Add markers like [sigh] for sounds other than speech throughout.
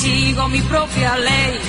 sigo mi propia ley.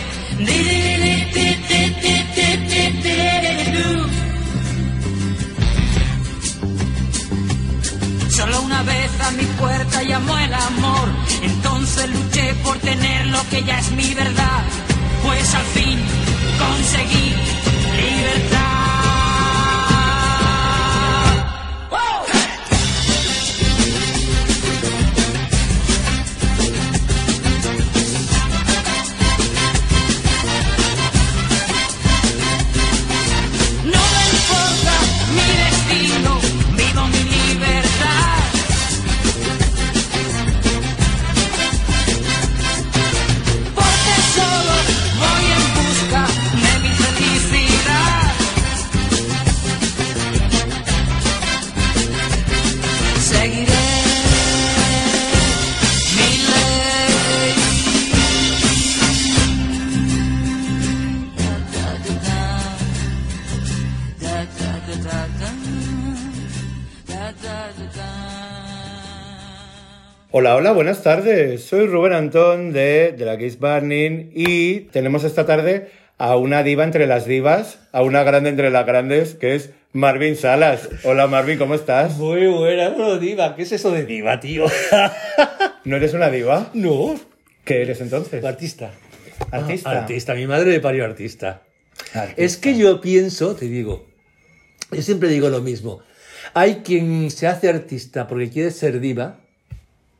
Hola, buenas tardes. Soy Rubén Antón de, de la Kiss Burning y tenemos esta tarde a una diva entre las divas, a una grande entre las grandes, que es Marvin Salas. Hola Marvin, ¿cómo estás? Muy buena, bueno, diva. ¿Qué es eso de diva, tío? [laughs] ¿No eres una diva? no. ¿Qué eres entonces? Artista. Artista. Ah, artista. Mi madre me parió artista. Artista. Es que yo pienso, te digo, yo siempre digo lo mismo. Hay quien se hace artista porque quiere ser diva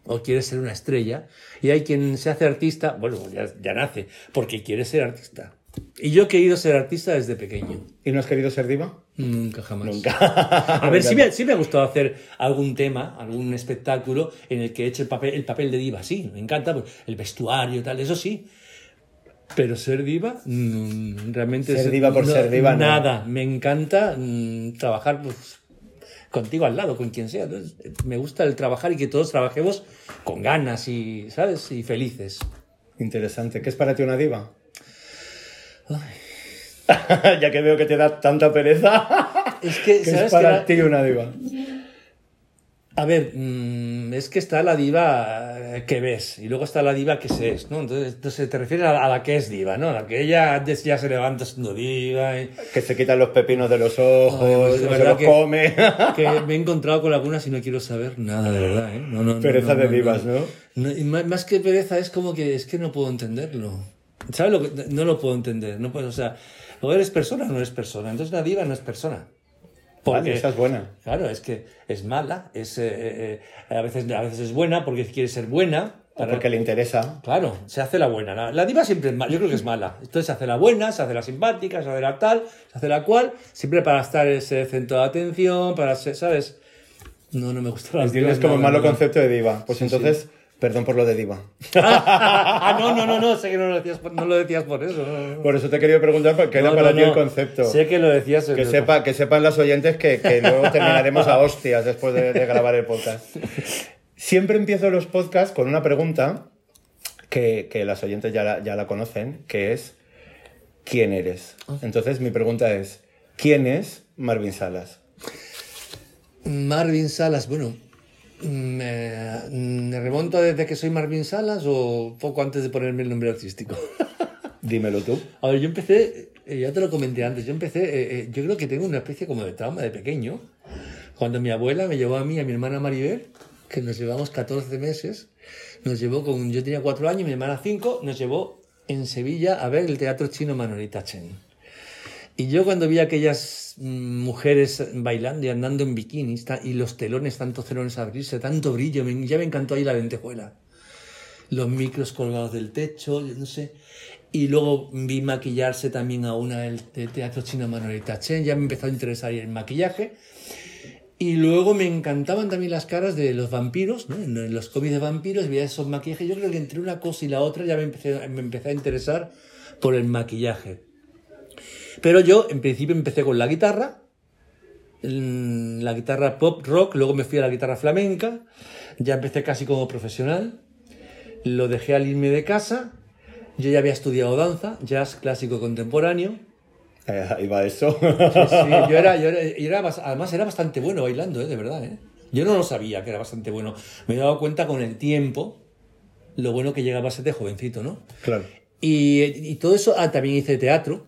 o quiere ser una estrella, y hay quien se hace artista, bueno, ya, ya nace, porque quiere ser artista. Y yo he querido ser artista desde pequeño. ¿Y no has querido ser diva? Nunca jamás. Nunca. A ver, [laughs] sí me, sí me ha gustado hacer algún tema, algún espectáculo en el que he hecho el papel, el papel de diva, sí, me encanta, pues, el vestuario y tal, eso sí. Pero ser diva, mm, realmente... Ser diva por ser diva, no. Nada, me encanta mm, trabajar pues, contigo al lado, con quien sea. Entonces, me gusta el trabajar y que todos trabajemos con ganas y, ¿sabes? Y felices. Interesante. ¿Qué es para ti una diva? [laughs] ya que veo que te da tanta pereza. Es que, ¿Qué ¿sabes es para ti una diva? A ver, mm, es que está la diva que ves y luego está la diva que se es, ¿no? Entonces, entonces te refieres a, a la que es diva, ¿no? A la que ella antes ya se levanta siendo diva. y- Que se quitan los pepinos de los ojos, Ay, pues, de no se los que- come. [laughs] que me he encontrado con algunas y no quiero saber nada, de verdad, ¿eh? No, no, Pereza no, de divas, no. y más, más que pereza es como que es que no puedo entenderlo. ¿Sabes lo que no lo puedo entender? No puedo, o sea, o eres persona o no eres persona. Entonces una diva no es persona. Vale, esa es buena. Claro, es que es mala, es, eh, eh, eh, a, veces, a veces es buena porque quiere ser buena. O porque le interesa. Claro, se hace la buena. La, la diva siempre es mala, yo creo que es mala. Entonces se hace la buena, se hace la simpática, se hace la tal, se hace la cual, siempre para estar ese centro de atención, para ser, ¿sabes? No, no me gusta la Tienes como un malo concepto de diva. Pues entonces, perdón por lo de diva. [laughs] ah, no, no, no, no, sé que no lo decías por, no lo decías por eso. no, no. Por eso te he querido preguntar porque era para no, ti el concepto. Sé que lo decías. Que, sepa, que sepan las oyentes que, que luego [laughs] terminaremos a hostias después de, de grabar el podcast. Siempre empiezo los podcasts con una pregunta que, que las oyentes ya la, ya la conocen, que es ¿quién eres? Entonces mi pregunta es ¿quién es Marvin Salas? Marvin Salas, bueno, me, me remonto desde que soy Marvin Salas o poco antes de ponerme el nombre artístico. [laughs] Dímelo tú. A ver, yo empecé, eh, ya te lo comenté antes, yo empecé, eh, eh, yo creo que tengo una especie como de trauma de pequeño, cuando mi abuela me llevó a mí a mi hermana Maribel, que nos llevamos 14 meses, nos llevó con, yo tenía 4 años, mi hermana 5, nos llevó en Sevilla a ver el teatro chino Manolita Chen. Y yo cuando vi aquellas mm, mujeres bailando y andando en bikinis y los telones, tantos telones abrirse, tanto brillo, ya me encantó ahí la lentejuela los micros colgados del techo, yo no sé. Y luego vi maquillarse también a una del, Teatro Chino Manolita Chen, ya me empezó a interesar el maquillaje. Y luego me encantaban también las caras de los vampiros, ¿no? En los cómics de vampiros veía esos maquillajes. Yo creo que entre una cosa y la otra ya me empecé, me empecé a interesar por el maquillaje. Pero yo, en principio, empecé con la guitarra, mm, la guitarra pop rock, luego me fui a la guitarra flamenca, ya empecé casi como profesional, lo dejé al irme de casa, yo ya había estudiado danza, jazz clásico contemporáneo, Eh, Ahí va eso. Sí, sí, yo era, yo era- además era bastante bueno bailando, ¿eh? de verdad. ¿eh? Yo no lo sabía que era bastante bueno. Me he dado cuenta con el tiempo lo bueno que llegaba a ser de jovencito, ¿no? claro. Y, y todo eso, ah, también hice teatro.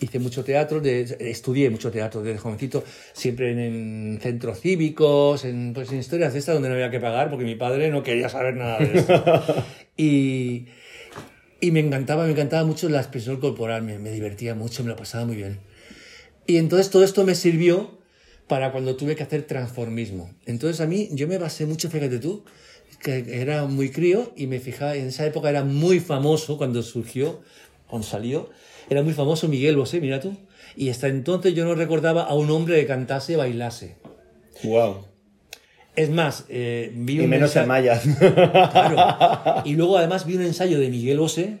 Hice mucho teatro, de, estudié mucho teatro desde jovencito, siempre en, en centros cívicos, en, pues, en historias de estas donde no había que pagar porque mi padre no quería saber nada de eso. [laughs] y, y me encantaba, me encantaba mucho la expresión corporal, me, me divertía mucho, me lo pasaba muy bien. Y entonces todo esto me sirvió para cuando tuve que hacer transformismo. Entonces a mí, yo me basé mucho, fíjate tú, que era muy crío y me fijaba, en esa época era muy famoso cuando surgió, cuando salió, era muy famoso Miguel Bosé, mira tú. Y hasta entonces yo no recordaba a un hombre que cantase, bailase. Wow. Es más, eh, vi Y un menos ensa- en mayas. Claro. [laughs] Y luego además vi un ensayo de Miguel Bosé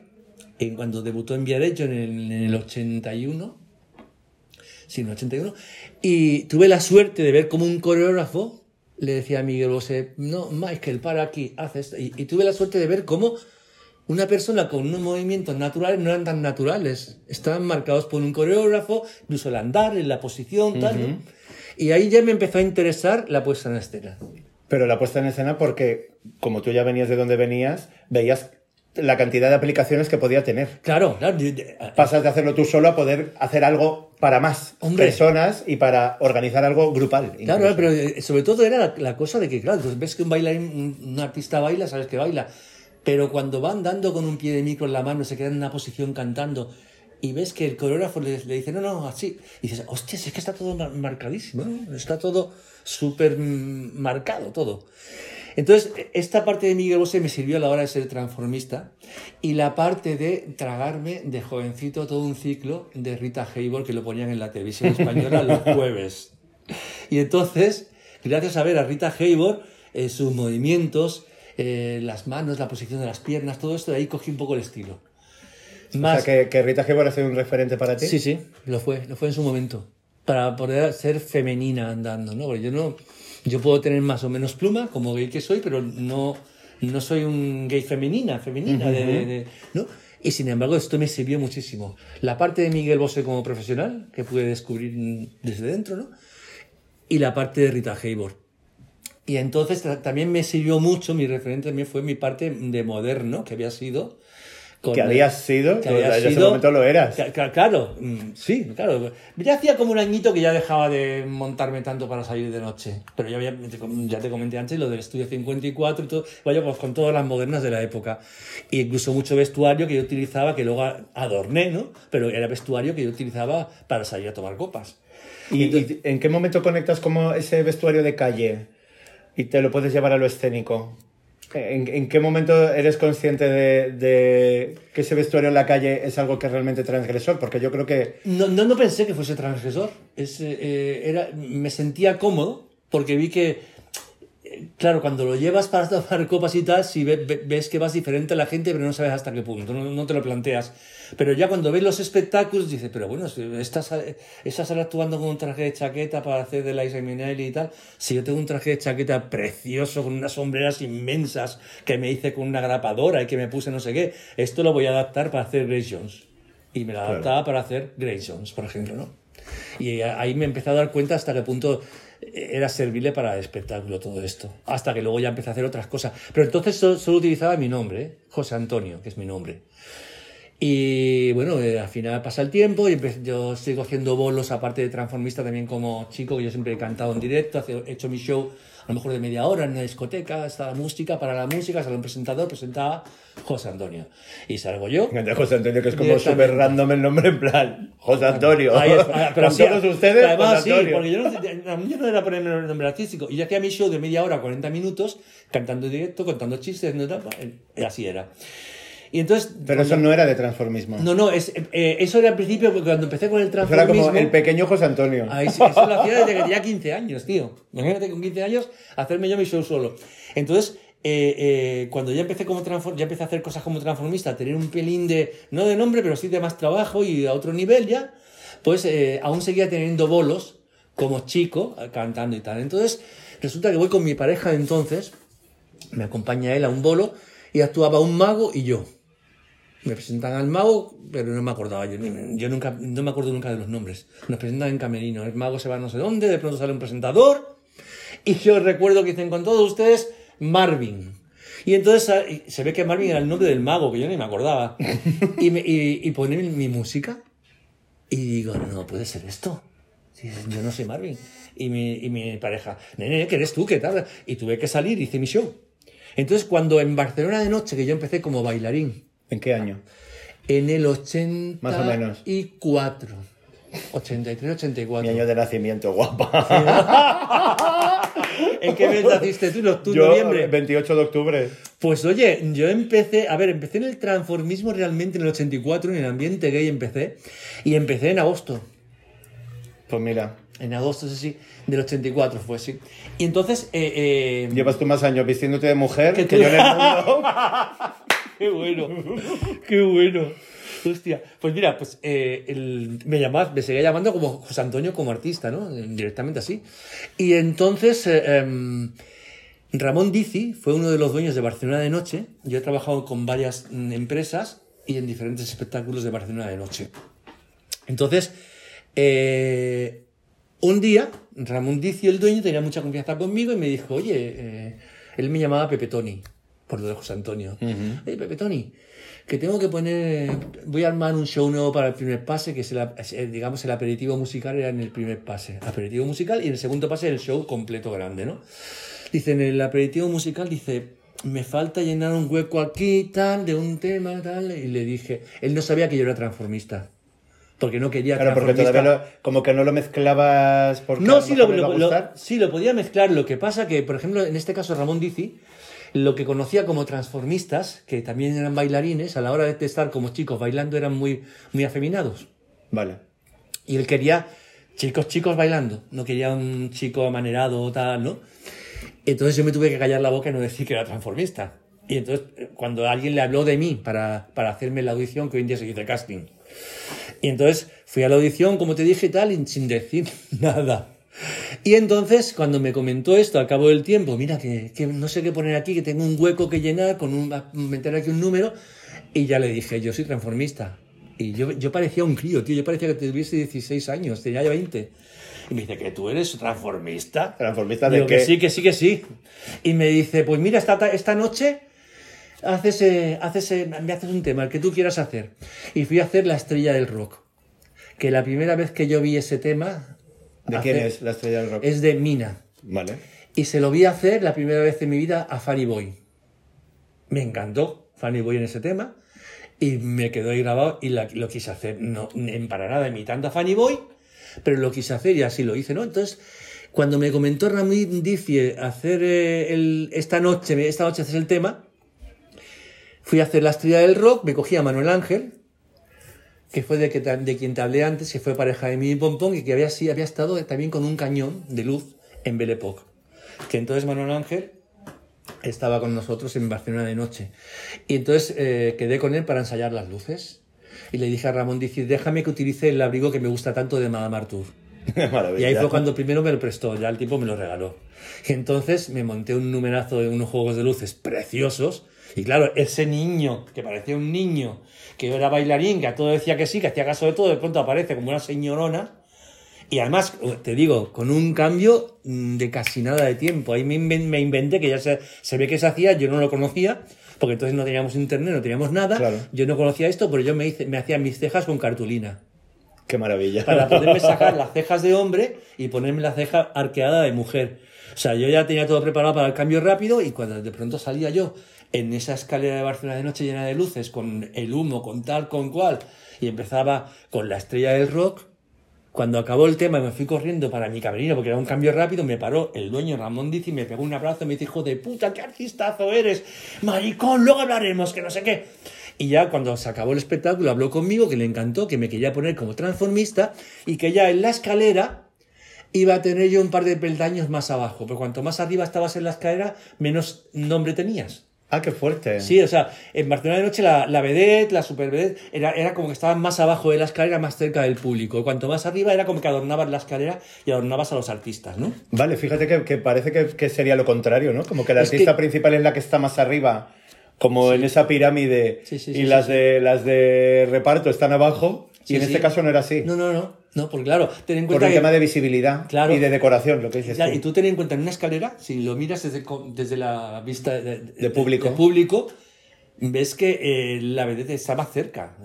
en cuando debutó en Viareggio en el, en el 81. Sí, en el 81. Y tuve la suerte de ver como un coreógrafo le decía a Miguel Bosé, no, Michael, para aquí, haz esto. Y, y tuve la suerte de ver cómo una persona con unos movimientos naturales no eran tan naturales. Estaban marcados por un coreógrafo, incluso el andar, en la posición, tal. ¿no? Y ahí ya me empezó a interesar la puesta en escena. Pero la puesta en escena porque, como tú ya venías de donde venías, veías la cantidad de aplicaciones que podía tener. Claro, claro. yo- Pasas de hacerlo tú solo a poder hacer algo para más Hombre. personas y para organizar algo grupal. Claro, incluso. pero eh, sobre todo era la, la cosa de que, claro, ves que un bailarín, un artista baila, sabes que baila, pero cuando van dando con un pie de micro en la mano, se quedan en una posición cantando, y ves que el coreógrafo le, le dice, no, no, así, y dices, hostia, es que está todo mar- marcadísimo, ¿no? está todo súper mm, marcado, todo. Entonces, esta parte de Miguel Bosé me sirvió a la hora de ser transformista y la parte de tragarme de jovencito todo un ciclo de Rita Hayworth que lo ponían en la televisión española los [laughs] jueves. Y entonces, gracias a ver a Rita Hayworth, eh, sus movimientos, eh, las manos, la posición de las piernas, todo esto, de ahí cogí un poco el estilo. O Más, sea, que, que Rita Hayworth ha sido un referente para ti. Sí, sí, lo fue, lo fue en su momento. Para poder ser femenina andando, ¿no? Porque yo no. Yo puedo tener más o menos pluma, como gay que soy, pero no, no soy un gay femenina, femenina, de, de- de- ¿no? Y sin embargo, esto me sirvió muchísimo. La parte de Miguel Bosé como profesional, que pude descubrir desde dentro, ¿no? Y la parte de Rita Hayworth. Y entonces ta- también me sirvió mucho, mi referente también fue mi parte de moderno, que había sido. con Que habías sido, que había en ese momento lo eras. Claro, mm, sí, claro. Ya hacía como un añito que ya dejaba de montarme tanto para salir de noche. Pero ya, había- ya te comenté antes lo del estudio 54 y todo. Vaya, pues con todas las modernas de la época. E incluso mucho vestuario que yo utilizaba, que luego adorné, ¿no? Pero era vestuario que yo utilizaba para salir a tomar copas. ¿Y, y en qué momento conectas como ese vestuario de calle y te lo puedes llevar a lo escénico? ¿En, en qué momento eres consciente de, de que ese vestuario en la calle es algo que es realmente transgresor? Porque yo creo que No, no, no pensé que fuese transgresor. Es, eh, eh, era, me sentía cómodo porque vi que, claro, cuando lo llevas para tomar copas y tal, si ve- ve- ves que vas diferente a la gente, pero no sabes hasta qué punto, no, no te lo planteas. Pero ya cuando ves los espectáculos, dices, pero bueno, estás, estás actuando con un traje de chaqueta para hacer de Liza Minnelli y tal. Si yo tengo un traje de chaqueta precioso con unas sombreras inmensas que me hice con una grapadora y que me puse no sé qué, esto lo voy a adaptar para hacer Grace Jones. Y me la Claro. adaptaba para hacer Grace Jones, por ejemplo, ¿no? Y ahí me empecé a dar cuenta hasta qué punto era servible para el espectáculo todo esto. Hasta que luego ya empecé a hacer otras cosas. Pero entonces solo, utilizaba mi nombre, ¿eh? José Antonio, que es mi nombre. Y bueno, eh, al final pasa el tiempo y yo sigo haciendo bolos, aparte de transformista, también como chico, que yo siempre he cantado en directo, he hecho mi show a lo mejor de media hora en una discoteca, estaba música, para la música, sale un presentador, presentaba José Antonio. Y salgo yo. de José Antonio, que es como súper random el nombre, en plan, José Antonio. Ahí es, [laughs] ah, pero Con sí, todos ustedes, además José sí, Antonio. porque yo no, a mí yo no era ponerme el nombre artístico. Y yo hacía mi show de media hora, 40 minutos, cantando en directo, contando chistes, no, y así era. Y entonces... Pero eso no era de transformismo. No, no, es, eh, eso era al principio, porque cuando empecé con el Eso era transformismo... como el pequeño José Antonio. Eso lo hacía desde que tenía [laughs] 15 años, tío. Imagínate con 15 años hacerme yo mi show solo. Entonces, eh, eh, cuando ya empecé como transfor- ya empecé a hacer cosas como transformista, a tener un pelín de, no de nombre, pero sí de más trabajo y a otro nivel ya, pues eh, aún seguía teniendo bolos como chico, cantando y tal. Entonces, resulta que voy con mi pareja entonces, me acompaña él a un bolo y actuaba un mago y yo. Me presentan al mago, pero no me acordaba. Yo, nunca, no me acuerdo nunca de los nombres. Nos presentan en camerino. El mago se va no sé dónde, de pronto sale un presentador. Y yo recuerdo que dicen con todos ustedes Marvin. Y entonces ah, se ve que Marvin era el nombre del mago, que yo ni me acordaba. Y, me, y, y pone mi, música. Y digo, no puede ser esto. Yo no soy Marvin. Y mi, y mi pareja, nene, que eres tú, ¿qué tal? Y tuve que salir, hice mi show. Entonces, cuando en Barcelona de noche, que yo empecé como bailarín, ¿En qué año? en el 84. Más o menos. 83, 84. Mi año de nacimiento, guapa. [laughs] ¿En qué mes naciste tú? ¿En octubre, Yo, noviembre? 28 de octubre. Pues oye, yo empecé, a ver, empecé en el transformismo realmente en el 84, en el ambiente gay empecé, y empecé en agosto, Pues mira, en agosto, sí, sí, del 84 fue, sí. Y entonces, eh, eh, llevas tú más años vistiéndote de mujer Que que, yo en el [laughs] mundo. Qué bueno, qué bueno. Hostia, pues mira, pues eh, el- me llamaba, me seguía llamando como José Antonio como artista, ¿no? Directamente así. Y entonces eh, em, Ramón Dizi fue uno de los dueños de Barcelona de Noche. Yo he trabajado con varias mm, empresas y en diferentes espectáculos de Barcelona de Noche. Entonces, eh, un día, Ramón Dizi, el dueño, tenía mucha confianza conmigo y me dijo, oye, eh, él me llamaba Pepe Toni, por lo de José Antonio. Oye, Pepe Toni, que tengo que poner, voy a armar un show nuevo para el primer pase, que es, el, eh, digamos, el aperitivo musical era en el primer pase. Aperitivo musical y en el segundo pase el show completo grande, ¿no? Dice, en el aperitivo musical, dice, me falta llenar un hueco aquí, tal, de un tema, tal, y le dije, él no sabía que yo era transformista. Porque no quería Claro, porque todavía lo- como que no lo mezclabas porque No, sí lo, lo- sí, lo podía mezclar. Lo que pasa que, por ejemplo, en este caso Ramón Dizi, lo que conocía como transformistas, que también eran bailarines, a la hora de estar como chicos bailando eran muy, muy afeminados. Vale. Y él quería chicos, chicos bailando. No quería un chico amanerado o tal, ¿no? Entonces yo me tuve que callar la boca y no decir que era transformista. Y entonces, cuando alguien le habló de mí para, para hacerme la audición, que hoy en día se dice casting. Y entonces fui a la audición, como te dije, tal, y sin decir [laughs] nada. Y entonces, cuando me comentó esto al cabo del tiempo, mira, que, que no sé qué poner aquí, que tengo un hueco que llenar, con un, meter aquí un número, y ya le dije, yo soy transformista. Y yo, yo parecía un crío, tío, yo parecía que tuviese 16 años, tenía ya 20. Y me dice, ¿que tú eres transformista? ¿Transformista de Digo, qué? Que sí, que sí, que sí. Y me dice, pues mira, esta, ta- esta noche haces, eh, haces, eh, me haces un tema, el que tú quieras hacer. Y fui a hacer La Estrella del Rock. Que la primera vez que yo vi ese tema... ¿De hacer- quién es la estrella del rock? Es de Mina. Vale. Y se lo vi hacer la primera vez en mi vida a Fanny Boy. Me encantó Fanny Boy en ese tema. Y me quedó ahí grabado y la- lo quise hacer. No en para nada imitando a Fanny Boy, pero lo quise hacer y así lo hice, ¿no? Entonces, cuando me comentó Dicie hacer eh, el- esta noche, esta noche haces el tema, fui a hacer la estrella del rock, me cogí a Manuel Ángel, que fue de, que, de quien te hablé antes, que fue pareja de mi Pompón y que había, sí, había estado también con un cañón de luz en Belle Époque. Que entonces Manuel Ángel estaba con nosotros en Barcelona de noche. Y entonces eh, quedé con él para ensayar las luces. Y le dije a Ramón, dice, déjame que utilice el abrigo que me gusta tanto de Madame Arthur. [laughs] Maravilla. Y ahí fue cuando primero me lo prestó, ya el tipo me lo regaló. Y entonces me monté un numerazo de unos juegos de luces preciosos. Y claro, ese niño, que parecía un niño, que era bailarín, que a todo decía que sí, que hacía caso de todo, de pronto aparece como una señorona. Y además, te digo, con un cambio mm, de casi nada de tiempo. Ahí me, inven- me inventé que ya se, se ve que se hacía, yo no lo conocía, porque entonces no teníamos internet, no teníamos nada. Claro. Yo no conocía esto, pero yo me, hice, me hacía mis cejas con cartulina Qué maravilla. para [laughs] poderme sacar las cejas de hombre y ponerme la ceja arqueada de mujer. O sea, yo ya tenía todo preparado para el cambio rápido y cuando de pronto salía yo en esa escalera de Barcelona de noche llena de luces, con el humo, con tal, con cual, y empezaba con la estrella del rock, cuando acabó el tema me fui corriendo para mi camerino porque era un cambio rápido, me paró el dueño Ramón Diz y me pegó un abrazo y me dijo, de puta, qué artistazo eres, maricón, luego hablaremos, que no sé qué. Y ya cuando se acabó el espectáculo habló conmigo, que le encantó, que me quería poner como transformista y que ya en la escalera iba a tener yo un par de peldaños más abajo, porque cuanto más arriba estabas en la escalera, menos nombre tenías. Ah, qué fuerte. Sí, o sea, en Barcelona de noche la, la vedette, la super vedette, era, era como que estaban más abajo de la escalera, más cerca del público. Cuanto más arriba era como que adornabas la escalera y adornabas a los artistas, ¿no? Vale, fíjate que, que parece que, que sería lo contrario, ¿no? Como que la artista que- principal es la que está más arriba como en esa pirámide Sí, sí, y las, De, las de reparto están abajo y en este caso no era así. No, no, no. No, porque claro, ten en por cuenta el que... tema de visibilidad Claro. y de decoración, lo que dices Ya, tú. y tú ten en cuenta en una escalera, si lo miras desde, desde la vista de, de- público. de público, ves que eh, la vedette está más cerca.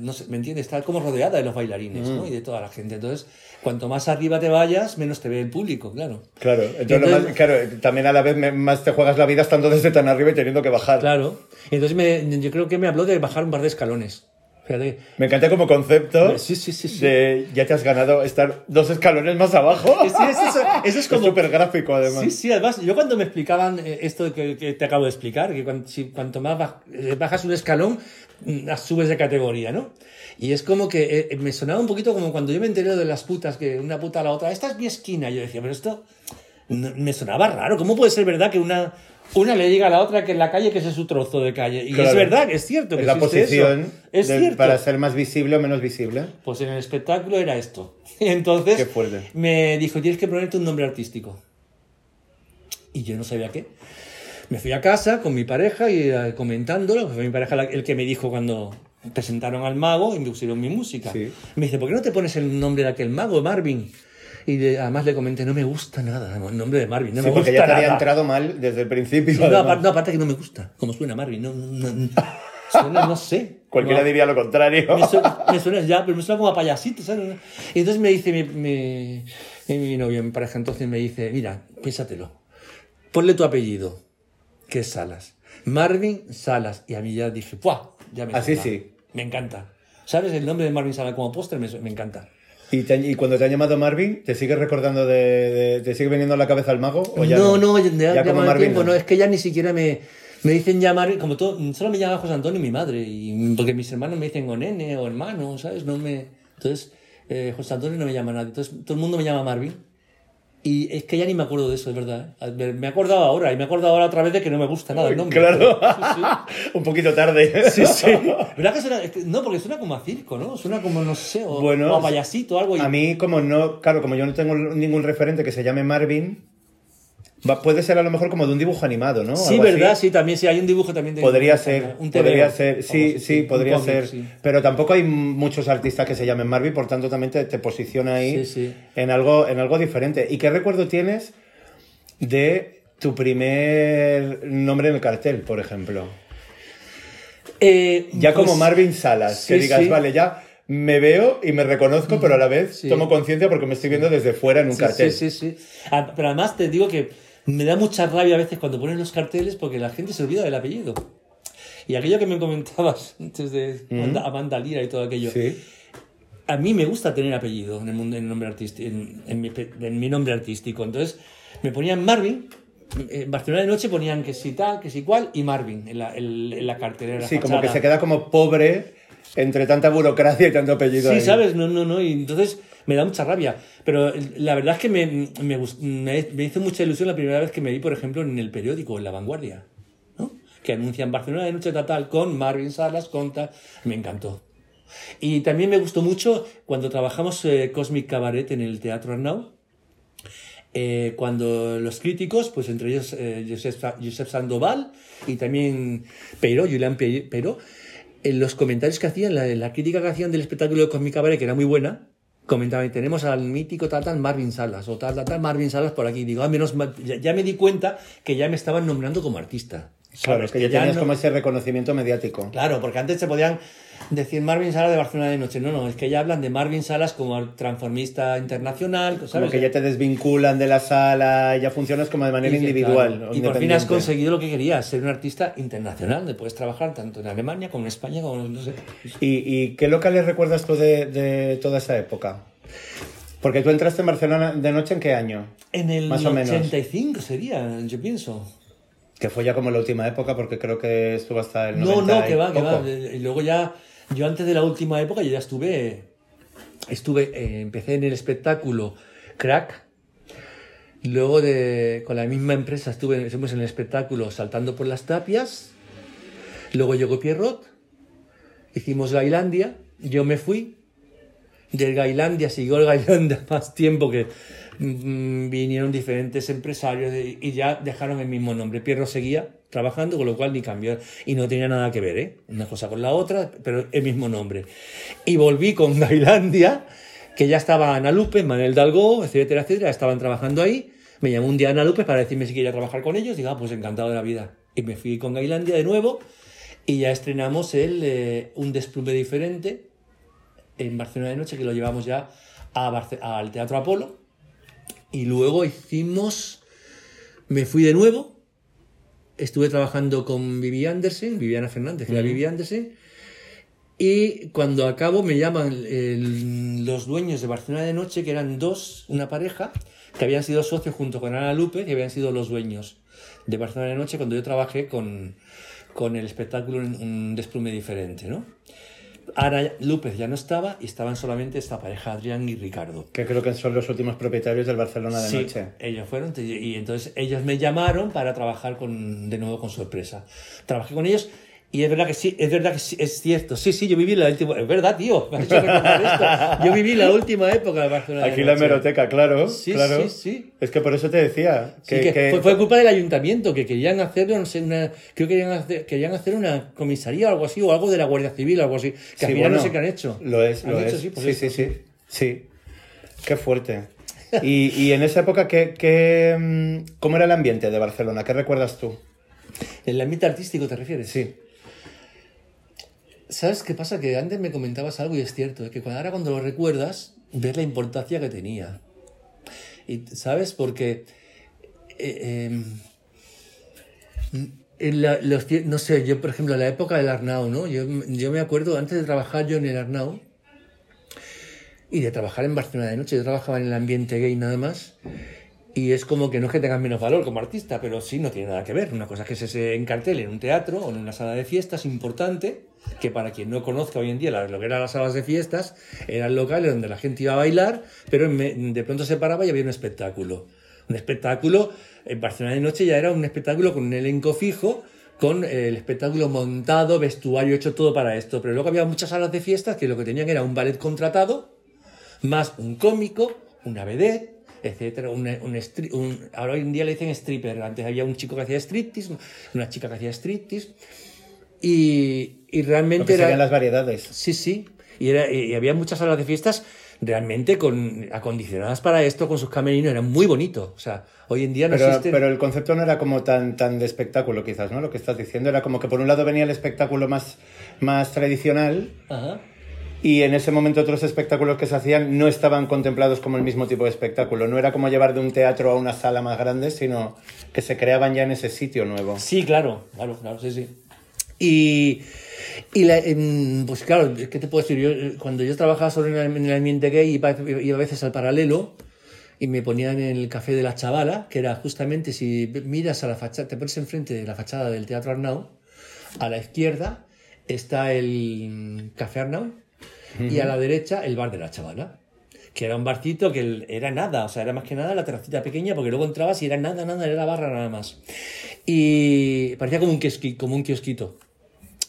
No sé, ¿Me entiendes? Está como rodeada de los bailarines ¿no? y de toda la gente. Entonces, cuanto más arriba te vayas, menos te ve el público, claro. Claro, entonces, Entonces- más- claro, también a la vez más te juegas la vida estando desde tan arriba y teniendo que bajar. Claro. Entonces, me- yo creo que me habló de bajar un par de escalones. Me encanta como concepto Sí, sí, sí, sí. de ya te has ganado estar dos escalones más abajo. Sí, es eso, eso es como súper gráfico además. Sí, sí, además, yo cuando me explicaban eh, esto que, que te acabo de explicar, que si cuanto más baj- eh, bajas un escalón, mm, subes de categoría, ¿no? Y es como que eh, me sonaba un poquito como cuando yo me enteré de las putas, que una puta a la otra, esta es mi esquina. Yo decía, pero esto me sonaba raro. ¿Cómo puede ser verdad que una, una le diga a la otra que en la calle que ese es su trozo de calle? Y es verdad, es cierto. que Es la posición eso. Es de- cierto. para ser más visible o menos visible. Pues en el espectáculo era esto. [laughs] Entonces Qué fuerte. me dijo, tienes que ponerte un nombre artístico. Y yo no sabía qué. Me fui a casa con mi pareja y eh, comentándolo, fue mi pareja la- el que me dijo cuando presentaron al mago y me pusieron mi música. Sí. Me dice, ¿por qué no te pones el nombre de aquel mago, Marvin? Y de- además le comenté, no me gusta nada el nombre de Marvin, no sí, me porque gusta ya te había nada. entrado mal desde el principio. Sí, no, aparte, no, aparte que no me gusta, como suena Marvin, no, no, no, [laughs] suena, no sé. Cualquiera No. diría lo contrario. Me suena, me suena ya, pero me suena como a payasito, ¿sabes? Y entonces me dice mi, mi, mi, novio, mi pareja, entonces me dice, mira, piénsatelo. Ponle tu apellido, que es Salas. Marvin Salas. Y a mí ya dije, ¡puah! Ya me Así suena. sí. Me encanta. ¿Sabes? El nombre de Marvin Salas como póster me, me encanta. ¿Y, te- y cuando te han llamado Marvin, ¿te sigues recordando de, de- ¿Te sigue viniendo a la cabeza el mago? ¿O ya no, no, no, ya, Ya ya como Marvin, tiempo, no. no, es que ya ni siquiera me, me dicen llamar, como todo, solo me llama José Antonio y mi madre, y, porque mis hermanos me dicen o nene o hermano, ¿sabes? No me, entonces, eh, José Antonio no me llama nadie, entonces todo el mundo me llama Marvin. Y es que ya ni me acuerdo de eso, es verdad. Me- he acordado ahora, y me he acordado ahora otra vez de que no me gusta nada el nombre. Claro. Sí, [laughs] Un poquito tarde. sí. sí, sí. ¿Verdad que suena? es que- No, porque suena como a circo, ¿no? Suena como, no sé, o, Bueno, o a payasito o algo. y- A mí, como no, claro, como yo no tengo ningún referente que se llame Marvin, va- puede ser a lo mejor como de un dibujo animado, ¿no? Sí, Algo así. verdad, sí, también sí, hay un dibujo también de... Podría ser, un podría ser, sí, sí, podría cómic, ser. sí. Pero tampoco hay muchos artistas que se llamen Marvin, por tanto también te, te posiciona ahí Sí. En, algo, en algo diferente. ¿Y qué recuerdo tienes de tu primer nombre en el cartel, por ejemplo? Eh, Ya pues, como Marvin Salas, que digas, vale, ya me veo y me reconozco, pero a la vez Sí. tomo conciencia porque me estoy viendo desde fuera en un Sí, cartel. Sí, sí, sí. Ah, Pero además te digo que me da mucha rabia a veces cuando ponen los carteles porque la gente se olvida del apellido. Y aquello que me comentabas [laughs] antes de Amanda, Amanda Lira y todo aquello. Sí. A mí me gusta tener apellido en el mundo, en, nombre artístico, en, en mi, en mi nombre artístico. Entonces me ponían Marvin. En Barcelona de noche ponían que si tal, que si cual y Marvin en la, en- en la cartelera. Sí, como que fachada. se queda como pobre entre tanta burocracia y tanto apellido. Sí, ahí. ¿sabes? No, no, no. Y entonces me da mucha rabia. Pero la verdad es que me, me, me- me hizo mucha ilusión la primera vez que me vi, por ejemplo, en el periódico, en La Vanguardia, ¿no? Que anuncian Barcelona de noche tal, tal, con Marvin Salas, con tal. Me encantó. Y también me gustó mucho cuando trabajamos eh, Cosmic Cabaret en el Teatro Arnau. eh, cuando los críticos, pues entre ellos eh, Josep, Josep Sandoval y también Pero, Julián Pe- Pero, en los comentarios que hacían, la, la crítica que hacían del espectáculo de Cosmic Cabaret, que era muy buena, comentaban, tenemos al mítico tal, tal Marvin Salas, o tal, tal, tal Marvin Salas por aquí. Digo, ah, menos ya, ya me di cuenta que ya me estaban nombrando como artista. Claro, ¿sabes? que ya tenías no- como ese reconocimiento mediático. Claro, porque antes se podían decir Marvin Salas de Barcelona de noche. No, no, es que ya hablan de Marvin Salas como transformista internacional, Como ¿sabes? que ya te desvinculan de la sala, ya funcionas como de manera Y individual. claro, o Y por fin has conseguido lo que querías, ser un artista internacional, donde puedes trabajar tanto en Alemania como en España, como en, no sé. ¿Y, y qué locales recuerdas tú de, de toda esa época? Porque tú entraste en Barcelona de noche en qué año? En el Más o menos. 85 sería, yo pienso. Que fue ya como la última época, porque creo que estuvo hasta el No, 90 no, y que va, que va. Y luego ya, yo antes de la última época, yo ya estuve, estuve, eh, empecé en el espectáculo Crack. Luego de, con la misma empresa estuve, estuvimos en el espectáculo Saltando por las Tapias. Luego llegó Pierrot. Hicimos Gailandia. Yo me fui. del Gailandia, siguió el Gailandia [laughs] más tiempo que vinieron diferentes empresarios y ya dejaron el mismo nombre. Pierro seguía trabajando, con lo cual ni cambió y no tenía nada que ver, ¿eh? Una cosa con la otra, pero el mismo nombre. Y volví con [laughs] Gailandia, que ya estaba Ana Lupe, Manuel Dalgó, etcétera, etcétera, estaban trabajando ahí. Me llamó un día Ana Lupe para decirme si quería trabajar con ellos. Digo, ah, pues encantado de la vida. Y me fui con Gailandia de nuevo y ya estrenamos el eh, Un Desplume Diferente en Barcelona de Noche, que lo llevamos ya a al Teatro Apolo. Y luego hicimos. Me fui de nuevo. Estuve trabajando con Vivi Andersen, Viviana Fernández, que era Vivi Andersen. Y cuando acabo me llaman el- los dueños de Barcelona de Noche, que eran dos, una pareja, que habían sido socios junto con Ana Lupe, que habían sido los dueños de Barcelona de Noche cuando yo trabajé con, con el espectáculo un Desplume Diferente, ¿no? Ana López ya no estaba y estaban solamente esta pareja, Adrián y Ricardo. Que creo que son los últimos propietarios del Barcelona de Sí, noche. ellos fueron y entonces ellos me llamaron para trabajar con, de nuevo con su empresa. Trabajé con ellos y es verdad que sí, es verdad que sí, es cierto. Sí, sí, yo viví la última, es verdad, tío, me has hecho recordar esto. Yo viví la última época de Barcelona. de Aquí la hemeroteca, claro. Sí, claro. sí, sí. Es que por eso te decía. Sí, Que, Fue, fue culpa del ayuntamiento que querían hacer, no sé, una, creo que querían hacer, querían hacer una comisaría o algo así, o algo de la Guardia Civil o algo así, que Sí, al final bueno, no sé qué han hecho. Lo es, lo hecho, es. sí, Sí, sí, sí, sí. Qué fuerte. Y, y en esa época, ¿qué, qué, mm, ¿cómo era el ambiente de Barcelona? ¿Qué recuerdas tú? ¿En el ambiente artístico te refieres? Sí. ¿Sabes qué pasa? Que antes me comentabas algo y es cierto, es que ahora cuando lo recuerdas, ves la importancia que tenía. Y, ¿Sabes? Porque... eh, em, en la- los no sé, yo por ejemplo, en la época del Arnau, ¿no? Yo, yo me acuerdo, antes de trabajar yo en el Arnau y de trabajar en Barcelona de noche, yo trabajaba en el ambiente gay nada más. Y es como que no es que tengas menos valor como artista, pero sí no tiene nada que ver. Una cosa es que se, se encartele en un teatro o en una sala de fiestas importante, que para quien no conozca hoy en día lo que eran las salas de fiestas, eran locales donde la gente iba a bailar, pero de pronto se paraba y había un espectáculo. Un espectáculo, en Barcelona de noche ya era un espectáculo con un elenco fijo, con el espectáculo montado, vestuario hecho todo para esto. Pero luego había muchas salas de fiestas que lo que tenían era un ballet contratado, más un cómico, una vedette, etcétera, un, un un- ahora hoy en día le dicen stripper, antes había un chico que hacía striptease, una chica que hacía striptease, y, y realmente que era... serían las variedades. Sí, sí, y, era, y había muchas salas de fiestas realmente con, acondicionadas para esto, con sus camerinos, era muy bonito, o sea, hoy en día no Pero, existen... pero el concepto no era como tan, tan de espectáculo, quizás, ¿no? Lo que estás diciendo era como que por un lado venía el espectáculo más, más tradicional Ajá. Y en ese momento otros espectáculos que se hacían no estaban contemplados como el mismo tipo de espectáculo. No era como llevar de un teatro a una sala más grande, sino que se creaban ya en ese sitio nuevo. Sí, claro, claro, claro, sí, sí. Y, y la- em, pues claro, ¿qué te puedo decir? Yo, eh, cuando yo trabajaba el, en el ambiente gay, iba, iba a veces al paralelo y me ponían en el café de la chavala, que era justamente si miras a la fachada, te pones enfrente de la fachada del Teatro Arnau, a la izquierda está el Café Arnau y a la derecha el bar de la chavala. Que era un barcito que era nada, o sea, era más que nada la terracita pequeña, porque luego entrabas y era nada, nada, era la barra nada más. Y parecía como un, kiosqui- como un kiosquito.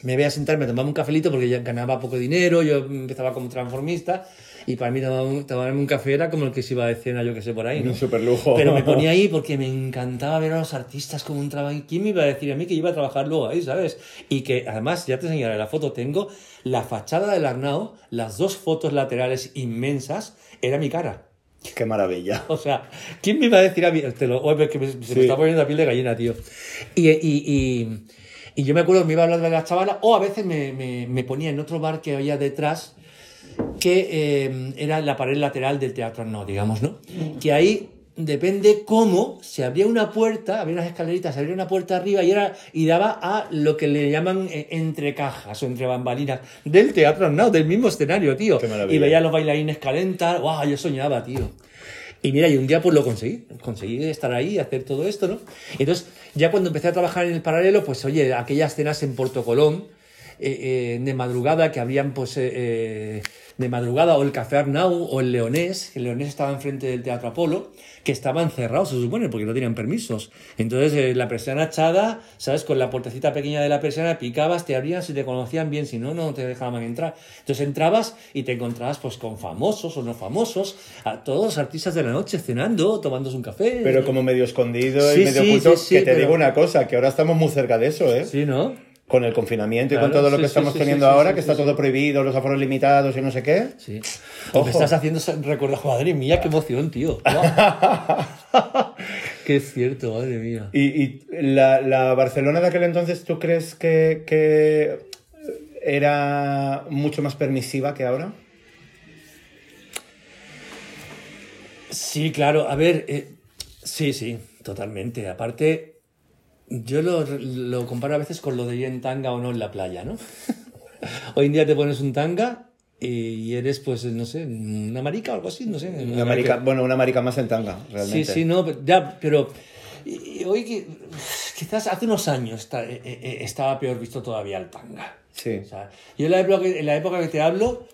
Me voy a sentar, me tomaba un cafelito porque ya ganaba poco dinero, yo empezaba como transformista y para mí tomar un, tomarme un café era como el que se iba de cena, yo que sé, por ahí. ¿no? Un superlujo. Pero me ponía [laughs] ahí porque me encantaba ver a los artistas como entraban. ¿Quién me iba a decir a mí que iba a trabajar luego ahí, sabes? Y que además, ya te enseñaré la foto, tengo la fachada del Arnau, las dos fotos laterales inmensas, era mi cara. Qué maravilla. O sea, ¿quién me iba a decir a mí? Te lo, que me- se Sí. me está poniendo la piel de gallina, tío. Y, y, y, y yo me acuerdo que me iba a hablar de la chavala, o a veces me, me, me ponía en otro bar que había detrás, que eh, era la pared lateral del teatro, no, digamos, ¿no? Que ahí depende cómo se abría una puerta, había unas escaleritas, se abría una puerta arriba y, era, y daba a lo que le llaman eh, entre cajas o entre bambalinas del teatro, no, del mismo escenario, tío. Qué. Y veía a los bailarines calentar, ¡guau! Yo soñaba, tío. Y mira, y un día pues lo conseguí, conseguí estar ahí, hacer todo esto, ¿no? Entonces, ya cuando empecé a trabajar en el paralelo, pues oye, aquellas cenas en Puerto Colón, eh, eh, de madrugada, que habrían pues eh, de madrugada, o el Café Arnau, o el Leonés, el Leonés estaba enfrente del Teatro Apolo, que estaban cerrados, se supone, porque no tenían permisos. Entonces, eh, la persiana echada, ¿sabes? Con la puertecita pequeña de la persiana, picabas, te abrían si te conocían bien, si no, no te dejaban entrar. Entonces entrabas y te encontrabas pues con famosos o no famosos, a todos los artistas de la noche cenando, tomándose un café. Pero como medio escondido Sí, y medio sí, oculto, sí, que te pero- digo una cosa, que ahora estamos muy cerca de eso, ¿eh? Sí, ¿no? Con el confinamiento y con todo lo que sí, estamos sí, teniendo ahora, que está todo prohibido, los aforos limitados y no sé qué. Sí. Ojo. Me estás haciendo recordar, madre mía, qué emoción, tío. [laughs] qué cierto, madre mía. Y, y la, la Barcelona de aquel entonces, ¿tú crees que, que era mucho más permisiva que ahora? Sí, claro, a ver, eh, sí, sí, totalmente. Aparte, yo lo, lo comparo a veces con lo de ir en tanga o no en la playa, ¿no? [laughs] Hoy en día te pones un tanga y eres, pues, no sé, una marica o algo así, no sé. Una marica, bueno, una marica más en tanga, Sí, realmente. sí, no, pero- ya, pero y- y hoy que quizás hace unos años está- eh, eh, estaba peor visto todavía el tanga. Sí. O sea, yo en la, época en la época que te hablo,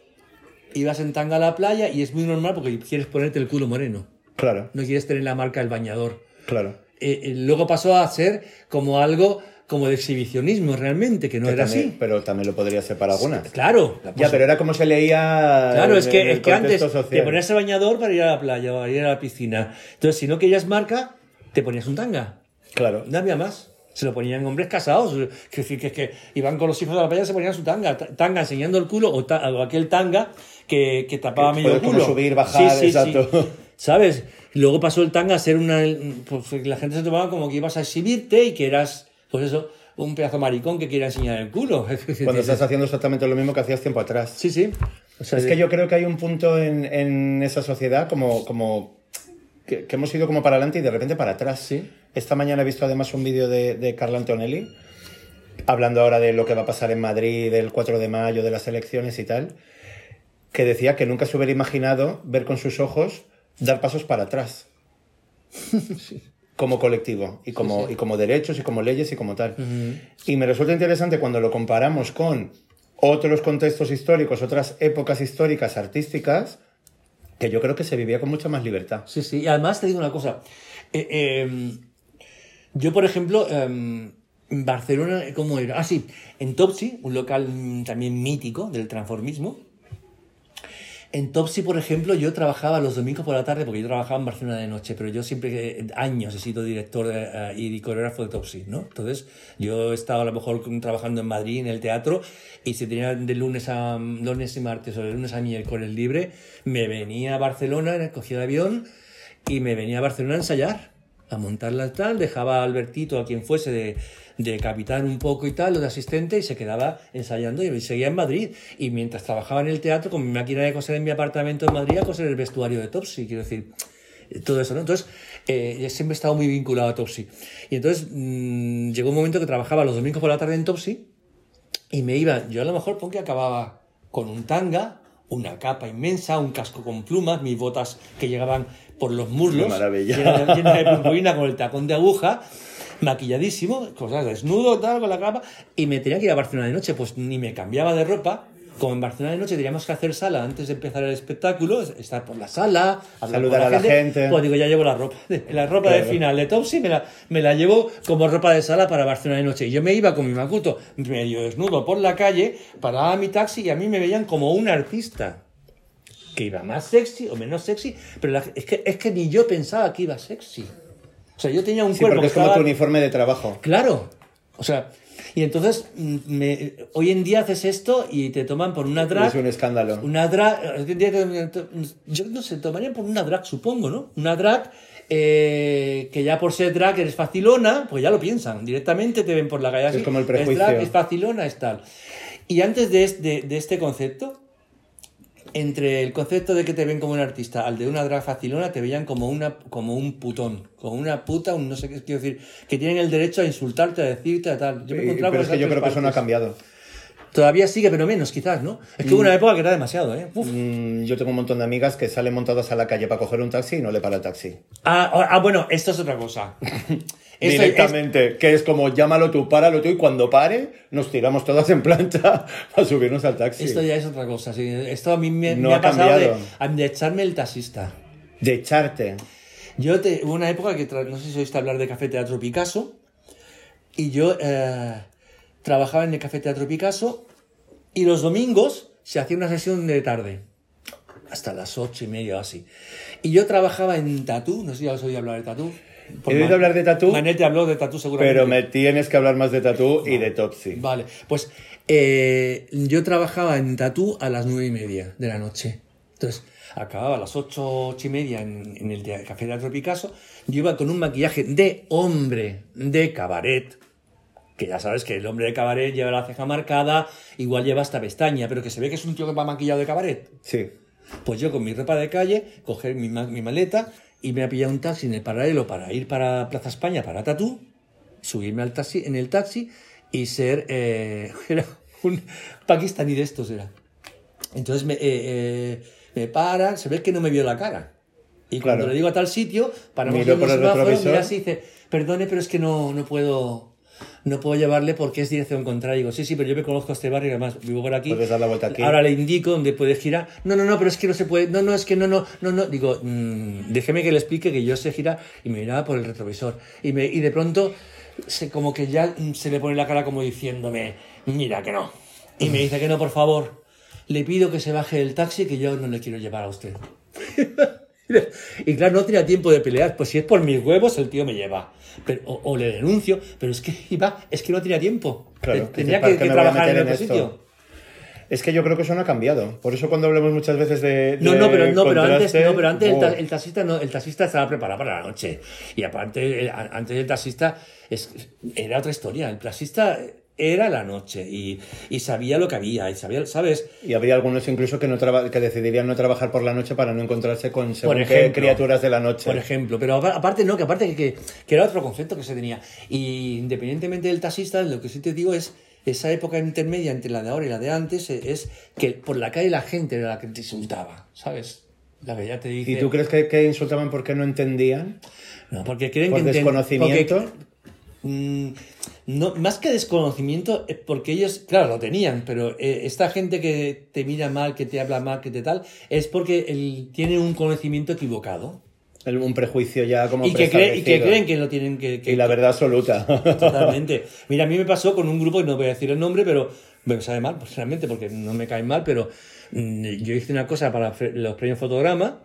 ibas en tanga a la playa y es muy normal porque quieres ponerte el culo moreno. Claro, No quieres tener la marca del bañador. claro. Eh, eh, luego pasó a ser como algo como de exhibicionismo realmente, que no Que era también- así. Pero también lo podría ser para algunas. Claro. Ya, pero era como se leía. Claro, en- es que, es el que antes contexto te social. ponías el bañador para ir a la playa o para ir a la piscina. Entonces, si no querías marca, te ponías un tanga. Claro. No había más. Se lo ponían hombres casados, que, que, que, que iban con los hijos de la playa se ponían su tanga, ta- tanga enseñando el culo o, ta- o aquel tanga que, que tapaba medio como culo. subir, bajar, exacto. ¿Sabes? Y luego pasó el tanga a ser una. Pues la gente se tomaba como que ibas a exhibirte y que eras, pues eso, un pedazo maricón que quiere enseñar el culo. [laughs] Cuando estás haciendo exactamente lo mismo que hacías tiempo atrás. Sí, sí. O sea, Es que yo creo que hay un punto en, en esa sociedad como, como que, que hemos ido como para adelante y de repente para atrás. Sí. Esta mañana he visto además un vídeo de, de Carla Antonelli hablando ahora de lo que va a pasar en Madrid el 4 de mayo, de las elecciones y tal, que decía que nunca se hubiera imaginado ver con sus ojos dar pasos para atrás. [laughs] Como colectivo y como, y como derechos y como leyes y como tal. Y me resulta interesante cuando lo comparamos con otros contextos históricos, otras épocas históricas, artísticas, que yo creo que se vivía con mucha más libertad. Sí, sí. Y además te digo una cosa. Eh, eh, yo, por ejemplo, eh, en Barcelona, ¿cómo era? Ah, sí, en Topsy, un local mm, también mítico del transformismo. En Topsy, por ejemplo, yo trabajaba los domingos por la tarde, porque yo trabajaba en Barcelona de noche, pero yo siempre, eh, años he sido director de, eh, y coreógrafo de Topsy, ¿no? Entonces, yo estaba a lo mejor trabajando en Madrid, en el teatro, y si tenía de lunes a lunes y martes o de lunes a miércoles libre, me venía a Barcelona, cogía el avión y me venía a Barcelona a ensayar, a montarla tal, dejaba a Albertito, a quien fuese, de, de capitán un poco y tal, o de asistente, y se quedaba ensayando y seguía en Madrid. Y mientras trabajaba en el teatro, con mi máquina de coser en mi apartamento en Madrid, a coser el vestuario de Topsy, quiero decir, eh, todo eso, ¿no? Entonces, eh, siempre he estado muy vinculado a Topsy. Y entonces mm, llegó un momento que trabajaba los domingos por la tarde en Topsy, y me iba, yo a lo mejor porque acababa con un tanga, una capa inmensa, un casco con plumas, mis botas que llegaban por los muslos, llenas de, llenas de purpurina con el tacón de aguja, maquilladísimo, cosas desnudo, tal, con la capa, y me tenía que ir a Barcelona de noche, pues ni me cambiaba de ropa. Como en Barcelona de noche teníamos que hacer sala antes de empezar el espectáculo, estar por la sala, Saludar a la gente. Pues digo, ya llevo la ropa. La ropa de final de Topsy me la, me la llevo como ropa de sala para Barcelona de noche. Y yo me iba con mi macuto medio desnudo por la calle, paraba mi taxi y a mí me veían como un artista. Que iba más sexy o menos sexy, pero la- es, que, es que ni yo pensaba que iba sexy. O sea, yo tenía un Sí, cuerpo porque que es como estaba- tu uniforme de trabajo. Claro. O sea, y entonces mm, me- hoy en día haces esto y te toman por una drag. Es un escándalo. Una drag, hoy en día te- yo no sé, tomarían por una drag, supongo, ¿no? Una drag eh, que ya por ser drag eres facilona, pues ya lo piensan, directamente te ven por la calle así. Es como el prejuicio. es facilona, es tal. Y antes de, es- de- de este concepto, entre el concepto de que te ven como un artista al de una drag facilona, te veían como, una, como un putón, como una puta, un no sé qué quiero decir, que tienen el derecho a insultarte, a decirte, a tal. Yo me Y- pero es que yo creo que eso no ha cambiado. Todavía sigue, pero menos, quizás, ¿no? Es que hubo una época que era demasiado, ¿eh? Uf. Mm, yo tengo un montón de amigas que salen montadas a la calle para coger un taxi y no le para el taxi. Ah, ah, ah, bueno, esto es otra cosa. [laughs] Esto es- Directamente, que es como llámalo tú, páralo tú y cuando pare nos tiramos todas en plancha [laughs] para subirnos al taxi. Esto ya es otra cosa, sí. Esto a mí me, No me ha ha pasado de, echarme el taxista. De echarte. Yo te, hubo una época que, no sé si oíste hablar de Café Teatro Picasso, y yo eh, trabajaba en el Café Teatro Picasso, y los domingos se hacía una sesión de tarde, hasta las ocho y media o así. Y yo trabajaba en Tatú, no sé si has oído hablar de Tatú. He oído hablar de Tatú, Manel te habló de Tatú seguramente. Pero me tienes que hablar más de tatú y de Topsy. Vale, pues eh, yo trabajaba en Tatú a las nueve y media de la noche. Entonces, acababa a las ocho, ocho y media en, en el Café Teatro Picasso. Yo iba con un maquillaje de hombre de cabaret. Que ya sabes que el hombre de cabaret lleva la ceja marcada, igual lleva hasta pestaña, pero que se ve que es un tío que va maquillado de cabaret. Sí. Pues yo con mi ropa de calle, coger mi, ma- mi maleta y me ha pillado un taxi en el paralelo para ir para Plaza España, para Tatú, subirme al taxi, en el taxi y ser eh, [laughs] era un pakistaní de estos era. Entonces me, eh, eh, me para, se ve que no me vio la cara. Y cuando Claro. le digo a tal sitio, un el semáforo, retrovisor. mira así y dice, perdone, pero es que no, no puedo... No puedo llevarle porque es dirección contraria. Digo, sí, sí, pero yo me conozco este barrio y además vivo por aquí. Puedes dar la vuelta aquí. Ahora le indico dónde puedes girar. No, no, no, pero es que no se puede. No, no, es que no, no, no, no. Digo, mm, déjeme que le explique que yo sé girar y me miraba por el retrovisor. Y, me, y de pronto, se, como que ya mm, se le pone la cara como diciéndome, mira que no. Y me dice que no, por favor. Le pido que se baje del taxi que yo no le quiero llevar a usted. [laughs] Y claro, no tenía tiempo de pelear. Pues si es por mis huevos, el tío me lleva. Pero, o, o le denuncio, pero es que iba, es que no tenía tiempo. Claro, Te- Tenía ¿para que, trabajar en otro sitio. Es que yo creo que eso no ha cambiado. Por eso cuando hablamos muchas veces de. No, de no, pero, no, pero antes, contraste, no, pero antes el, ta- el taxista no, el taxista estaba preparado para la noche. Y aparte, el- antes el taxista es, era otra historia. El taxista era la noche y, y sabía lo que había, y sabía, ¿sabes? Y habría algunos incluso que, no que decidirían no trabajar por la noche para no encontrarse con según qué ejemplo. criaturas de la noche. Por ejemplo, pero apa- aparte no, que aparte que, que, que era otro concepto que se tenía. Y independientemente del taxista, lo que sí te digo es, esa época intermedia entre la de ahora y la de antes, eh, es que por la calle la gente era la que te insultaba, ¿sabes? La que ya te dice... ¿Y tú crees que, que insultaban porque no entendían? No, porque creen ¿Por que... enten- desconocimiento? porque- Mm, no, más que desconocimiento, es porque ellos, claro, lo tenían, pero eh, esta gente que te mira mal, que te habla mal, que te tal, es porque él tiene un conocimiento equivocado. El- un prejuicio ya como Y que, cree- y que creen que lo tienen que... que- Y la verdad absoluta. Totalmente. [laughs] Mira, a mí me pasó con un grupo, no voy a decir el nombre, pero me sabe mal, pues, realmente, porque no me caen mal, pero mm, yo hice una cosa para los premios Fotograma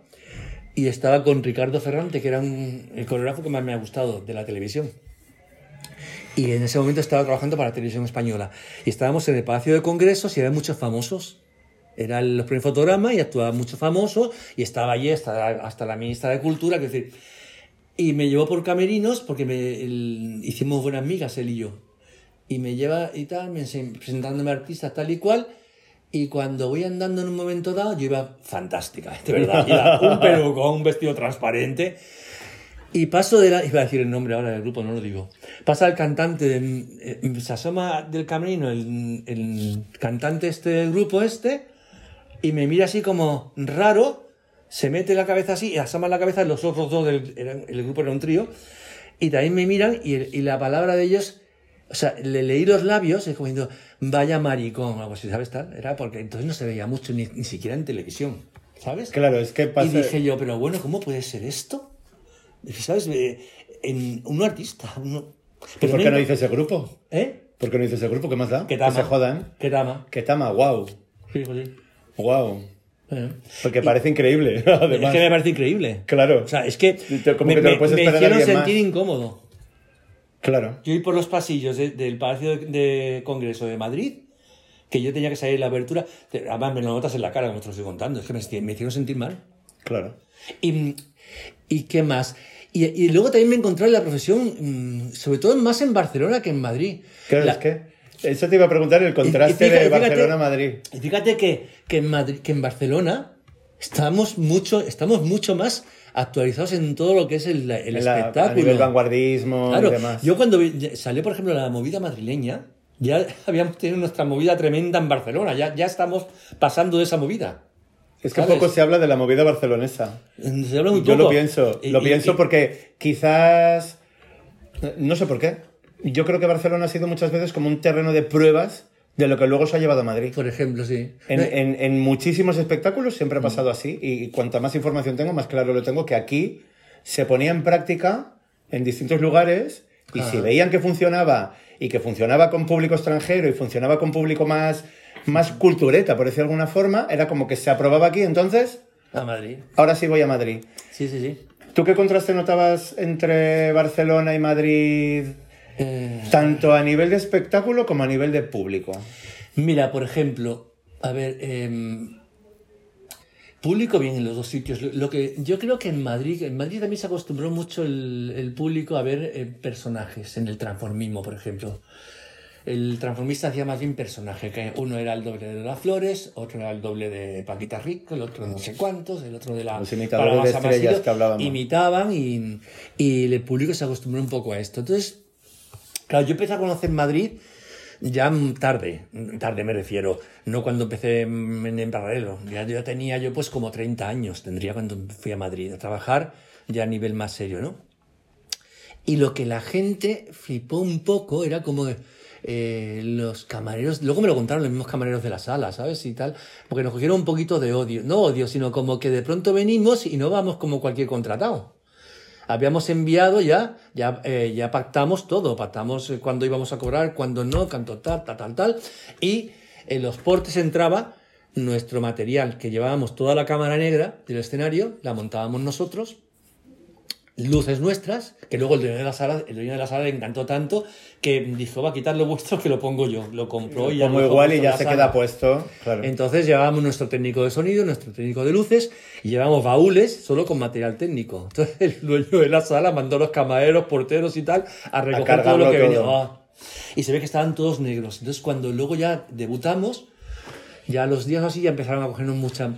y estaba con Ricardo Ferrante, que era un- el coreógrafo que más me ha gustado de la televisión. Y en ese momento estaba trabajando para la televisión española. Y estábamos en el Palacio de Congresos y había muchos famosos. Eran los premios Fotograma y actuaban muchos famosos y estaba allí hasta, hasta la ministra de Cultura, que decir, y me llevó por camerinos porque me, el- hicimos buenas migas él y yo. Y me lleva y tal, me presentándome a artistas tal y cual. Y cuando voy andando en un momento dado, yo iba fantástica, de verdad. Iba un pelucón, un vestido transparente. Y paso de la. Iba a decir el nombre ahora del grupo, no lo digo. Pasa el cantante, de- eh, se asoma del camerino el, el cantante este del grupo este, y me mira así como raro, se mete la cabeza así y asoma la cabeza los otros dos, del, eran- el grupo era un trío, y también me miran y, el- y la palabra de ellos, o sea, le leí los labios, es como diciendo, vaya maricón, algo así, ¿sabes? Tal? Era porque entonces no se veía mucho, ni, ni siquiera en televisión, ¿sabes? claro, es que pasa. Y dije yo, pero bueno, ¿cómo puede ser esto? ¿Sabes? Eh, En un artista. uno- ¿Y Pero ¿Por qué no dices ese grupo? ¿Eh? ¿Por qué no dices ese grupo? ¿Qué más da? ¿Qué Que tama? se jodan. ¿Qué tama? Que tama, wow. Sí, pues sí. Wow. Eh. Porque parece increíble, [laughs] Es además. que me parece increíble. Claro. O sea, es que como me, que te lo me- me hicieron sentir más. incómodo. Claro. Yo ir por los pasillos de- del Palacio de, de Congreso de Madrid, que yo tenía que salir la abertura, además me lo notas en la cara como te lo estoy contando, es que me, me hicieron sentir mal. Claro. ¿Y, y qué más? Y, y luego también me encontré en la profesión, mm, sobre todo más en Barcelona que en Madrid. Claro, La- es que. Eso te iba a preguntar, el contraste y fíjate- de Barcelona-Madrid. Y fíjate que, que, en Madrid, que en Barcelona estamos mucho, estamos mucho más actualizados en todo lo que es el, el la- espectáculo. A nivel vanguardismo Claro, y demás. yo cuando salió, por ejemplo, la movida madrileña, Ya [laughs] habíamos tenido nuestra movida tremenda en Barcelona, ya, ya estamos pasando de esa movida. Es que ¿Sabes? poco se habla de la movida barcelonesa. Se habla muy Yo poco. lo pienso, lo y- pienso y- porque quizás, no sé por qué, yo creo que Barcelona ha sido muchas veces como un terreno de pruebas de lo que luego se ha llevado a Madrid. Por ejemplo, sí. En, No, en- en muchísimos espectáculos siempre ha Mm. pasado así y cuanta más información tengo, más claro lo tengo que aquí se ponía en práctica en distintos lugares y si veían que funcionaba y que funcionaba con público extranjero y funcionaba con público más, más cultureta, por decir de alguna forma, era como que se aprobaba aquí, entonces A Madrid. ahora sí voy a Madrid. Sí, sí, sí. ¿Tú qué contraste notabas entre Barcelona y Madrid, Eh, tanto a nivel de espectáculo como a nivel de público? Mira, por ejemplo, a ver, em, público bien en los dos sitios. Lo, lo que yo creo que en Madrid, en Madrid también se acostumbró mucho el, el público a ver eh, personajes en el transformismo, por ejemplo. El transformista hacía más bien personaje, que uno era el doble de las flores, otro era el doble de Paquita Rico, el otro no sé cuántos, el otro de la... Los imitadores de estrellas amasillo. que hablábamos. Imitaban y, y el público se acostumbró un poco a esto. Entonces, Claro, yo empecé a conocer Madrid ya tarde, tarde me refiero, no cuando empecé en, en paralelo. Ya, ya tenía yo pues como 30 años, tendría cuando fui a Madrid a trabajar ya a nivel más serio, ¿no? Y lo que la gente flipó un poco era como eh, los camareros, luego me lo contaron los mismos camareros de la sala, ¿sabes? Y tal, porque nos cogieron un poquito de odio, no odio, sino como que de pronto venimos y no vamos como cualquier contratado. Habíamos enviado ya, ya, eh, ya pactamos todo, pactamos eh, cuándo íbamos a cobrar, cuándo no, cuánto tal, tal, tal, tal. Y en los portes entraba nuestro material, que llevábamos toda la cámara negra del escenario, la montábamos nosotros, luces nuestras, que luego el dueño de la sala, el dueño de la sala le encantó tanto que dijo, va a quitar lo vuestro que lo pongo yo. Lo compró y ya lo dejó igual y ya se sala. queda puesto. Claro. Entonces llevábamos nuestro técnico de sonido, nuestro técnico de luces y llevábamos baúles solo con material técnico. Entonces el dueño de la sala mandó a los camareros, porteros y tal a recoger todo lo que venía. todo. Ah. Y se ve que estaban todos negros. Entonces cuando luego ya debutamos, ya los días así ya empezaron a cogernos mucha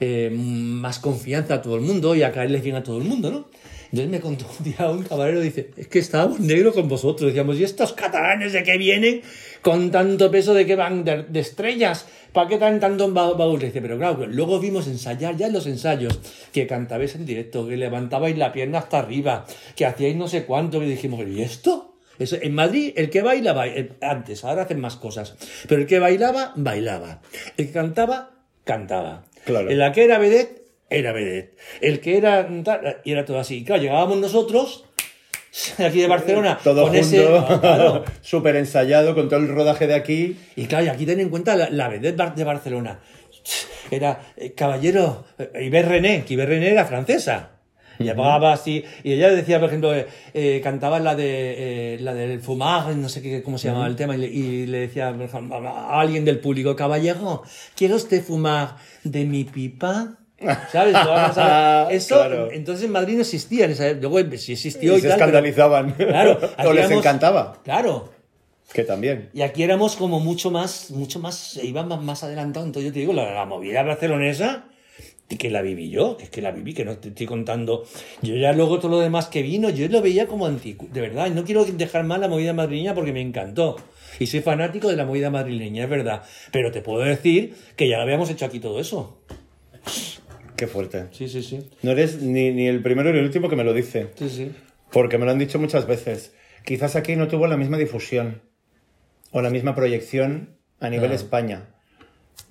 eh, más confianza a todo el mundo y a caerles bien a todo el mundo, ¿no? Entonces me contó un día un camarero, dice, es que estábamos negros con vosotros. Decíamos, ¿y estos catalanes de qué vienen con tanto peso de que van de, de estrellas? ¿Para qué traen tanto baúl? Dice, pero claro, luego vimos ensayar ya en los ensayos, que cantabais en directo, que levantabais la pierna hasta arriba, que hacíais no sé cuánto, y dijimos, ¿y esto? En Madrid, el que baila, baila, antes, ahora hacen más cosas, pero el que bailaba, bailaba. El que cantaba, cantaba. Claro. En la que era vedette, era vedette. El que era tal, y era todo así. Y claro, llegábamos nosotros, aquí de Barcelona, Todo con junto, ese... claro. [laughs] súper ensayado con todo el rodaje de aquí. Y claro, y aquí ten en cuenta la, la vedette de Barcelona. Era eh, caballero eh, Iber René, que Iber René era francesa. Y llamaba así, y ella decía, por ejemplo, eh, eh, cantaba la de la del fumar, no sé qué, cómo se llamaba el tema, y le, y le decía por ejemplo, a alguien del público, caballero, ¿quiere usted fumar de mi pipa? ¿Sabes? [laughs] Eso, Claro. entonces en Madrid no existía, en esa- luego sí existió Y y, se tal, pero- escandalizaban. claro, [laughs] o les hacíamos- encantaba. Claro, Que también. y aquí éramos como mucho más, mucho más, se iban más, adelantado. Entonces yo te digo, la, la movida barcelonesa, que la viví yo, que es que la viví, que no te estoy contando. Yo ya luego todo lo demás que vino, yo lo veía como antiguo, de verdad. Y no quiero dejar mal la movida madrileña porque me encantó. Y soy fanático de la movida madrileña, es verdad. Pero te puedo decir que ya lo habíamos hecho aquí todo eso. Qué fuerte. Sí, sí, sí. No eres ni, ni el primero ni el último que me lo dice. Sí, sí. Porque me lo han dicho muchas veces. Quizás aquí no tuvo la misma difusión o la misma proyección a nivel Ah. España.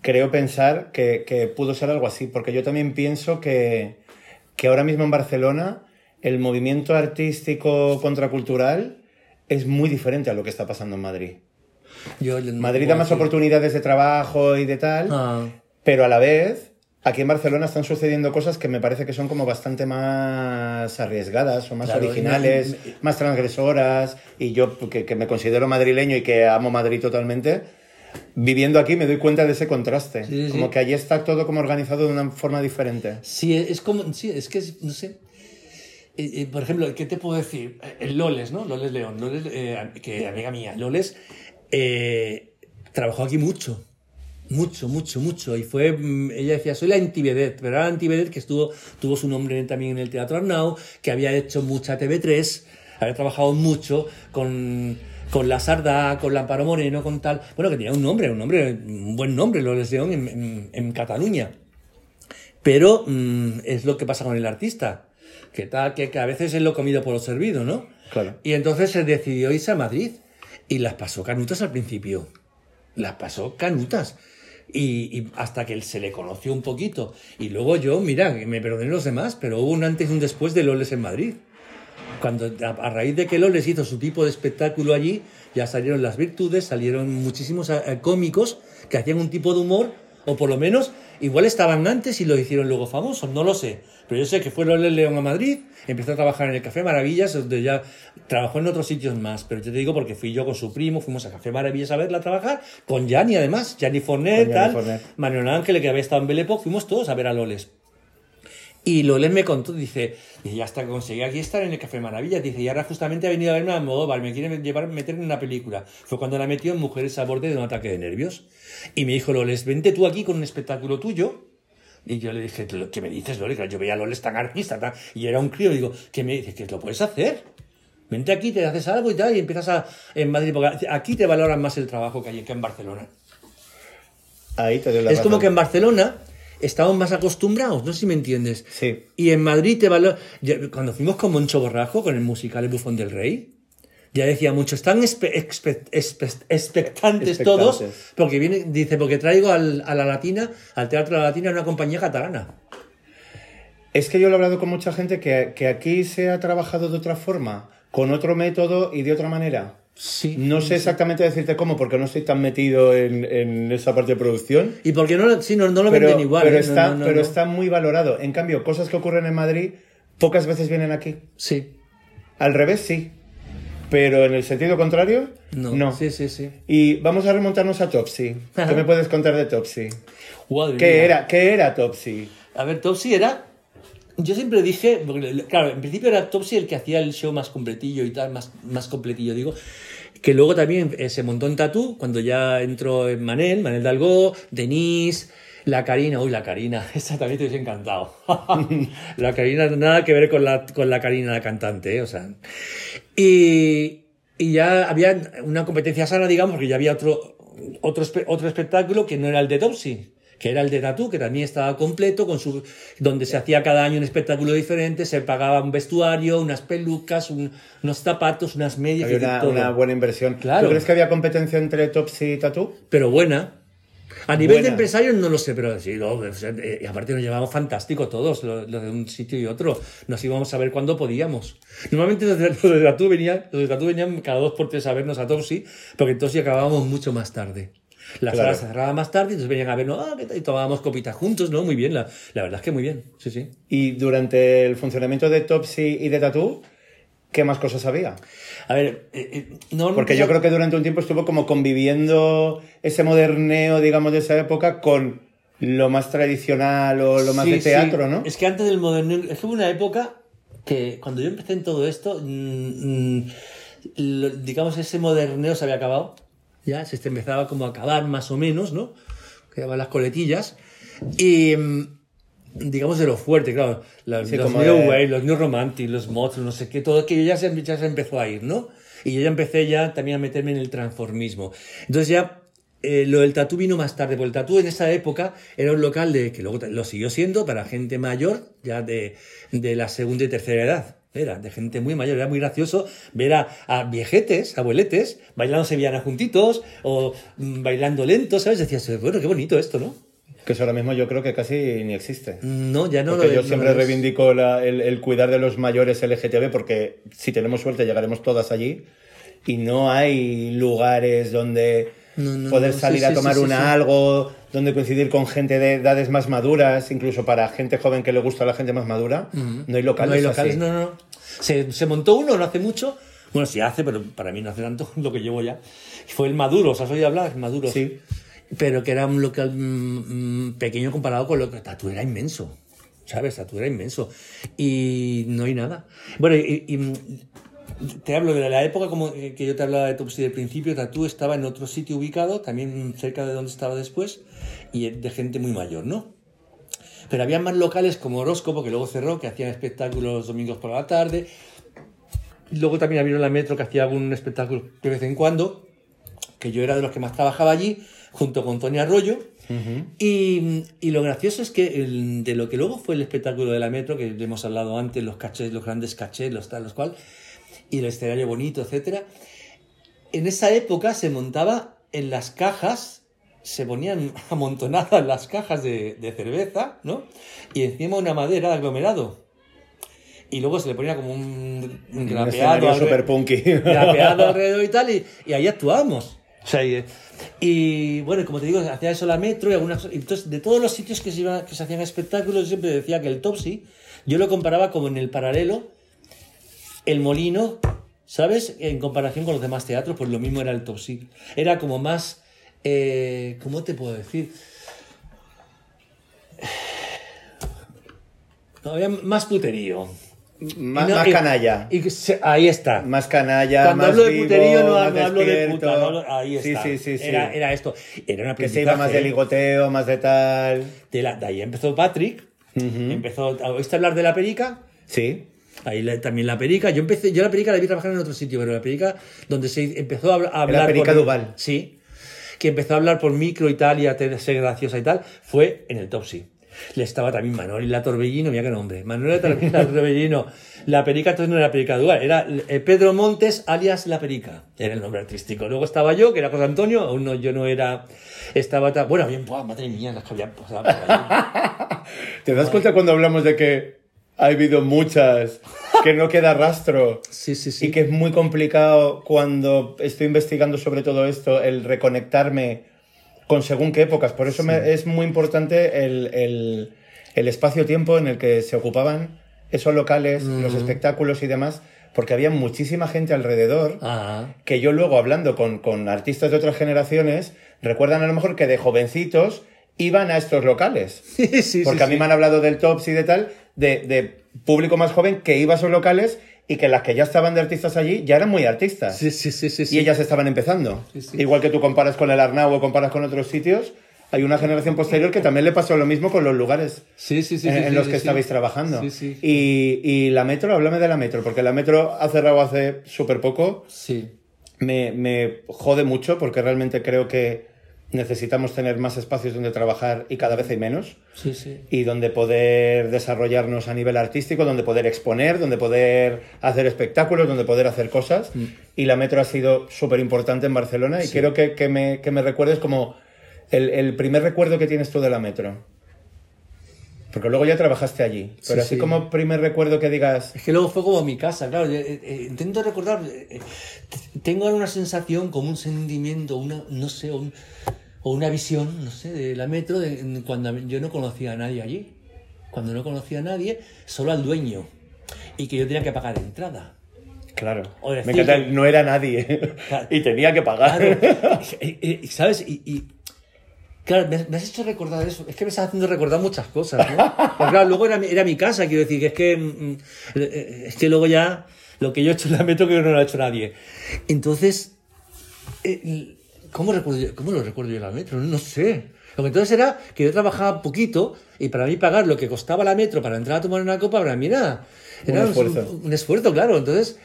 Creo pensar que, que pudo ser algo así, porque yo también pienso que, que ahora mismo en Barcelona el movimiento artístico contracultural es muy diferente a lo que está pasando en Madrid. Yo, Madrid da más oportunidades de trabajo y de tal, Ah, pero a la vez, aquí en Barcelona están sucediendo cosas que me parece que son como bastante más arriesgadas o más Claro, originales, y- más transgresoras. Y yo, que, que me considero madrileño y que amo Madrid totalmente, viviendo aquí me doy cuenta de ese contraste. Sí, sí. Como que allí está todo como organizado de una forma diferente. Sí, es como, sí, es que, no sé. Eh, eh, por ejemplo, ¿qué te puedo decir? El Loles, ¿no? Loles León, Loles, eh, que amiga mía, Loles eh, trabajó aquí mucho, mucho, mucho, mucho. Y fue, mm, ella decía, soy la antivedet, pero era la antivedet que estuvo, tuvo su nombre también en el Teatro Arnau, que había hecho mucha TV3, Había trabajado mucho con, con la Sarda, con la Amparo Moreno, con tal. Bueno, que tenía un nombre, un nombre, un buen nombre, Loles León en, en, en Cataluña. Pero mm, es lo que pasa con el artista, que, tal, que, que a veces es lo comido por lo servido, ¿no? Claro. Y entonces se decidió irse a Madrid y las pasó canutas al principio. Las pasó canutas. Y, y hasta que se le conoció un poquito. Y luego yo, mira, me perdonen los demás, pero hubo un antes y un después de Loles en Madrid. Cuando a, a raíz de que Loles hizo su tipo de espectáculo allí, ya salieron las virtudes, salieron muchísimos eh, cómicos que hacían un tipo de humor, o por lo menos igual estaban antes y lo hicieron luego famosos, no lo sé. Pero yo sé que fue Loles León a Madrid, empezó a trabajar en el Café Maravillas, donde ya trabajó en otros sitios más. Pero yo te digo porque fui yo con su primo, fuimos a Café Maravillas a verla trabajar, con Yanni además, Yanni Yanni tal. Manuel Ángel, que había estado en Belepo, fuimos todos a ver a Loles. Y Loles me contó, dice, y ya hasta que conseguí aquí estar en el Café Maravillas, dice, y ahora justamente ha venido a verme a Almodóvar, me quiere llevar, meter en una película. Fue cuando la metió en Mujeres a borde de un ataque de nervios. Y me dijo, Loles, vente tú aquí con un espectáculo tuyo. Y yo le dije, ¿qué me dices, Loles? Yo veía a Loles tan artista, tan- y era un crío, y digo, ¿qué me dices? ¿Que lo puedes hacer? Vente aquí, te haces algo y tal, y empiezas a, en Madrid, porque aquí te valoran más el trabajo que hay que en Barcelona. Ahí te doy la Es como que en Barcelona estamos más acostumbrados, no sé si me entiendes. Sí. Y en Madrid te valor... Cuando fuimos con Moncho Borrajo, con el musical El Bufón del Rey, ya decía mucho, están espe- expe- espe- expectantes, todos, porque viene, dice, porque traigo al- a la Latina, al Teatro de la Latina, una compañía catalana. Es que yo lo he hablado con mucha gente que, que aquí se ha trabajado de otra forma, con otro método y de otra manera. Sí. No sé exactamente decirte cómo, porque no estoy tan metido en, en esa parte de producción. Y porque no, sí, no, no lo Pero, venden igual. pero ¿eh? Está, no, pero está muy valorado. En cambio, cosas que ocurren en Madrid pocas veces vienen aquí. Sí. Al revés, sí. Pero en el sentido contrario, No. no. Sí, sí, sí. Y vamos a remontarnos a Topsy. ¿Qué me puedes contar de Topsy? ¿Qué era, ¿Qué era Topsy? A ver, Topsy era. Yo siempre dije, claro, en principio era Topsy el que hacía el show más completillo y tal, más, más completillo, digo. Que luego también eh, se montó en Tatú, cuando ya entró en Manel, Manel Dalgó, Denise, la Karina, uy, la Karina, [laughs] esa también te hubiese encantado. [laughs] la Karina, nada que ver con la, con la Karina, la cantante, ¿eh? o sea. Y, y ya había una competencia sana, digamos, porque ya había otro, otro, otro espectáculo que no era el de Topsy, que era el de Tatú, que también estaba completo, con su, donde se hacía cada año un espectáculo diferente, se pagaba un vestuario, unas pelucas, un- unos zapatos, unas medias, Había una, todo. una buena inversión. Claro. ¿Tú crees que había competencia entre Topsy y Tatú? pero buena. A nivel de empresarios no lo sé, pero sí, no, sea, eh, y aparte nos llevábamos fantástico todos, lo, lo de un sitio y otro. Nos íbamos a ver cuando podíamos. Normalmente los de, los de Tatú venían, los de Tatú venían cada dos por tres a vernos a Topsy, porque en Topsy acabábamos mucho más tarde. La Claro. sala se cerraba más tarde, entonces venían a vernos, ah, y tomábamos copitas juntos, ¿no? Muy bien, la, la verdad es que muy bien, sí, sí. Y durante el funcionamiento de Topsy y de Tatú, ¿qué más cosas había? A ver, eh, eh, no, Porque yo creo que durante un tiempo estuvo como conviviendo ese moderneo, digamos, de esa época con lo más tradicional o lo más Sí, de teatro, sí. ¿no? Es que antes del moderno, es que hubo una época que cuando yo empecé en todo esto, mm, mm, lo- digamos, ese moderneo se había acabado. Ya se empezaba como a acabar más o menos, ¿no? Quedaban las coletillas. Y mm, digamos de lo fuerte, claro. la- Sí, los New de- Wave, los New Romantic, los Mods, no sé qué, todo aquello ya se, ya se empezó a ir, ¿no? Y yo ya empecé ya también a meterme en el transformismo. Entonces ya eh, lo del tatú vino más tarde, porque el tatú en esa época era un local de que luego lo siguió siendo para gente mayor, ya de, de la segunda y tercera edad. Era de gente muy mayor, era muy gracioso ver a, a viejetes, abueletes, bailando sevillanas juntitos o mm, bailando lento, ¿sabes? Decías, bueno, qué bonito esto, ¿no? Que eso ahora mismo yo creo que casi ni existe. No, ya no Porque lo yo no siempre lo reivindico la- el, el cuidar de los mayores LGTB porque si tenemos suerte llegaremos todas allí y no hay lugares donde No, no, poder sí, salir a tomar sí, sí, una algo, donde coincidir con gente de edades más maduras, incluso para gente joven que le gusta a la gente más madura. No hay locales. No hay locales, así. no, no. Se, se montó uno no hace mucho. Bueno, sí hace, pero para mí no hace tanto [laughs] lo que llevo ya. Fue el Maduro, ¿os has oído hablar? Maduro. Sí. Pero que era un local mm, mm, pequeño comparado con lo que Tatu era inmenso. ¿Sabes? Tatu era inmenso. Y no hay nada. Bueno, y, y, te hablo de la época como eh, que yo te hablaba de Topsy del principio. Tatu estaba en otro sitio ubicado, también cerca de donde estaba después, y de gente muy mayor, ¿no? Pero había más locales como Horóscopo, que luego cerró, que hacían espectáculos los domingos por la tarde. luego también abrieron la Metro que hacía algún espectáculo de vez en cuando, que yo era de los que más trabajaba allí, junto con Tony Arroyo. y, y lo gracioso es que el- de lo que luego fue el espectáculo de la Metro, que hemos hablado antes, los cachés, los grandes cachés, los tal, los cual, y el escenario bonito, etcétera, en esa época se montaba en las cajas, se ponían [laughs] amontonadas las cajas de, de cerveza, ¿no? Y encima una madera de aglomerado. Y luego se le ponía como un, un grapeado, super punky. [laughs] grapeado alrededor y tal, y, y ahí actuábamos. O sea, y, y, bueno, como te digo, hacía eso la metro y algunas Entonces, de todos los sitios que se, iba- que se hacían espectáculos, siempre decía que el Topsy, yo lo comparaba como en el paralelo, el molino, ¿sabes? En comparación con los demás teatros, pues lo mismo era el Topsy. Era como más. eh, ¿Cómo te puedo decir? No, había más puterío. No- más y- canalla. y que se- ahí está. Más canalla, Cuando más hablo de puterío no, no hablo de puta, no hablo- ahí está. sí, sí, sí. Era, era esto. Era una Que se iba más de ligoteo, más de tal. de, la- de ahí empezó Patrick. Empezó. ¿Oíste hablar de la perica? Sí. Ahí la- también la perica. Yo empecé, yo la perica la vi trabajar en otro sitio, pero la perica donde se empezó a, a hablar. Perica por, Duval. Sí. Que empezó a hablar por micro y tal y a ser graciosa y tal, fue en el Topsy. Le estaba también Manuel la Torbellino, mira qué nombre. Manuel [laughs] la Torbellino. La perica entonces no era perica Duval, era eh, Pedro Montes alias la perica. Era el nombre artístico. Luego estaba yo, que era José Antonio, aún no, yo no era. Estaba tan. Bueno, bien, madre mía, las que habían pasado por ahí. [laughs] ¿Te das cuenta cuando hablamos de que ha habido muchas, que no queda rastro? Sí, sí, sí. Y que es muy complicado cuando estoy investigando sobre todo esto, el reconectarme con según qué épocas. Por eso me- es muy importante el, el- el espacio-tiempo en el que se ocupaban esos locales, los espectáculos y demás, porque había muchísima gente alrededor Ah. que yo luego hablando con, con artistas de otras generaciones, recuerdan a lo mejor que de jovencitos iban a estos locales. [laughs] Sí, sí, Porque sí, a mí me han hablado del Tops y de tal, de, de público más joven que iba a esos locales y que las que ya estaban de artistas allí ya eran muy artistas. Sí, sí, sí, sí. Y ellas estaban empezando. Sí, sí. Igual que tú comparas con el Arnau o comparas con otros sitios, hay una generación posterior que también le pasó lo mismo con los lugares Sí, sí, sí. en, los que estabais trabajando. Sí, sí. Y, y la metro, háblame de la metro, porque la metro ha cerrado hace súper poco. Sí. Me, me jode mucho porque realmente creo que necesitamos tener más espacios donde trabajar y cada vez hay menos. Sí, sí. Y donde poder desarrollarnos a nivel artístico, donde poder exponer, donde poder hacer espectáculos, donde poder hacer cosas. Y la metro ha sido súper importante en Barcelona y quiero que, que me, que me recuerdes como el, el primer recuerdo que tienes tú de la metro. Porque luego ya trabajaste allí. Pero Sí, así sí. como primer recuerdo que digas, Es que luego fue como mi casa, claro. eh, eh, intento recordar, eh, eh, tengo ahora una sensación, como un sentimiento, una, no sé, un- o una visión, no sé, de la metro, de, en- cuando yo no conocía a nadie allí. Cuando no conocía a nadie, solo al dueño. Y que yo tenía que pagar entrada. claro, O me decir encanta, no era nadie Claro. [laughs] y tenía que pagar. Claro. Y- y- ¿Sabes? Y, y- claro, me, me has hecho recordar eso. Es que me estás haciendo recordar muchas cosas, ¿no? Porque claro, luego era, era mi casa, quiero decir, que es que, mm, eh, es que luego ya lo que yo he hecho en la metro que no lo ha hecho nadie. Entonces, eh, ¿cómo, recuerdo yo- ¿cómo lo recuerdo yo en la metro? No sé. Lo que entonces era que yo trabajaba poquito y para mí pagar lo que costaba la metro para entrar a tomar una copa, para mí era, Un era esfuerzo. un esfuerzo, claro. Entonces,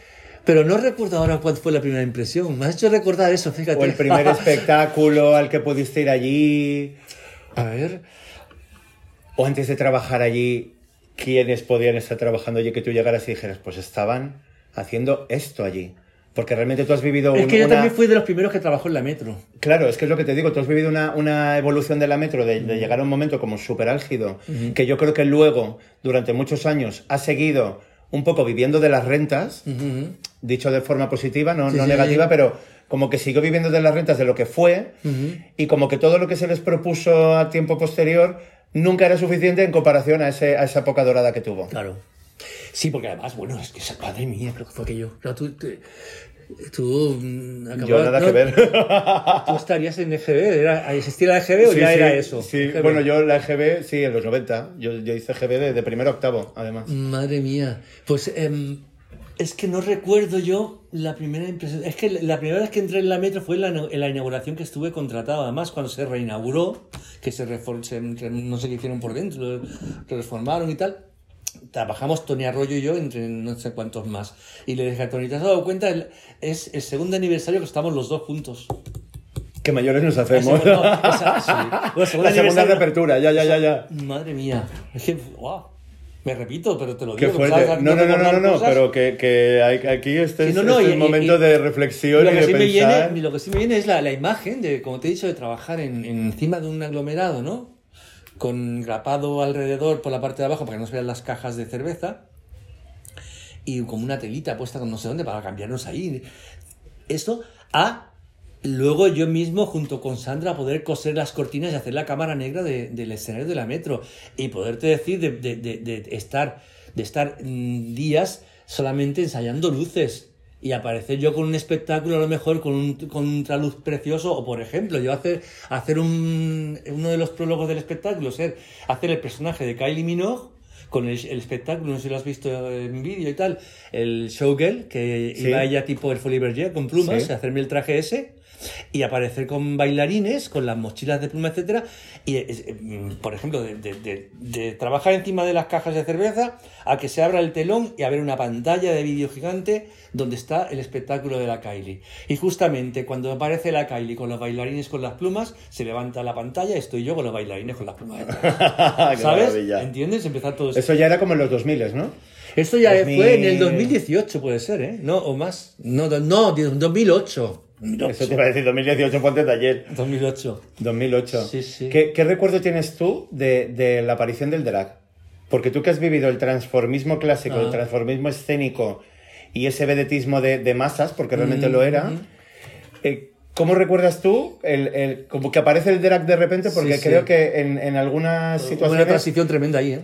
pero no recuerdo ahora cuál fue la primera impresión. Me has hecho recordar eso, fíjate. O el primer [laughs] espectáculo al que pudiste ir allí. A ver. O antes de trabajar allí, ¿quiénes podían estar trabajando allí que tú llegaras y dijeras, pues estaban haciendo esto allí? Porque realmente tú has vivido Es un- que yo una... también fui de los primeros que trabajó en la metro. Claro, es que es lo que te digo, tú has vivido una, una evolución de la metro, de, de llegar a un momento como súper álgido, que yo creo que luego, durante muchos años, has seguido un poco viviendo de las rentas, dicho de forma positiva, no, Sí, no sí, negativa, sí. pero como que siguió viviendo de las rentas de lo que fue, y como que todo lo que se les propuso a tiempo posterior nunca era suficiente en comparación a, ese, a esa época dorada que tuvo. Claro. Sí, porque además, bueno, es que madre mía, creo que fue aquello. Tú, tú, tú, mm, Yo nada no, que ver. [laughs] Tú estarías en EGB, ¿era, ¿existía la EGB o Sí, ya sí, era eso? Sí, EGB. bueno, yo la EGB, sí, en los 90. Yo, yo hice EGB de, de primero a octavo, además. Madre mía. Pues em, es que no recuerdo yo la primera impresión. Es que la primera vez que entré en la metro fue en la, en la inauguración que estuve contratado. Además, cuando se reinauguró, que se, refor- se- no sé qué hicieron por dentro, reformaron y tal. Trabajamos Tony Arroyo y yo entre no sé cuántos más. Y le dije a Tony, ¿te has dado cuenta? El- es el segundo aniversario que estamos los dos juntos. Que mayores nos hacemos. Esa- sí. [laughs] La segunda reapertura, ya, ya, ya, ya. Madre mía. Es que, wow. Me repito, pero te lo Qué digo. fuerte. ¿sabes? No, no, no, no, no, no, pero que, que aquí este Sí, es, no, no, este y- momento y- de reflexión lo y que, de sí me pensar. viene, lo que sí me viene es la, la imagen de, como te he dicho, de trabajar en- encima de un aglomerado, ¿no? Con grapado alrededor por la parte de abajo para que no se vean las cajas de cerveza. Y como una telita puesta con no sé dónde para cambiarnos ahí. Esto a luego yo mismo junto con Sandra poder coser las cortinas y hacer la cámara negra de- del escenario de la metro. Y poderte decir de, de- de- estar, de estar mm, días solamente ensayando luces. Y aparecer yo con un espectáculo, a lo mejor con un contraluz precioso, o por ejemplo, yo hacer, hacer un, uno de los prólogos del espectáculo, ser hacer el personaje de Kylie Minogue con el, el espectáculo, no sé si lo has visto en vídeo y tal, el showgirl, que Sí. iba ella tipo el Folie Berger con plumas, Sí. hacerme el traje ese y aparecer con bailarines, con las mochilas de pluma, etcétera Y, eh, mm, por ejemplo, de, de- de- de trabajar encima de las cajas de cerveza a que se abra el telón y a ver una pantalla de vídeo gigante donde está el espectáculo de la Kylie. Y justamente cuando aparece la Kylie con los bailarines con las plumas, se levanta la pantalla y estoy yo con los bailarines con las plumas detrás. [laughs] ¿Sabes? maravilla. ¿Entiendes? Empezar todo esto. Eso ya era como en los 2000, ¿no? Esto ya 2000. fue en el 2018, puede ser, ¿eh? No, o más. No, no, 2008. 2008. Eso te iba a decir 2018, ponte de ayer. 2008. 2008. Sí, sí. ¿Qué, qué recuerdo tienes tú de, de la aparición del drag? Porque tú que has vivido el transformismo clásico, el Ah. transformismo escénico y ese vedetismo de, de masas, porque realmente lo era, eh, ¿cómo recuerdas tú el, el- como que aparece el drag de repente? Porque Sí, sí. creo que en, en algunas Hubo una situaciones... transición tremenda ahí, ¿eh?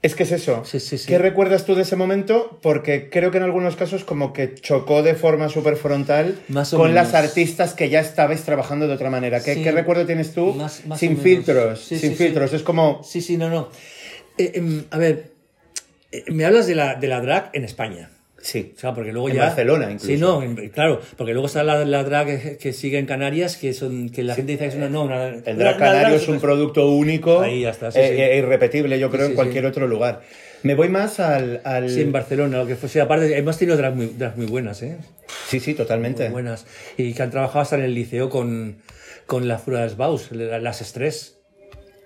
Es que es eso. Sí, sí, sí. ¿Qué recuerdas tú de ese momento? Porque creo que en algunos casos como que chocó de forma súper frontal Más con menos. las artistas que ya estabais trabajando de otra manera. ¿Qué, recuerdo tienes tú? Más- más o sin filtros, sin filtros. Es como... Sí, sí, no, no. Eh, em, a ver, eh, me hablas de la, de la drag en España. Sí. O sea, porque luego En ya. Barcelona, incluso. Sí, no, en- claro, porque luego está la, la drag que, que sigue en Canarias, que son que la gente dice que es una. No, una, El drag una canario drag es un producto único Ahí ya está, sí, eh, sí. e irrepetible, yo creo, sí, en cualquier sí. otro lugar. Me voy más al... al- Sí, en Barcelona, lo que fuese. Aparte, hemos tenido drag muy, drag muy buenas, ¿eh? sí, sí, totalmente. Muy buenas. Y que han trabajado hasta en el liceo con, con la Fura de Baus, las estrés.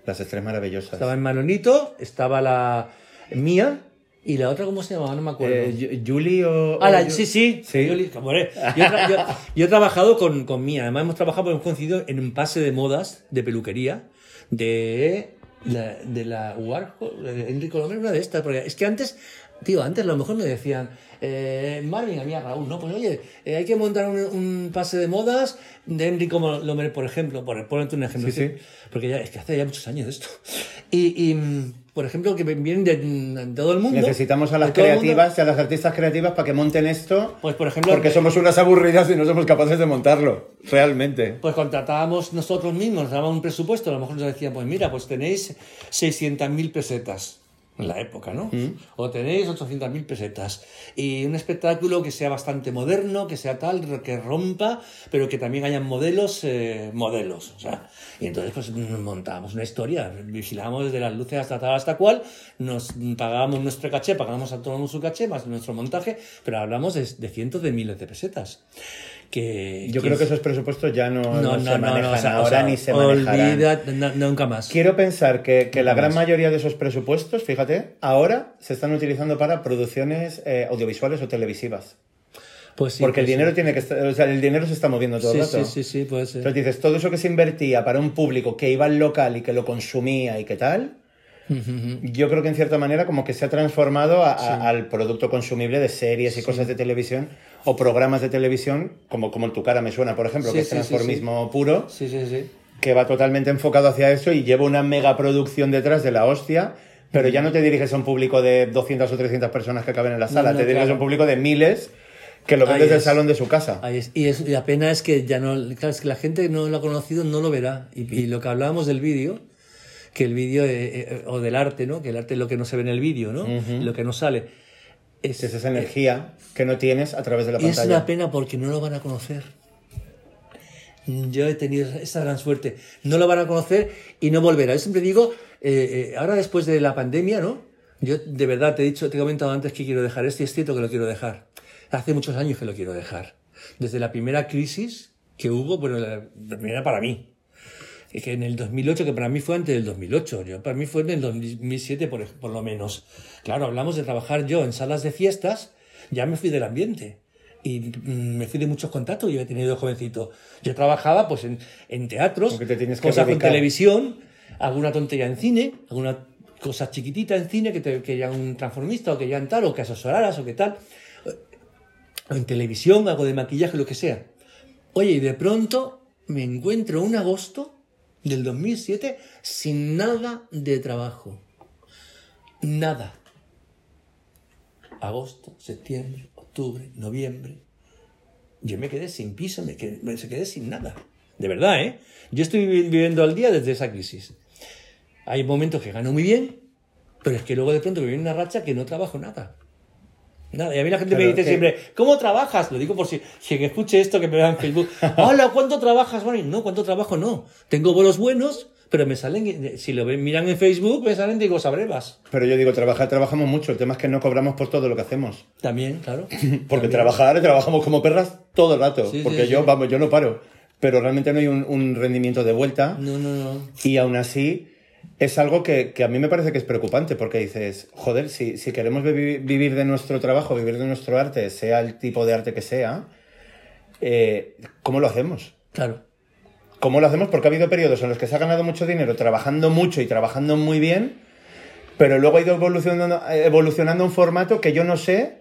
Las estrellas maravillosas. Estaba en Manolito, estaba la mía y la otra, ¿cómo se llamaba? No me acuerdo. Eh, Ju- Julie o... Ah, la- o sí, sí. Sí. Hombre, yo tra- yo- yo he trabajado con, con Mía. Además, hemos trabajado, hemos coincidido en un pase de modas de peluquería de la, de la Warhol, Enrico Lomé, una de estas. Porque es que antes, tío, antes a lo mejor me decían, eh, Marvin, a mí a Raúl, no, pues oye, eh, hay que montar un, un pase de modas de Enrico Lomé, por ejemplo, por ponerte un ejemplo. Sí, sí. Porque ya, es que hace ya muchos años esto. Y, y, mm, por ejemplo, que vienen de, de todo el mundo. Necesitamos a las creativas y a las artistas creativas para que monten esto. Pues, por ejemplo, Porque eh, somos unas aburridas y no somos capaces de montarlo. Realmente. Pues contratábamos nosotros mismos, nos daban un presupuesto, a lo mejor nos decían, pues mira, pues tenéis 600.000 pesetas en la época, ¿no? O tenéis 800.000 pesetas. Y un espectáculo que sea bastante moderno, que sea tal, que rompa, pero que también hayan modelos, eh, modelos. O sea, y entonces pues montábamos una historia, vigilábamos desde las luces hasta tal, hasta cual, nos pagábamos nuestro caché, pagábamos a todo el mundo su caché, más nuestro montaje, pero hablamos de, de cientos de miles de pesetas. Que, Yo que creo que es- esos presupuestos ya no, no, no no, se no, manejan no, o sea, ahora o sea, ni se manejarán. olvida- no- nunca más. Quiero pensar que, que la gran más. mayoría de esos presupuestos, fíjate, ahora se están utilizando para producciones eh, audiovisuales o televisivas. Pues sí, Porque el pues sí. dinero tiene que estar, o sea, el dinero se está moviendo todo Sí, el rato. sí, sí, sí, puede ser. Entonces dices, todo eso que se invertía para un público que iba al local y que lo consumía y qué tal, yo creo que en cierta manera como que se ha transformado a- a- al producto consumible de series y cosas de televisión o programas de televisión, como, como en tu cara me suena, por ejemplo, Sí, que es sí, transformismo puro, Sí, que va totalmente enfocado hacia eso y lleva una mega producción detrás de la hostia, pero ya no te diriges a un público de 200 o 300 personas que caben en la sala, no, te diriges claro. a un público de miles que lo ven desde el salón de su casa. Ahí es. Y, es, y la pena es que ya no. Claro, es que la gente no lo ha conocido, no lo verá. Y, y lo que hablábamos del vídeo, que el vídeo, eh, eh, o del arte, ¿no? Que el arte es lo que no se ve en el vídeo, ¿no? Lo que no sale. Es, Es esa energía que no tienes a través de la Y es pantalla. una pena porque no lo van a conocer. Yo he tenido esa gran suerte. No lo van a conocer y no volverá. Yo siempre digo, eh, eh, ahora después de la pandemia, ¿no? Yo de verdad te he dicho, te he comentado antes que quiero dejar esto y es cierto que lo quiero dejar. Hace muchos años que lo quiero dejar. Desde la primera crisis que hubo, bueno, la primera para mí. Es que en el 2008, que para mí fue antes del 2008, yo, para mí fue en el 2007 por, por lo menos. Claro, hablamos de trabajar yo en salas de fiestas, ya me fui del ambiente y mm, me fui de muchos contactos yo he tenido jovencito. Yo trabajaba pues en, en teatros, te tienes que cosas con dedicar. televisión, alguna tontería en cine, alguna cosa chiquitita en cine que te querían un transformista o que querían tal o que asesoraras o que tal. O en televisión, algo de maquillaje, lo que sea. Oye, y de pronto me encuentro un agosto del 2007 sin nada de trabajo. Nada. Agosto, septiembre, octubre, noviembre. Yo me quedé sin piso, me quedé, quedé sin nada. De verdad, ¿eh? Yo estoy vi- viviendo al día desde esa crisis. Hay momentos que gano muy bien, pero es que luego de pronto me viene una racha que no trabajo nada. Nada. Y a mí la gente me dice que- siempre, ¿cómo trabajas? Lo digo por si quien escuche esto que me vea en Facebook. [laughs] Hola, ¿cuánto trabajas, Mari? No, ¿cuánto trabajo? No. Tengo bolos buenos, pero me salen, si lo ven, miran en Facebook, me salen de cosas brevas. Pero yo digo, trabajar, trabajamos mucho. El tema es que no cobramos por todo lo que hacemos. También, claro. [laughs] Porque También. trabajar, trabajamos como perras todo el rato. Sí, sí, porque yo, sí. vamos, yo no paro. Pero realmente no hay un, un rendimiento de vuelta. No, no, no. Y aún así, es algo que, que a mí me parece que es preocupante, porque dices, joder, si, si queremos vivi- vivir de nuestro trabajo, vivir de nuestro arte, sea el tipo de arte que sea, eh, ¿cómo lo hacemos? Claro. ¿Cómo lo hacemos? Porque ha habido periodos en los que se ha ganado mucho dinero trabajando mucho y trabajando muy bien, pero luego ha ido evolucionando, evolucionando un formato que yo no sé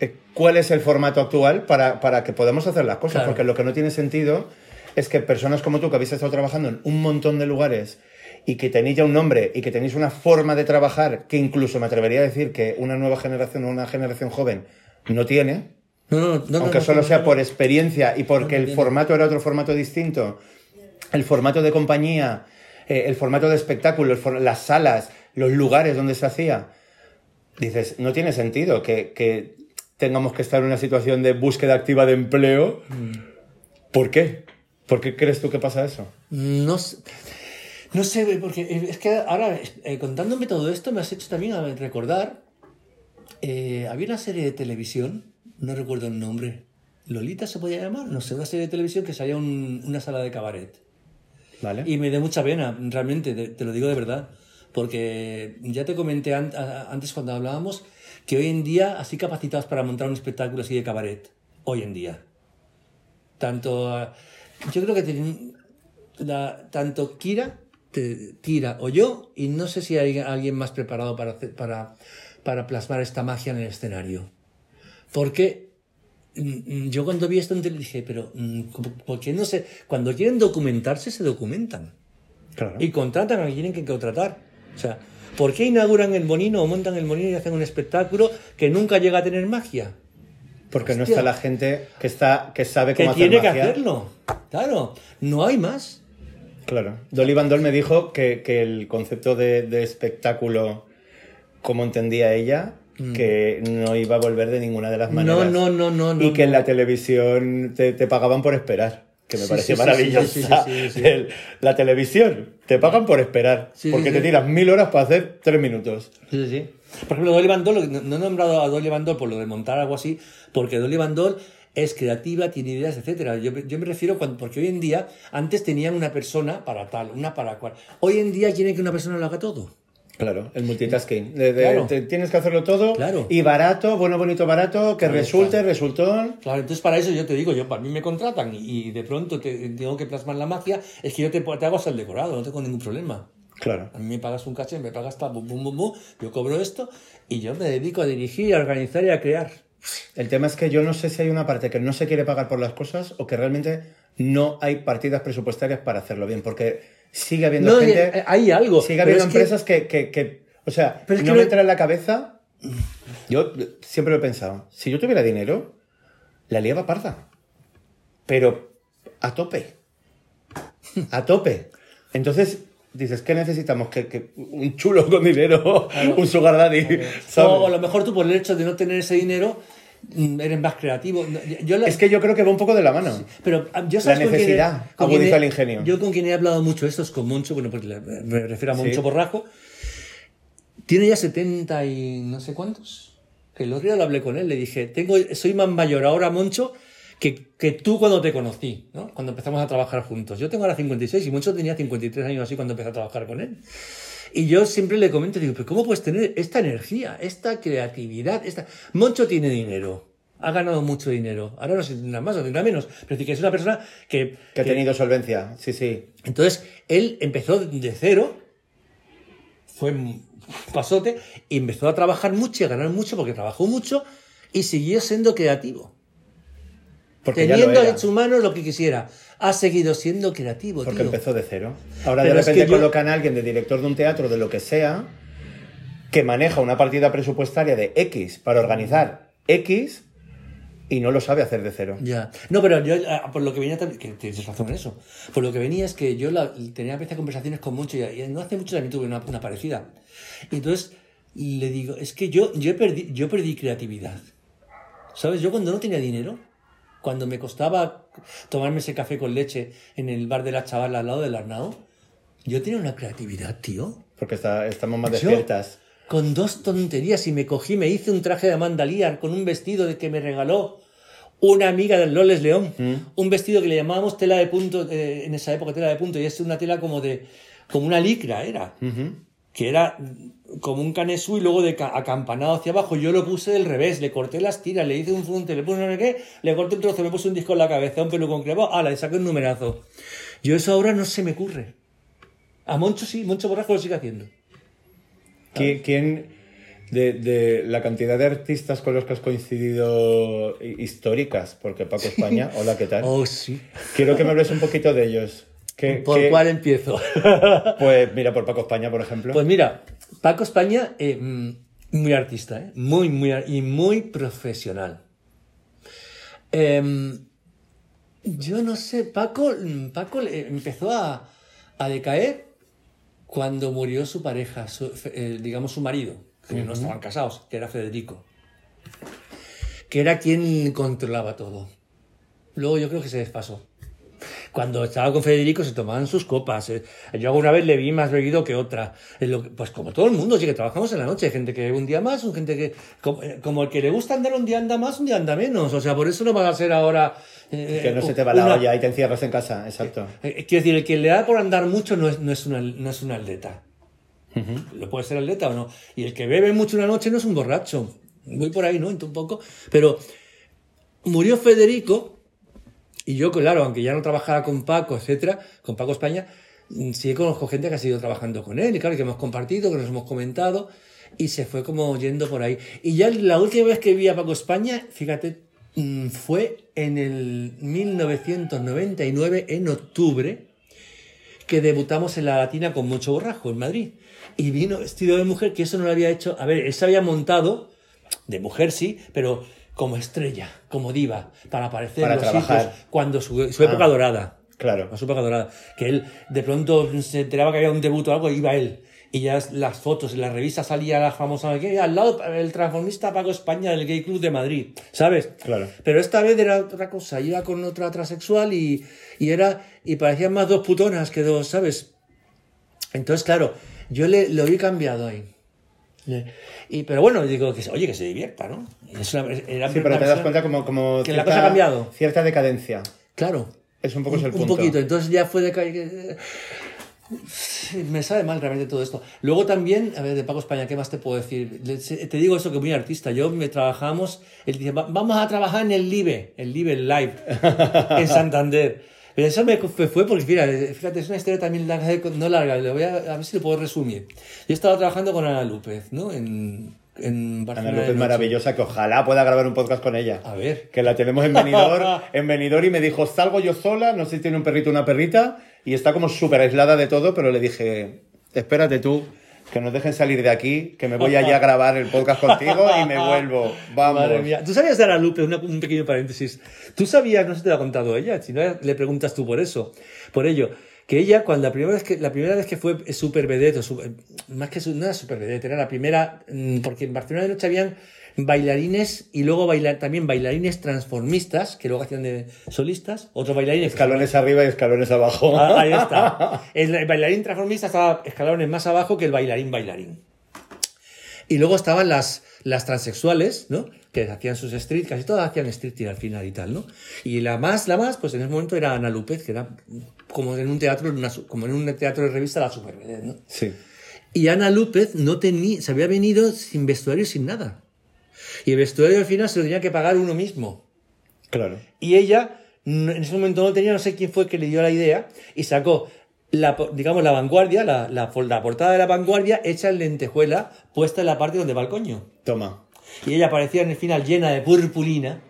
eh, cuál es el formato actual para, para que podamos hacer las cosas, Claro. porque lo que no tiene sentido es que personas como tú, que habéis estado trabajando en un montón de lugares y que tenéis ya un nombre y que tenéis una forma de trabajar que incluso me atrevería a decir que una nueva generación o una generación joven no tiene, No, no, no, aunque solo sea por experiencia y porque el formato era otro formato distinto, el formato de compañía, eh, el formato de espectáculo, for- las salas, los lugares donde se hacía, dices, no tiene sentido que, que tengamos que estar en una situación de búsqueda activa de empleo. Mm. ¿Por qué? ¿Por qué crees tú que pasa eso? No sé, no sé, porque es que ahora, eh, contándome todo esto, me has hecho también recordar. eh, había una serie de televisión, no recuerdo el nombre. ¿Lolita se podía llamar? No sé, una serie de televisión que salía un- una sala de cabaret. ¿Vale? Y me da mucha pena, realmente, te, te lo digo de verdad. Porque ya te comenté an- antes cuando hablábamos que hoy en día, así capacitados para montar un espectáculo así de cabaret, hoy en día. Tanto, ah, yo creo que ten- la- tanto Kira, te- Kira o yo, y no sé si hay alguien más preparado para, hacer- para, para plasmar esta magia en el escenario. Porque mm, yo cuando vi esto dije, pero mm, ¿cómo- ¿por qué no sé? Cuando quieren documentarse, se documentan. Claro. Y contratan a quien tienen que contratar. O sea, ¿por qué inauguran el molino o montan el molino y hacen un espectáculo que nunca llega a tener magia? Porque no está la gente que, está, que sabe Que cómo hacer tiene que hacerlo. Claro, no hay más. Claro. Dolly Bandol me dijo que, que el concepto de, de espectáculo, como entendía ella, que no iba a volver de ninguna de las maneras. Mm. No, no, no, no. y no, que en la televisión te, te pagaban por esperar. Que me Sí, pareció sí, maravillosa. sí. El- la televisión, te pagan por esperar. Porque te tiras mil horas para hacer tres minutos. Sí, sí. Por ejemplo, Dolly Bandol, no, no he nombrado a Dolly Bandol por lo de montar algo así, porque Dolly Bandol es creativa, tiene ideas, etcétera. Yo, yo me refiero cuando, porque hoy en día, antes tenían una persona para tal, una para cual. Hoy en día quieren que una persona lo haga todo. Claro, el multitasking. De- de- Claro. te- tienes que hacerlo todo. Claro. Y barato, bueno, bonito, barato, que resulte, resultón. Claro, entonces para eso yo te digo, yo para mí me contratan y, y de pronto te, tengo que plasmar la magia, es que yo te, te hago hasta el decorado, no tengo ningún problema. Claro. A mí me pagas un caché, me pagas tal, bum, bum, bum, bum, yo cobro esto y yo me dedico a dirigir, a organizar y a crear. El tema es que yo no sé si hay una parte que no se quiere pagar por las cosas o que realmente no hay partidas presupuestarias para hacerlo bien, porque sigue habiendo No, gente, eh, hay algo. sigue habiendo que- empresas que, que, que- o sea, Pero es no que me entra en la cabeza. Yo siempre lo he pensado, si yo tuviera dinero, la liaba parda, pero a tope, a tope. Entonces dices, ¿qué necesitamos? Que, que un chulo con dinero, un sugar daddy. O a lo mejor tú por el hecho de no tener ese dinero eres más creativo. Yo la- Es que yo creo que va un poco de la mano. Pero ah, yo La con quién he- necesidad con agudiza he- el ingenio. Yo con quien he hablado mucho esto es con Moncho, bueno, porque me refiero a Sí. Moncho Borrajo, tiene ya 70 y no sé cuántos. Que el otro día lo hablé con él, le dije, tengo, soy más mayor ahora, Moncho, que, que tú cuando te conocí, ¿no? Cuando empezamos a trabajar juntos. Yo tengo ahora 56 y Moncho tenía 53 años así cuando empecé a trabajar con él. Y yo siempre le comento, digo, pero ¿cómo puedes tener esta energía, esta creatividad? Esta... Moncho tiene dinero, ha ganado mucho dinero. Ahora no se tendrá más o tendrá menos, pero sí que es una persona que... Que ha tenido solvencia, sí, sí. Entonces, él empezó de cero, fue un pasote, y empezó a trabajar mucho y a ganar mucho porque trabajó mucho y siguió siendo creativo. Porque Teniendo era. en su mano lo que quisiera. Ha seguido siendo creativo, Porque tío. empezó de cero. Ahora Pero de repente yo- colocan a alguien de director de un teatro, de lo que sea, que maneja una partida presupuestaria de X para organizar X y no lo sabe hacer de cero. Ya. No, pero yo, ah, por lo que venía también, que tienes razón en eso, por lo que venía es que yo la- tenía a veces conversaciones con Moncho y, y no hace mucho también tuve una, una parecida. Y entonces le digo, es que yo, yo, perdí, yo perdí creatividad. ¿Sabes? Yo cuando no tenía dinero, cuando me costaba tomarme ese café con leche en el bar de la chavala al lado del Arnao, yo tenía una creatividad, tío. Porque está- estamos más despiertas. Con dos tonterías y me cogí, me hice un traje de Amanda Lear con un vestido de que me regaló una amiga del Loles León. Un vestido que le llamábamos tela de punto, eh, en esa época tela de punto, y es una tela como de, como una licra era. Que era mm, como un canesú y luego de ca- acampanado hacia abajo. Yo lo puse del revés, le corté las tiras, le hice un funte, le puse no sé qué, le corté un trozo, me puse un disco en la cabeza, un pelucón cremado, ala, le saqué un numerazo. Yo eso ahora no se me ocurre. A Moncho sí, Moncho Borrajo lo sigue haciendo. ¿Qui- ¿Quién, de, de la cantidad de artistas con los que has coincidido hi- históricas? Porque Paco [laughs] España, hola, ¿qué tal? Oh, sí. Quiero que me hables un poquito de ellos. ¿Qué- ¿Por qué- cuál empiezo? [laughs] Pues mira, por Paco España, por ejemplo. pues mira, Paco España, eh, mm, muy artista, ¿eh? muy, muy, y muy profesional. Em, yo no sé, Paco, mm, Paco empezó a, a decaer cuando murió su pareja, su- eh, digamos su marido, que no estaban casados, que era Federico, que era quien controlaba todo. Luego yo creo que se desfasó. Cuando estaba con Federico se tomaban sus copas. eh. Yo alguna vez le vi más bebido que otra. Pues como todo el mundo, sí que trabajamos en la noche. Hay gente que un día más, gente que... Como, eh, como el que le gusta andar un día anda más, un día anda menos. O sea, por eso no va a ser ahora... eh, que no se te va la una- olla y te encierras en casa, exacto. Quiero decir, el que le da por andar mucho no es, no es, una, no es un atleta. Lo puede ser atleta o no. Y el que bebe mucho una noche no es un borracho. Voy por ahí, ¿no? Un poco. Pero murió Federico y yo, claro, aunque ya no trabajaba con Paco, etcétera, con Paco España, mm, sí conozco gente que ha seguido trabajando con él y claro, que hemos compartido, que nos hemos comentado y se fue como yendo por ahí. Y ya la última vez que vi a Paco España, fíjate, mm, fue en el 1999, en octubre, que debutamos en la Latina con Mucho Borrajo en Madrid. Y vino vestido de mujer, que eso no lo había hecho. A ver, él se había montado, de mujer sí, pero como estrella, como diva, para aparecer Para en los trabajar. cuando su, su época Ah. dorada. Claro. La su época dorada. Que él de pronto se enteraba que había un debut o algo, iba él. Y ya las fotos en la revista salía la famosa que al lado el transformista Paco España del Gay Club de Madrid, ¿sabes? Claro. Pero esta vez era otra cosa, iba con otra transexual y, y era y parecían más dos putonas que dos, ¿sabes? Entonces, claro, yo le, lo vi cambiado ahí. Y, pero bueno, digo que oye, que se divierta, ¿no? Es una- era Sí, pero te das cuenta como, como Que la cosa ha cambiado. cierta decadencia. Claro. Es un poco es el un punto. poquito. Entonces ya fue de Me sabe mal realmente todo esto. Luego también, a ver, de Paco España, ¿qué más te puedo decir? Te digo eso que muy artista. Yo me trabajamos, él dice, "Va- vamos a trabajar en el Live, el Live Live, en [laughs] Santander. Pero eso me fue porque, mira, fíjate, es una historia también larga, no larga, le voy a, a ver si lo puedo resumir. Yo estaba trabajando con Ana López, ¿no? En, en Ana Barcelona. López de noche. maravillosa, que ojalá pueda grabar un podcast con ella. A ver. Que la tenemos en Benidorm, [laughs] en Benidorm y me dijo, salgo yo sola, no sé si tiene un perrito o una perrita, y está como súper aislada de todo, pero le dije, espérate tú, que nos dejen salir de aquí, que me voy allá a grabar el podcast contigo y me vuelvo. [laughs] Vamos. Madre mía. ¿Tú sabías de Ana Lupe? Una- un pequeño paréntesis. ¿Tú sabías, no si te lo ha contado ella, si no le preguntas tú por eso, por ello, que ella cuando la primera vez que, la primera vez que fue super vedette, o su- más que no era super vedette, era la primera, mm, porque en Barcelona de noche habían bailarines y luego bailar, también bailarines transformistas, que luego hacían de solistas, otros bailarines. Escalones arriba y escalones abajo. Ah, ahí está. [laughs] El bailarín transformista estaba escalones más abajo que el bailarín bailarín. Y luego estaban las, las transexuales, ¿no? Que hacían sus street, casi todas hacían street al final y tal, ¿no? Y la más, la más, pues en ese momento era Ana López, que era como en un teatro, una como en un teatro de revista la super ¿no? Sí. Y Ana López no tenía, se había venido sin vestuario, sin nada. Y el vestuario al final se lo tenía que pagar uno mismo. Claro. Y ella, en ese momento no tenía, no sé quién fue que le dio la idea, y sacó, la, digamos, la vanguardia, la, la portada de la vanguardia hecha en lentejuela, puesta en la parte donde va el coño. Toma. Y ella aparecía en el final llena de purpurina,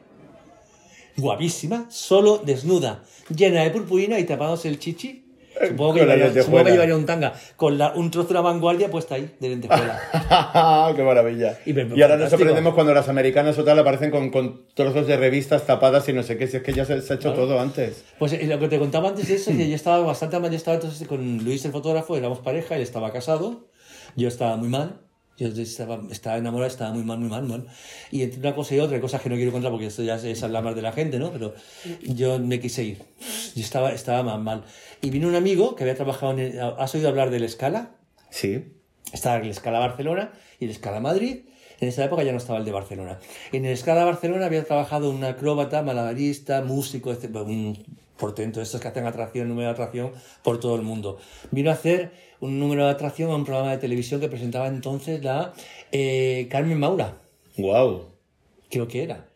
guapísima, solo desnuda, llena de purpurina y tapándose el chichi. Supongo que, llevaría, supongo que llevaría un tanga con la- un trozo de la vanguardia puesta ahí, de lentejuela. [laughs] ¡Qué maravilla! Y Y, me- ahora nos sorprendemos cuando las americanas o tal aparecen con, con trozos de revistas tapadas y no sé qué, si es que ya se, se ha hecho todo antes. Pues eh, lo que te contaba antes de eso, que [clears throat] yo estaba bastante mal, yo estaba entonces con Luis el fotógrafo, éramos pareja, él estaba casado, yo estaba muy mal, yo estaba, estaba enamorado, estaba muy mal, muy mal, mal. Y entre una cosa y otra, cosas que no quiero contar porque esto ya es hablar más de la gente, ¿no? Pero yo me quise ir, yo estaba, estaba mal, mal. Y vino un amigo que había trabajado en, el- ¿has oído hablar del Scala? Sí. Estaba el Scala Barcelona y el Scala Madrid. En esa época ya no estaba el de Barcelona. En el Scala Barcelona había trabajado un acróbata, malabarista, músico, etc. un portento de estos que hacen atracción, número de atracción por todo el mundo. Vino a hacer un número de atracción a un programa de televisión que presentaba entonces la eh, Carmen Maura ¡Wow! creo que era.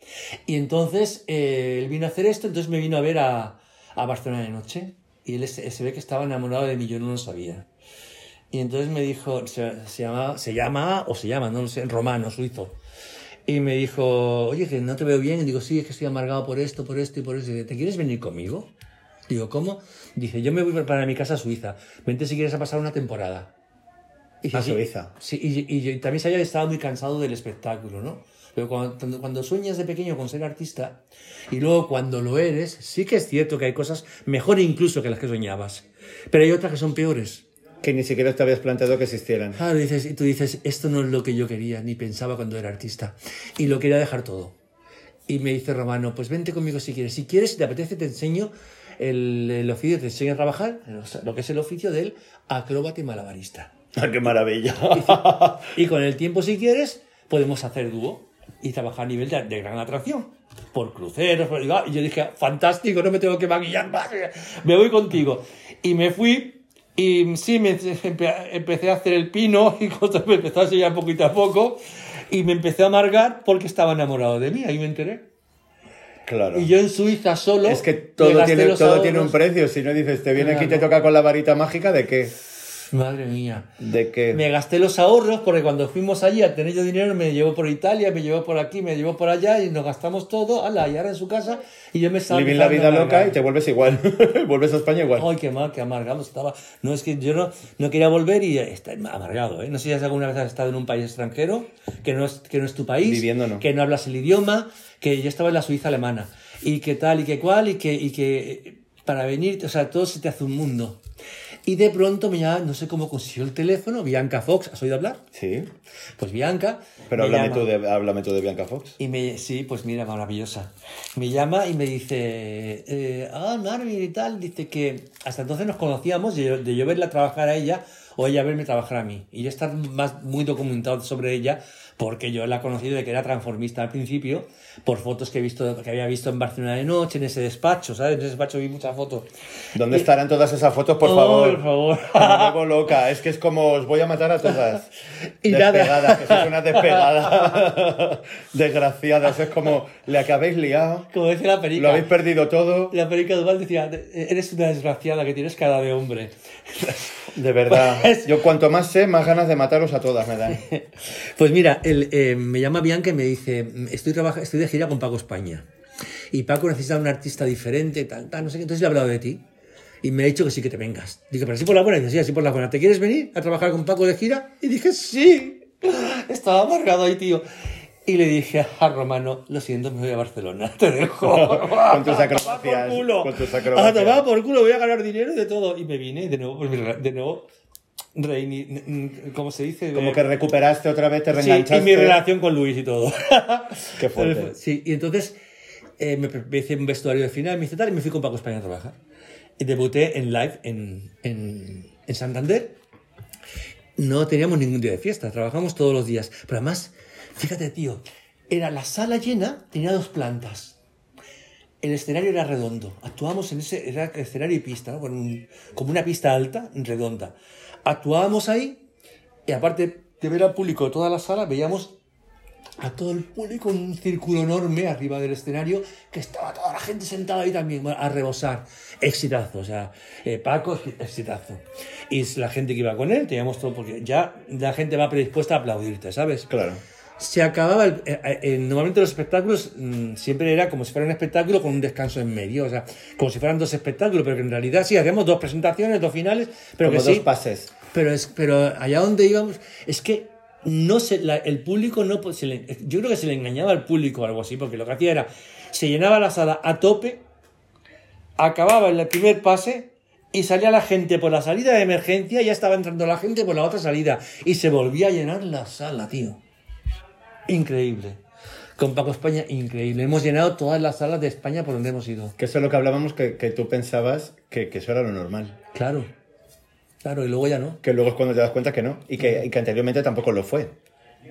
Y entonces eh, él vino a hacer esto, entonces me vino a ver a, a Barcelona de noche. Y él se, se ve que estaba enamorado de mí, yo no lo sabía. Y entonces me dijo, se, se llama, se llama, o se llama, no lo sé, romano, suizo. Y me dijo, oye, que no te veo bien. Y digo, sí, es que estoy amargado por esto, por esto y por eso. Y dice, ¿te quieres venir conmigo? Digo, ¿cómo? Dice, yo me voy para mi casa a Suiza. Vente si quieres a pasar una temporada. Y A. Suiza. Sí, y, y yo también sabía que estaba muy cansado del espectáculo, ¿no? Pero cuando- cuando sueñas de pequeño con ser artista y luego cuando lo eres, sí que es cierto que hay cosas mejor incluso que las que soñabas. Pero hay otras que son peores. Que ni siquiera te habías planteado que existieran. Claro, dices, y tú dices, esto no es lo que yo quería, ni pensaba cuando era artista. Y lo quería dejar todo. Y me dice Romano, pues vente conmigo si quieres. Si quieres, si te apetece, te enseño el, el oficio, te enseño a trabajar, lo que es el oficio del acróbata y malabarista. ¡Ah, ¡Qué maravilla! [laughs] Y con el tiempo, si quieres, podemos hacer dúo y trabajar a nivel de, de gran atracción. Por cruceros, por- y yo dije, fantástico, no me tengo que maquillar más, me voy contigo. Y me fui, y sí, me empe- empecé a hacer el pino, [laughs] y cosas me empezó a enseñar poquito a poco, y me empecé a amargar porque estaba enamorado de mí, ahí me enteré. Claro. Y yo en Suiza solo. Es que todo, tiene, todo tiene un precio. Si no dices, te viene aquí y te toca con la varita mágica, ¿de qué? Madre mía. ¿De qué? Me gasté los ahorros porque cuando fuimos allí a tener yo dinero me llevó por Italia, me llevó por aquí, me llevó por allá y nos gastamos todo, ala, y ahora en su casa y yo me estaba Vivir la vida loca y te vuelves igual. [laughs] vuelves a España igual. Ay, qué mal, qué amargado estaba. No, es que yo no, no quería volver y está amargado, ¿eh? No sé si alguna vez has estado en un país extranjero, que no es, que no es tu país, Viviendo, no. que no hablas el idioma, que yo estaba en la Suiza alemana, y que tal y que cual, y que, y que para venir, o sea, todo se te hace un mundo. Y de pronto me llama, no sé cómo consiguió el teléfono, Bianca Fox, ¿has oído hablar? Sí. Pues Bianca. Pero me háblame llama. tú, de, háblame tú de Bianca Fox. Y me, sí, pues mira, maravillosa. Me llama y me dice, eh, ah, Marvin y tal, dice que hasta entonces nos conocíamos de, yo- de yo verla trabajar a ella o ella verme trabajar a mí. Y yo estar más, muy documentado sobre ella porque yo la he conocido de que era transformista al principio por fotos que, he visto, que había visto en Barcelona de noche, en ese despacho, ¿sabes? En ese despacho vi muchas fotos. ¿Dónde estarán todas esas fotos, por Oh, favor? por favor. Me vuelvo loca. Es que es como os voy a matar a todas. [laughs] Y nada. Despegadas, que sois una despegada. [laughs] Desgraciadas. Es como, le acabéis liado. Como decía la Lo perica. habéis perdido todo. La perica Duval decía, eres una desgraciada que tienes cara de hombre. De verdad. [laughs] Pues- Yo cuanto más sé, más ganas de mataros a todas me dan. Pues mira, él, eh, me llama Bianca y me dice, estoy, trabaja- estoy de gira con Paco España. Y Paco necesita un artista diferente, tal, tal, no sé qué. Entonces le he hablado de ti. Y me ha dicho que sí que te vengas. Digo, pero así por la buena. Y dice, sí, así por la buena. ¿Te quieres venir a trabajar con Paco de gira? Y dije, sí. [laughs] Estaba amargado ahí, tío. Y le dije a Romano, lo siento, me voy a Barcelona. [laughs] Te dejo. [laughs] Con tus A tomar acrobacias, por culo. con tus A acrobacias. tomar por culo, voy a ganar dinero de todo. Y me vine y de nuevo, pues, de nuevo, reini- ¿cómo se dice? Como que recuperaste otra vez, te Sí, reenganchaste. y mi relación con Luis y todo. [laughs] Qué fuerte. [laughs] Sí, y entonces eh, me, me hice un vestuario de final, me hice tal, y me fui con Paco España a trabajar. Y debuté en live en, en, en Santander. no teníamos ningún día de fiesta, trabajamos todos los días. Pero además, fíjate, tío, era la sala llena, tenía dos plantas. El escenario era redondo. Actuábamos en ese, era escenario y pista, ¿no? Con un- como una pista alta, redonda. Actuábamos ahí y aparte de ver al público de toda la sala, veíamos a todo el público en un círculo enorme arriba del escenario, que estaba toda la gente sentada ahí también, a rebosar. Exitazo, o sea, eh, Paco, exitazo. Y la gente que iba con él, teníamos todo, porque ya la gente va predispuesta a aplaudirte, ¿sabes? Claro. Se acababa, el- eh, eh, normalmente los espectáculos mm, siempre era como si fuera un espectáculo con un descanso en medio, o sea, como si fueran dos espectáculos, pero que en realidad sí, hacíamos dos presentaciones, dos finales, pero Como que dos sí, pases. Pero, es, pero allá donde íbamos, es que no se, la- el público no po- se le- yo creo que se le engañaba al público o algo así, porque lo que hacía era, se llenaba la sala a tope, acababa en el primer pase y salía la gente por la salida de emergencia y ya estaba entrando la gente por la otra salida y se volvía a llenar la sala, tío. Increíble. Con Paco España, increíble. Hemos llenado todas las salas de España por donde hemos ido. Que eso es lo que hablábamos, que, que tú pensabas que, que eso era lo normal. Claro. Claro, y luego ya no. Que luego es cuando te das cuenta que no. Y que, y que anteriormente tampoco lo fue.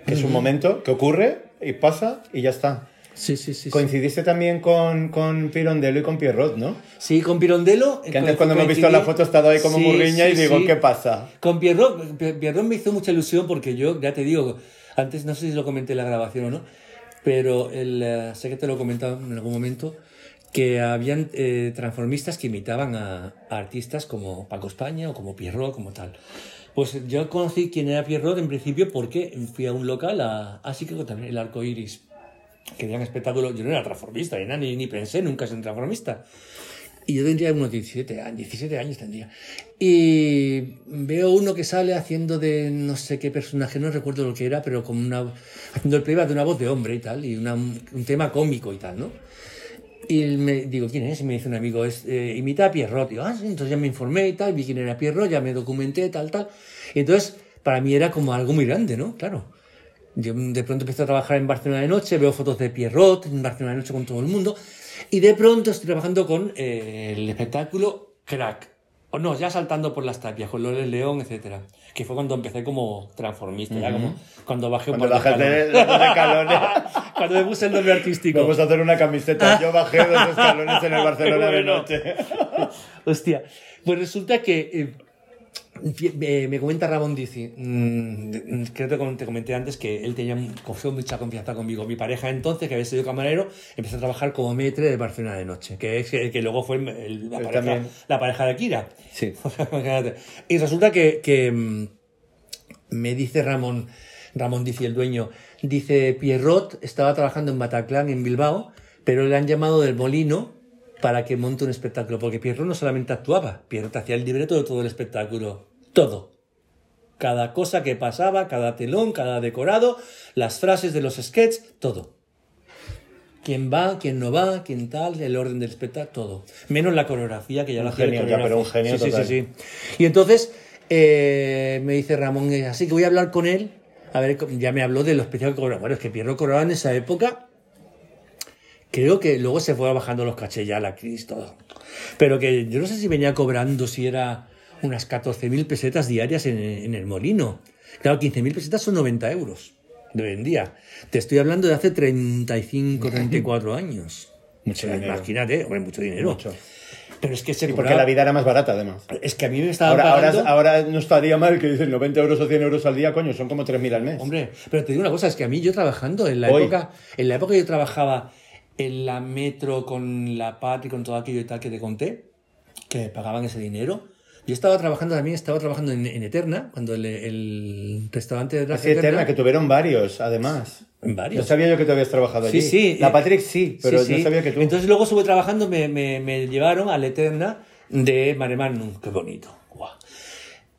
Que es un momento que ocurre y pasa y ya está. Sí, sí, sí. sí. Coincidiste también con, con Pirondello y con Pierrot, ¿no? Sí, con Pirondelo. Que antes cuando hemos visto la foto he estado ahí como Sí, murriña y digo. ¿qué pasa? Con Pierrot, Pier- Pierrot me hizo mucha ilusión porque yo, ya te digo, antes no sé si lo comenté en la grabación o no, pero el, eh, sé que te lo he comentado en algún momento, que habían eh, transformistas que imitaban a, a artistas como Paco España o como Pierrot, como tal. Pues yo conocí quién era Pierrot en principio porque fui a un local, a, así que también el Arco Iris, que era un espectáculo, yo no era transformista, nada, ni, ni pensé nunca ser transformista. Y yo tendría unos 17 años, 17 años tendría. Y veo uno que sale haciendo de no sé qué personaje, no recuerdo lo que era, pero con una, haciendo el playback de una voz de hombre y tal, y una- un tema cómico y tal, ¿no? Y me digo, ¿quién es? Y me dice un amigo, es, eh, imita a Pierrot. Digo, ah, sí, entonces ya me informé y tal, vi quién era Pierrot, ya me documenté, tal, tal. Y entonces, para mí era como algo muy grande, ¿no? Claro. Yo de pronto empecé a trabajar en Barcelona de noche, veo fotos de Pierrot en Barcelona de noche con todo el mundo, y de pronto estoy trabajando con eh, el espectáculo Crack. O no, ya saltando por las tapias, con Loles León, etcétera. Que fue cuando empecé como transformista, ya como cuando bajé un Cuando de bajaste dos escalones. [laughs] cuando me puse el nombre artístico. Vamos a hacer una camiseta. Yo bajé dos escalones en el Barcelona de noche. [laughs] Hostia, pues resulta que eh, me comenta Ramón Dici, mm, creo que te comenté antes que él tenía mucha confianza conmigo. Mi pareja entonces, que había sido camarero, empezó a trabajar como metre de Barcelona de noche, que es que, que luego fue el- la, pareja, la pareja de Kira. Sí. [laughs] Y resulta que, que, mm, me dice Ramón, Ramón dice el dueño, dice Pierrot estaba trabajando en Bataclan en Bilbao, pero le han llamado del Molino para que monte un espectáculo, porque Pierrot no solamente actuaba, Pierrot hacía el libreto de todo el espectáculo, todo. Cada cosa que pasaba, cada telón, cada decorado, las frases de los sketches, todo. Quién va, quién no va, quién tal, el orden del espectáculo, todo. Menos la coreografía, que ya la hacía pero un genio sí, sí, total. sí, sí. Y entonces eh, me dice Ramón, eh, así que voy a hablar con él. A ver, ya me habló de lo especial que cobraba. Bueno, es que Pierro cobraba en esa época. Creo que luego se fue bajando los cachés ya la Cris, todo. Pero que yo no sé si venía cobrando, si era unas 14.000 pesetas diarias en, en el molino. Claro, 15.000 pesetas son 90 euros de hoy en día. Te estoy hablando de hace 35, 34 años. Mucho dinero. Imagínate, hombre, mucho dinero. Mucho. Pero es que se porque la vida era más barata, además. Es que a mí me estaba Ahora, ahora, pagando... ahora no estaría mal que dicen 90 euros o 100 euros al día, coño, son como 3.000 al mes. Hombre, pero te digo una cosa, es que a mí yo trabajando en la Hoy. época, en la época que yo trabajaba en la metro con la PAT y con todo aquello y tal que te conté, que pagaban ese dinero. Yo estaba trabajando también, estaba trabajando en, en Eterna, cuando el, el restaurante de Así eterna, que tuvieron varios, además. Varios. No sabía yo que tú habías trabajado Sí, allí. sí. La eh, Patrick sí, pero sí, no sí. sabía que tú. Entonces luego estuve trabajando, me, me, me llevaron a la Eterna de Mare Magnum. Qué bonito.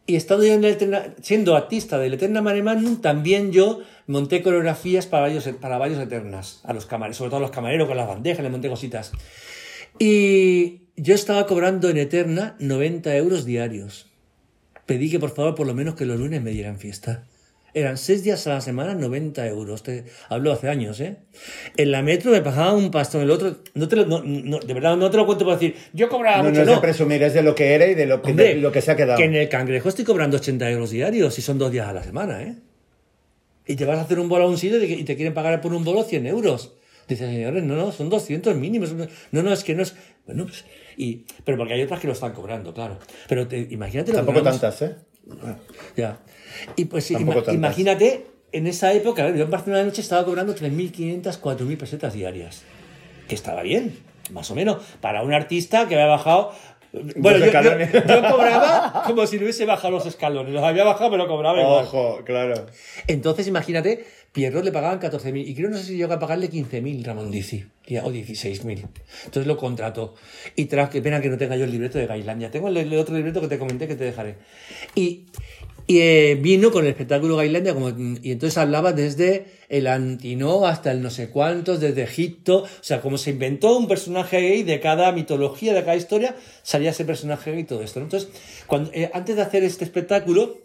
Y estando yo en el Eterna, siendo artista del Eterna Mare Magnum, también yo monté coreografías para varios, para varios Eternas, a los camareros, sobre todo a los camareros con las bandejas, le monté cositas. Y yo estaba cobrando en Eterna 90 euros diarios. Pedí que por favor por lo menos que los lunes me dieran fiesta. Eran seis días a la semana, 90 euros. Te hablo hace años, ¿eh? En la metro me pagaba un pastón, el otro. No te lo- no- no, de verdad, no te lo cuento por decir, yo cobraba No, mucho. no es de presumir, es de lo que era y de lo que, Hombre, de lo que se ha quedado. Que en el cangrejo estoy cobrando 80 euros diarios y son dos días a la semana, ¿eh? Y te vas a hacer un bolo a un sitio y te- quieren pagar por un bolo 100 euros. Dices, señores, no, no, son 200 mínimos. No, no, es que no es. Bueno, pues. Y, pero porque hay otras que lo están cobrando, claro. Pero te- imagínate lo que Tampoco ganamos- tantas, ¿eh? Ya. Y pues ima- tantas. imagínate, en esa época, yo en Barcelona de noche estaba cobrando 3.500, 4.000 pesetas diarias. Que estaba bien, más o menos. Para un artista que había bajado. Bueno, yo, yo- yo cobraba como si no hubiese bajado los escalones. Los había bajado, pero cobraba igual. Ojo, claro. Entonces, imagínate, Pierrot le pagaban 14.000 y creo no sé si llegó a pagarle 15.000 Ramón y- o 16.000. Entonces lo contrató. Y tras, qué pena que no tenga yo el libreto de Gailandia. Tengo el, el otro libreto que te comenté que te dejaré. Y, y, eh, vino con el espectáculo Gailandia como, y entonces hablaba desde el Antinó hasta el no sé cuántos, desde Egipto. O sea, como se inventó un personaje gay de cada mitología, de cada historia, salía ese personaje gay y todo esto. ¿no? Entonces, cuando, eh, antes de hacer este espectáculo,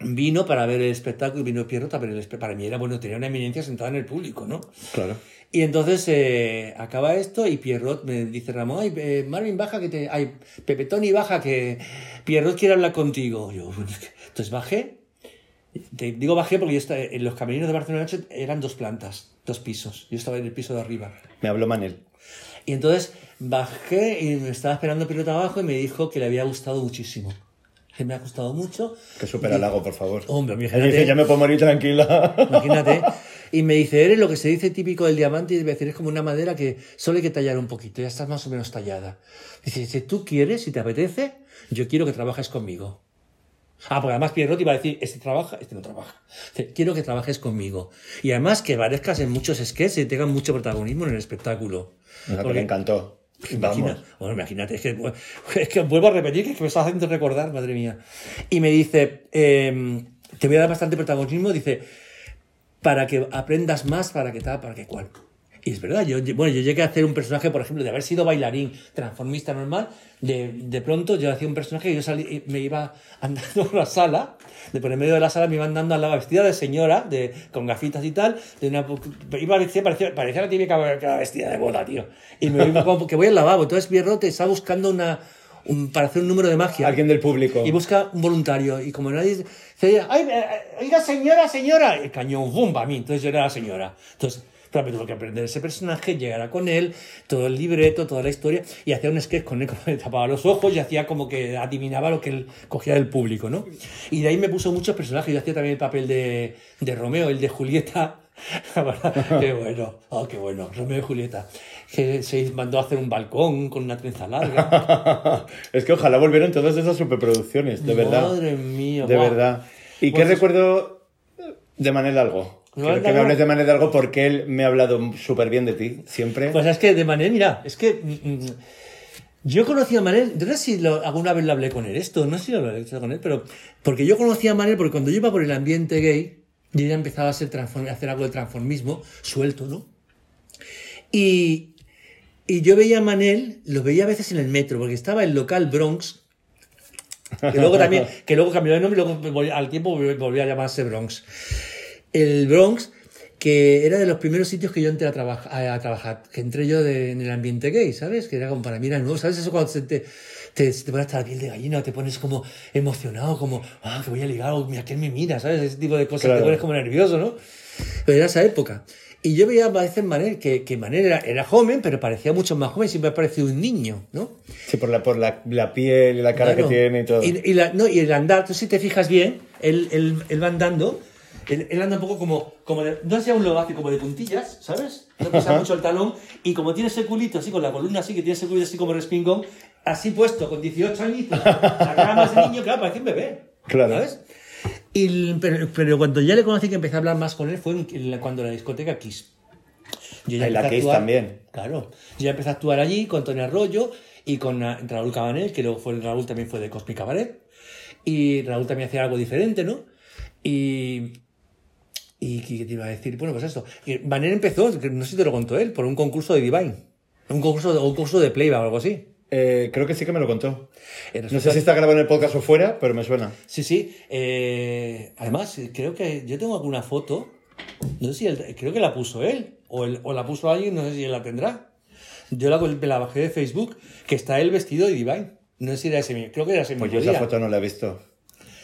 vino para ver el espectáculo y vino Pierrot a ver el espectáculo. Para mí era bueno, tenía una eminencia sentada en el público, ¿no? Claro. Y entonces eh, acaba esto y Pierrot me dice Ramón, ay, eh, Marvin, baja que te... Ay, Pepe Tony, baja que Pierrot quiere hablar contigo. Yo, [laughs] entonces bajé. Te digo bajé porque yo estaba, en los camerinos de Barcelona Noche eran dos plantas, dos pisos. Yo estaba en el piso de arriba. Me habló Manel. Y entonces bajé y me estaba esperando Pierrot abajo y me dijo que le había gustado muchísimo. Que me ha gustado mucho. Que supera el lago, por favor. Hombre, imagínate. dice, ya me puedo morir tranquila. Imagínate. [laughs] Y me dice, eres lo que se dice típico del diamante y decir, es como una madera que solo hay que tallar un poquito, ya estás más o menos tallada. Dice, si tú quieres, si te apetece, yo quiero que trabajes conmigo. Ah, porque además Pierrot iba a decir, este trabaja, este no trabaja. Quiero que trabajes conmigo. Y además que aparezcas en muchos sketches y tengan mucho protagonismo en el espectáculo. Que le encantó. Imagina- Vamos. bueno, imagínate, es que, es que vuelvo a repetir que, es que me estás haciendo recordar, madre mía. Y me dice, em, te voy a dar bastante protagonismo, dice, para que aprendas más, para que tal, para que cual. Y es verdad, yo, bueno, yo llegué a hacer un personaje, por ejemplo, de haber sido bailarín, transformista normal, de, de pronto yo hacía un personaje y yo salí, y me iba andando [laughs] por la sala, de por en medio de la sala me iba andando a la vestida de señora, de, con gafitas y tal, de una, iba vestida, parecía, parecía la típica que vestida de boda, tío. Y me iba como que voy al lavabo, entonces Pierrote estaba buscando una, un- para hacer un número de magia. Alguien del público. Y busca un voluntario. Y como nadie dice, ¡ay, eh, eh, oiga, señora, señora! El cañón, ¡bum! para mí. Entonces yo era la señora. Entonces, claro, me tuve que aprender ese personaje, llegar a con él, todo el libreto, toda la historia, y hacía un sketch con él, [laughs] como le tapaba los ojos y hacía como que adivinaba lo que él cogía del público, ¿no? Y de ahí me puso muchos personajes. Yo hacía también el papel de, de Romeo, el de Julieta. [laughs] qué bueno, oh, qué bueno, Romeo y Julieta. Que se mandó a hacer un balcón con una trenza larga. [laughs] es que ojalá volvieran todas esas superproducciones, de verdad. Madre mía, De guau. verdad. ¿Y qué Pues- recuerdo de Manel Algo? ¿De Quiero que me hables de Manel Algo porque él me ha hablado súper bien de ti, siempre. Pues es que de manera, mira, es que mm, mm, yo conocí a Manel, no sé si lo- alguna vez lo hablé con él, esto, no sé si lo hablé con él, pero porque yo conocí a Manel porque cuando yo iba por el ambiente gay, yo ya empezaba a, ser transform- a hacer algo de transformismo, suelto, ¿no? Y, y yo veía a Manel, lo veía a veces en el metro, porque estaba el local Bronx, que luego también, [laughs] que luego cambió de nombre y luego al tiempo volvió a llamarse Bronx. El Bronx, que era de los primeros sitios que yo entré a, trabajar a, trabajar, que entré yo de- en el ambiente gay, ¿sabes? Que era como para mí era nuevo, ¿sabes? Eso cuando se te, te, se te pone hasta la piel de gallina te pones como emocionado, como, ah, que voy a ligar, o mira, ¿quién me mira? ¿Sabes? Ese tipo de cosas, Claro. te pones como nervioso, ¿no? Pero era esa época. Y yo veía a veces Manel, que, que Manel era, era joven, pero parecía mucho más joven, siempre ha parecido un niño, ¿no? Sí, por la, por la, la piel y la cara Claro. que tiene y todo. Y, y la- no, y el andar, tú si te fijas bien, él, él, él va andando, él, él anda un poco como, como de, no sea un lobacio, como de puntillas, ¿sabes? No pisa [laughs] mucho el talón, y como tiene ese culito así, con la columna así, que tiene ese culito así como respingón, así puesto, con 18 añitos, la cara más de niño, claro, parece un bebé. Claro. ¿Sabes? Y, pero, pero cuando ya le conocí que empecé a hablar más con él fue en- en la- cuando la discoteca Kiss. Yo Ah, en la Kiss actuar- también. Claro. Yo ya empecé a actuar allí con Tony Arroyo y con ah, Raúl Cabanet, que luego fue, Raúl también fue de Cosmic Cabaret. Y Raúl también hacía algo diferente, ¿no? Y. ¿Y qué te iba a decir? Bueno, pues eso. Y Manel empezó, no sé si te lo contó él, por un concurso de Divine. Un concurso de, un concurso de Playboy o algo así. Eh, creo que sí que me lo contó. Eh, No sé si está grabado en el podcast o fuera, pero me suena. Sí, sí. eh, además, creo que yo tengo alguna foto. No sé si él- creo que la puso él. O, él- o la puso alguien, no sé si él la tendrá. Yo la, bajé de Facebook, que está él vestido de Divine. No sé si era ese mismo. Creo que era ese Pues mismo yo esa foto no la he visto.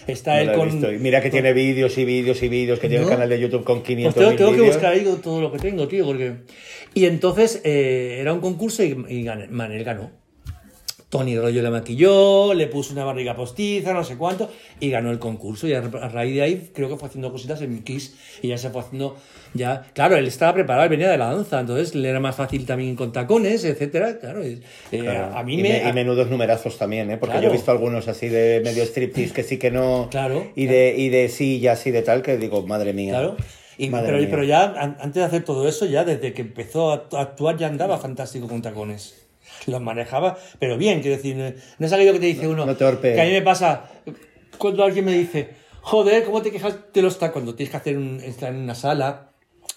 Está No él con. visto. Mira que tiene vídeos y vídeos y vídeos, que tiene un canal de YouTube con 500 Pues tengo, tengo que buscar ahí todo lo que tengo, tío, porque... Y entonces eh, era un concurso y, y gané- Manel ganó. Tony Rollo le maquilló, le puso una barriga postiza, no sé cuánto, y ganó el concurso. Y a, a raíz de ahí creo que fue haciendo cositas en Kiss y ya se fue haciendo ya... Claro, él estaba preparado, él venía de la danza, entonces le era más fácil también con tacones, etcétera. Claro, y, eh, Claro. a mí y, me... me- y menudos numerazos también, ¿eh? Porque Claro. yo he visto algunos así de medio striptease que sí que no. Claro. Y de, y de sillas y de tal, que digo, madre mía. Claro. Y- Madre pero, mía. pero ya, an- antes de hacer todo eso, ya desde que empezó a actu- a actuar, ya andaba fantástico con tacones. Los manejaba, pero bien, quiero decir, no- no es aquello que te dice uno. no torpe. Que a mí me pasa cuando alguien me dice, joder, ¿cómo te quejas de los tacones? Cuando tienes que hacer un, estar en una sala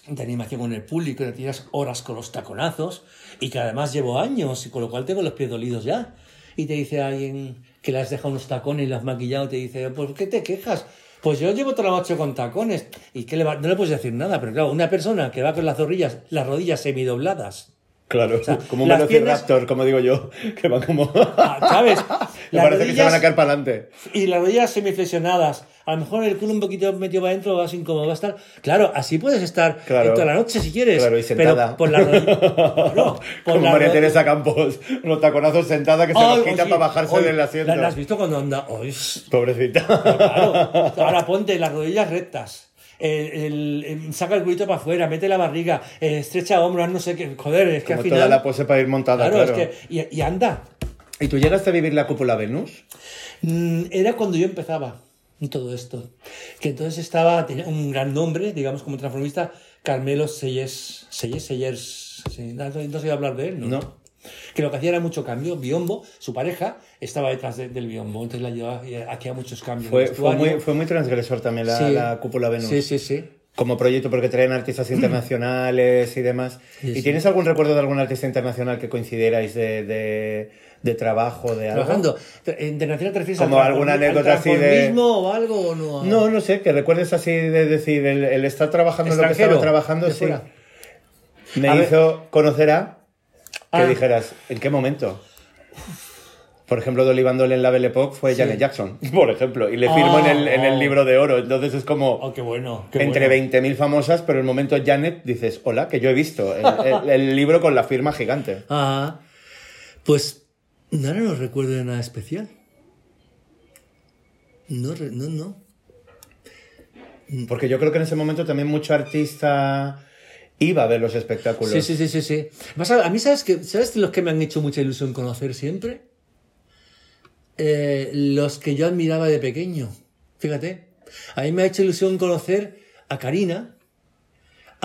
de animación con el público, y tienes horas con los taconazos, y que además llevo años, y con lo cual tengo los pies dolidos ya. Y te dice alguien que le has dejado unos tacones y lo has maquillado, te dice, ¿por qué te quejas? Pues yo llevo toda la noche con tacones. ¿Y qué le va? No le puedes decir nada, pero claro, una persona que va con las rodillas, las rodillas semidobladas, Claro, como un velociraptor, como digo yo, [laughs] que van como. ah, ¿sabes? [laughs] [laughs] Me parece que se van a rodillas- caer para adelante. y las rodillas semiflexionadas, a lo mejor el culo un poquito metido para adentro, vas incómodo, va a estar. Claro, así puedes estar Claro. toda la noche si quieres. Claro, y sentada. Pero por la rodilla. [laughs] Claro, por como la María Teresa Campos, unos taconazos sentada que se Ay, los quita oye, para bajarse del asiento. ¿La, la has visto cuando anda? Pobrecita. claro. [laughs] Ahora ponte las rodillas rectas. El, el- el- saca el culito para afuera, mete la barriga, eh, estrecha hombros, no sé qué. Joder, es que Como al final. toda la pose para ir montada, claro, claro. es que. Y, y anda. ¿Y tú llegaste a vivir la cúpula Venus? Mm, Era cuando yo empezaba todo esto. Que entonces estaba, tenía un gran nombre, digamos, como transformista, Carmelo Sellers. Sellers, Sellers. se iba a hablar de él, ¿no? No. Que lo que hacía era mucho cambio. Biombo, su pareja, estaba detrás de- del biombo, entonces la llevaba y hacía muchos cambios. Fue, fue, muy, fue muy transgresor también la, Sí. la cúpula Venus. Sí, sí, sí. Como proyecto, porque traen artistas [clears throat] internacionales y demás. Sí, ¿Y sí. tienes algún recuerdo de algún artista internacional que coincidierais de, de, de trabajo, de algo? Trabajando. Tra- ¿Internacional te refieres Como al alguna anécdota así de- o algo o no? No, no sé, que recuerdes así de decir, el, el estar trabajando en lo que estaba trabajando, sí. fuera. Me A ver. hizo conocer a que Ah. dijeras, ¿en qué momento? Por ejemplo, Dolly Bandol en la Belle Époque fue Sí. Janet Jackson, [laughs] por ejemplo, y le firmo en, el, en el Oh. libro de oro. Entonces es como Oh, qué bueno. qué entre bueno. 20.000 famosas, pero en el momento Janet dices, hola, que yo he visto el, el- el libro con la firma gigante. [laughs] Ah, pues ahora no recuerdo de nada especial. No, no, no. Porque yo creo que en ese momento también mucho artista iba a ver los espectáculos. Sí, sí, sí, sí, sí. Más a, a mí, ¿sabes, que, ¿sabes los que me han hecho mucha ilusión conocer siempre? Eh, los que yo admiraba de pequeño. Fíjate. A mí me ha hecho ilusión conocer a Karina,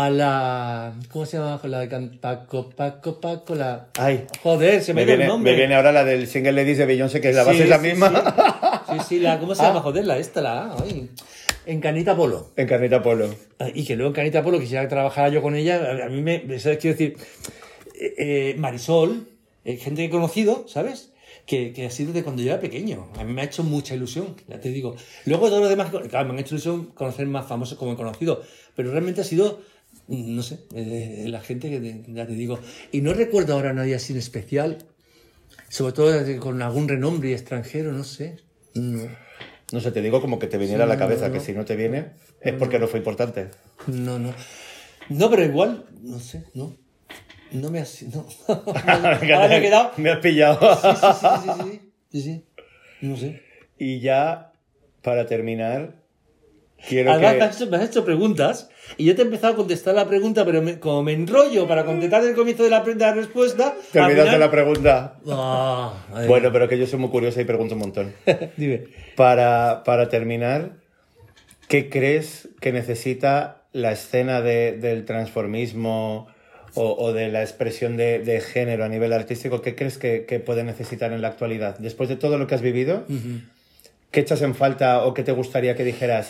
a la... ¿Cómo se llama? La de can- Paco, Paco, Paco, la... Ay, Joder, se me, me dio el viene, nombre. me viene ahora la del single ladies de Beyoncé, que la base Sí, es la sí, misma. Sí, sí, sí, la, ¿cómo se [laughs] Ah. llama? Joder, la esta, la... Ay. En Canita Polo. En Carnita Polo. Y que luego en Canita Polo quisiera que trabajara yo con ella. A- mí me. ¿Sabes? Quiero decir. eh, eh, Marisol, eh, gente que he conocido, ¿sabes? Que, que ha sido de cuando yo era pequeño. A mí me ha hecho mucha ilusión, ya te digo. Luego todos los demás, claro, me han hecho ilusión conocer más famosos como he conocido. Pero realmente ha sido, no sé, eh, la gente que te- ya te digo. Y no recuerdo ahora a nadie así en especial. Sobre todo con algún renombre extranjero, no sé. No, No sé, te digo como que te viniera a la cabeza, que si no te viene es porque no fue importante. no, no. No, pero igual, no sé, no. No me has. No. [laughs] [laughs] Ahora me he quedado. Me has pillado. Sí, sí, sí, sí, sí, sí, sí, sí. No sé. Y ya, para terminar, quiero Además, que... me, has hecho, me has hecho preguntas y yo te he empezado a contestar la pregunta, pero me- como me enrollo para contestar el comienzo de la, de la respuesta. Te al olvidaste final- la pregunta. Ah, Bueno, pero que yo soy muy curiosa y pregunto un montón. [laughs] Dime. Para, para terminar, ¿qué crees que necesita la escena de- del transformismo o, o de la expresión de, de género a nivel artístico? ¿Qué crees que, que puede necesitar en la actualidad? Después de todo lo que has vivido, ¿qué echas en falta o qué te gustaría que dijeras?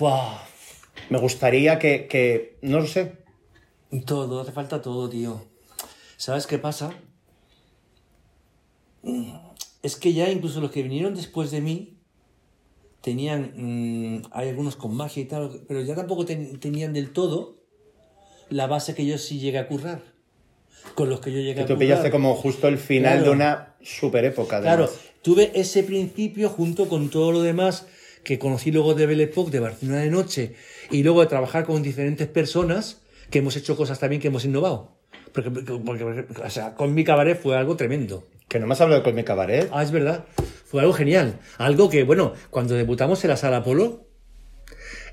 Me gustaría que, que no lo sé. Todo, hace falta todo, tío. ¿Sabes qué pasa? es que ya incluso los que vinieron después de mí tenían, mm, hay algunos con magia y tal, pero ya tampoco ten- tenían del todo la base que yo sí llegué a currar. Con los que yo llegué Que a tú currar. pillaste como justo el final Claro. de una super época. Claro, además. Tuve ese principio junto con todo lo demás que conocí luego de Belle Époque, de Barcelona de Noche, y luego de trabajar con diferentes personas que hemos hecho cosas también que hemos innovado. Porque, porque- porque, o sea, con mi cabaret fue algo tremendo. Que no me has hablado de Cosmic Cabaret. Ah, es verdad. Fue algo genial. Algo que, bueno, cuando debutamos en la sala Polo,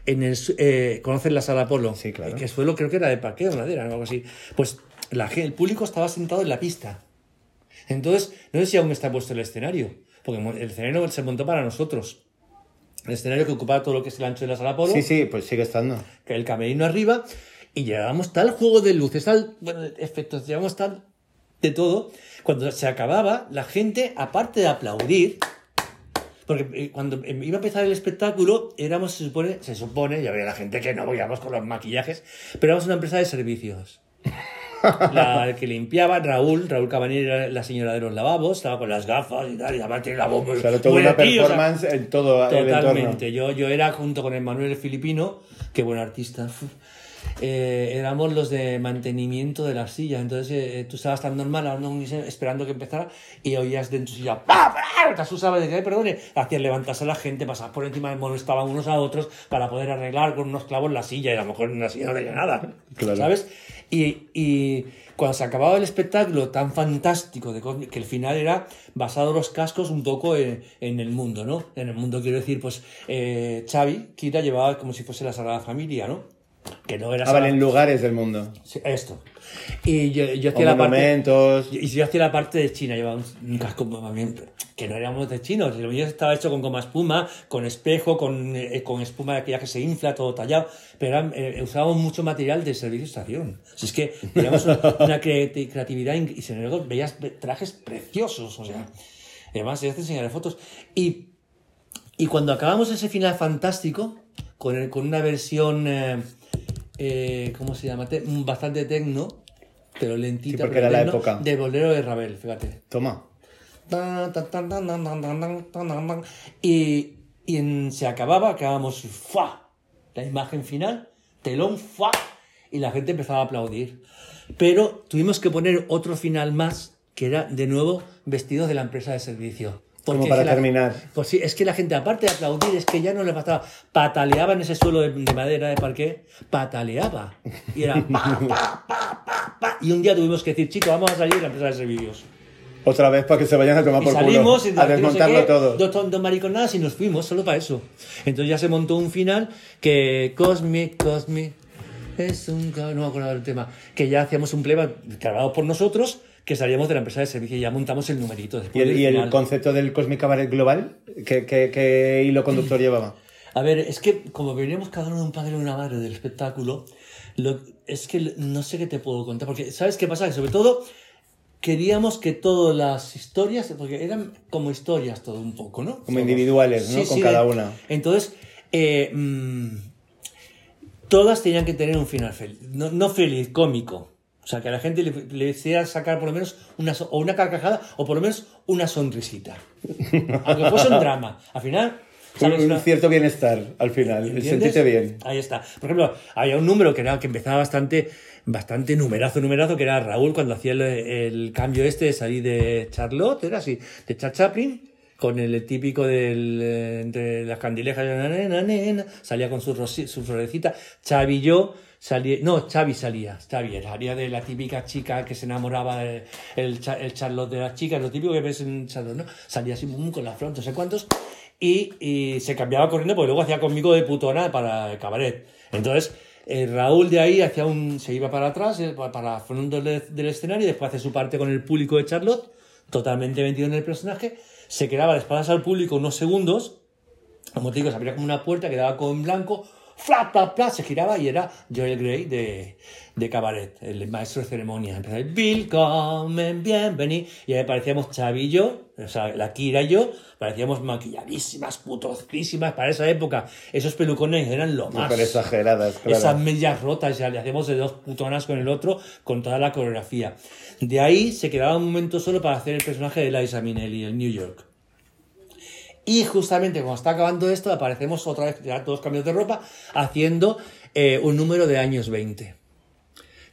en el, eh, ¿conocen la sala Polo? Sí, claro. Que suelo, creo que era de parqueo, madera, o algo así. Pues la, el público estaba sentado en la pista. Entonces, no sé si aún está puesto el escenario, porque el escenario se montó para nosotros. El escenario que ocupaba todo lo que es el ancho de la sala Polo Sí, sí, pues sigue estando. que el camerino arriba y llevábamos tal juego de luces, tal bueno, efectos, llevábamos tal de todo. Cuando se acababa, la gente, aparte de aplaudir, porque eh, cuando iba a empezar el espectáculo, éramos, se supone, se supone, ya veía la gente que no íbamos con los maquillajes, pero éramos una empresa de servicios. La que limpiaba, Raúl, Raúl Cabanillas era la señora de los lavabos, estaba con las gafas y tal, y tiene la voz muy- Claro, toda una aquí, o sea, performance en todo el. Totalmente. Yo, yo era junto con el Manuel Filipino, que buen artista. eh, éramos los de mantenimiento de las sillas. Entonces eh, tú estabas tan normal hablando esperando que empezara y oías de tu silla ¡pa! ¡pa! Te asustabas de que, "Ay, perdone, hacías levantarse a la gente, pasabas por encima, molestaban unos a otros para poder arreglar con unos clavos la silla y a lo mejor en la silla no tenía nada. Claro. ¿Sabes? Y, y cuando se acababa el espectáculo tan fantástico de Cosmic, que el final era basado los cascos un poco en, en el mundo, ¿no? En el mundo quiero decir, pues eh, Xavi, Kira llevaba como si fuese la Sagrada Familia, ¿no? Que no era Ah, vale, en lugares del mundo. Sí, esto. Y yo, yo hacía la parte... monumentos. Y yo hacía la parte de China, llevaba un, casco también, que no éramos de chinos, lo mío estaba hecho con goma espuma, con espejo, con, eh, con espuma de aquella que se infla, todo tallado, pero eh, usábamos mucho material de servicio estación. Si es que teníamos [laughs] una, una creati- creatividad y sin embargo veías trajes preciosos, o sea, además ya te enseñaré fotos. Y, y cuando acabamos ese final fantástico, con, el- con una versión, eh, eh, ¿cómo se llama? Bastante tecno, pero lentita. Sí, porque era la época. De bolero de Ravel, fíjate. Toma. Y, y se acababa, acabamos, ¡fua! La imagen final, telón, ¡fua! Y la gente empezaba a aplaudir. Pero tuvimos que poner otro final más, que era de nuevo vestidos de la empresa de servicio. Como para la- terminar. Pues sí, es que la gente, aparte de aplaudir, es que ya no le bastaba. Pataleaba en ese suelo de, de madera de parqué, pataleaba. Y era pa, pa, pa, pa, pa. Y un día tuvimos que decir, chicos, vamos a salir de la empresa de servicios. Otra vez para que se vayan a tomar Y por salimos y culo. A no sé desmontarlo qué, todo. Dos tontos mariconadas y nos fuimos solo para eso. Entonces ya se montó un final que Cosmic, Cosmic, es un... No me acuerdo del tema. Que ya hacíamos un pleba grabado por nosotros que salíamos de la empresa de servicio y ya montamos el numerito. ¿Y el, y el concepto del Cosmic Cabaret Global? ¿Qué, qué- qué hilo conductor [clears throat] llevaba? A ver, es que como veníamos cada uno de un padre y una madre del espectáculo, lo- es que no sé qué te puedo contar, porque ¿sabes qué pasa? Que sobre todo queríamos que todas las historias, porque eran como historias todo un poco, ¿no? Como individuales, ¿no? Con cada una. Entonces, eh, mm, todas tenían que tener un final feliz, no, no feliz, cómico. O sea, que a la gente le, le hiciera sacar por lo menos una, o una carcajada o por lo menos una sonrisita. [laughs] Aunque fuese un drama. Al final... ¿sabes? Un, cierto bienestar al final. ¿Entiendes? sentirte bien. Ahí está. Por ejemplo, había un número que, era, que empezaba bastante, bastante numerazo, numerazo, que era Raúl cuando hacía el, el cambio este de salir de Charlotte, era así, de Charles Chaplin, con el típico del, eh, entre las candilejas, na, na, salía con su, su florecita. Xavi y yo salía, no, Xavi salía, Xavi era, salía de la típica chica que se enamoraba de, el, Cha- el Charlotte de las chicas, lo típico que ves en Charlotte, ¿no? Salía así mum, con la flor, no sé cuántos, y, y se cambiaba corriendo porque luego hacía conmigo de putona para el cabaret. Entonces, eh, Raúl de ahí hacía un, se iba para atrás, eh, pa- para fondo del, del escenario, y después hace su parte con el público de Charlotte, totalmente metido en el personaje, se quedaba de espaldas al público unos segundos, como te digo, se abría como una puerta, quedaba con blanco, flap, flap, flap, se giraba y era Joel Grey de, de Cabaret, el maestro de ceremonia. Empezaba Willkommen, bienvenido. Y ahí parecíamos yo, o sea, la Kira y yo, parecíamos maquilladísimas, putosísimas. Para esa época, esos pelucones eran lo más. Súper exageradas, claro. Esas medias rotas, ya le hacíamos de dos putonas con el otro, con toda la coreografía. De ahí se quedaba un momento solo para hacer el personaje de Liza Minnelli, el New York. Y justamente cuando está acabando esto, aparecemos otra vez, ya todos cambios de ropa, haciendo eh, un número de años 20.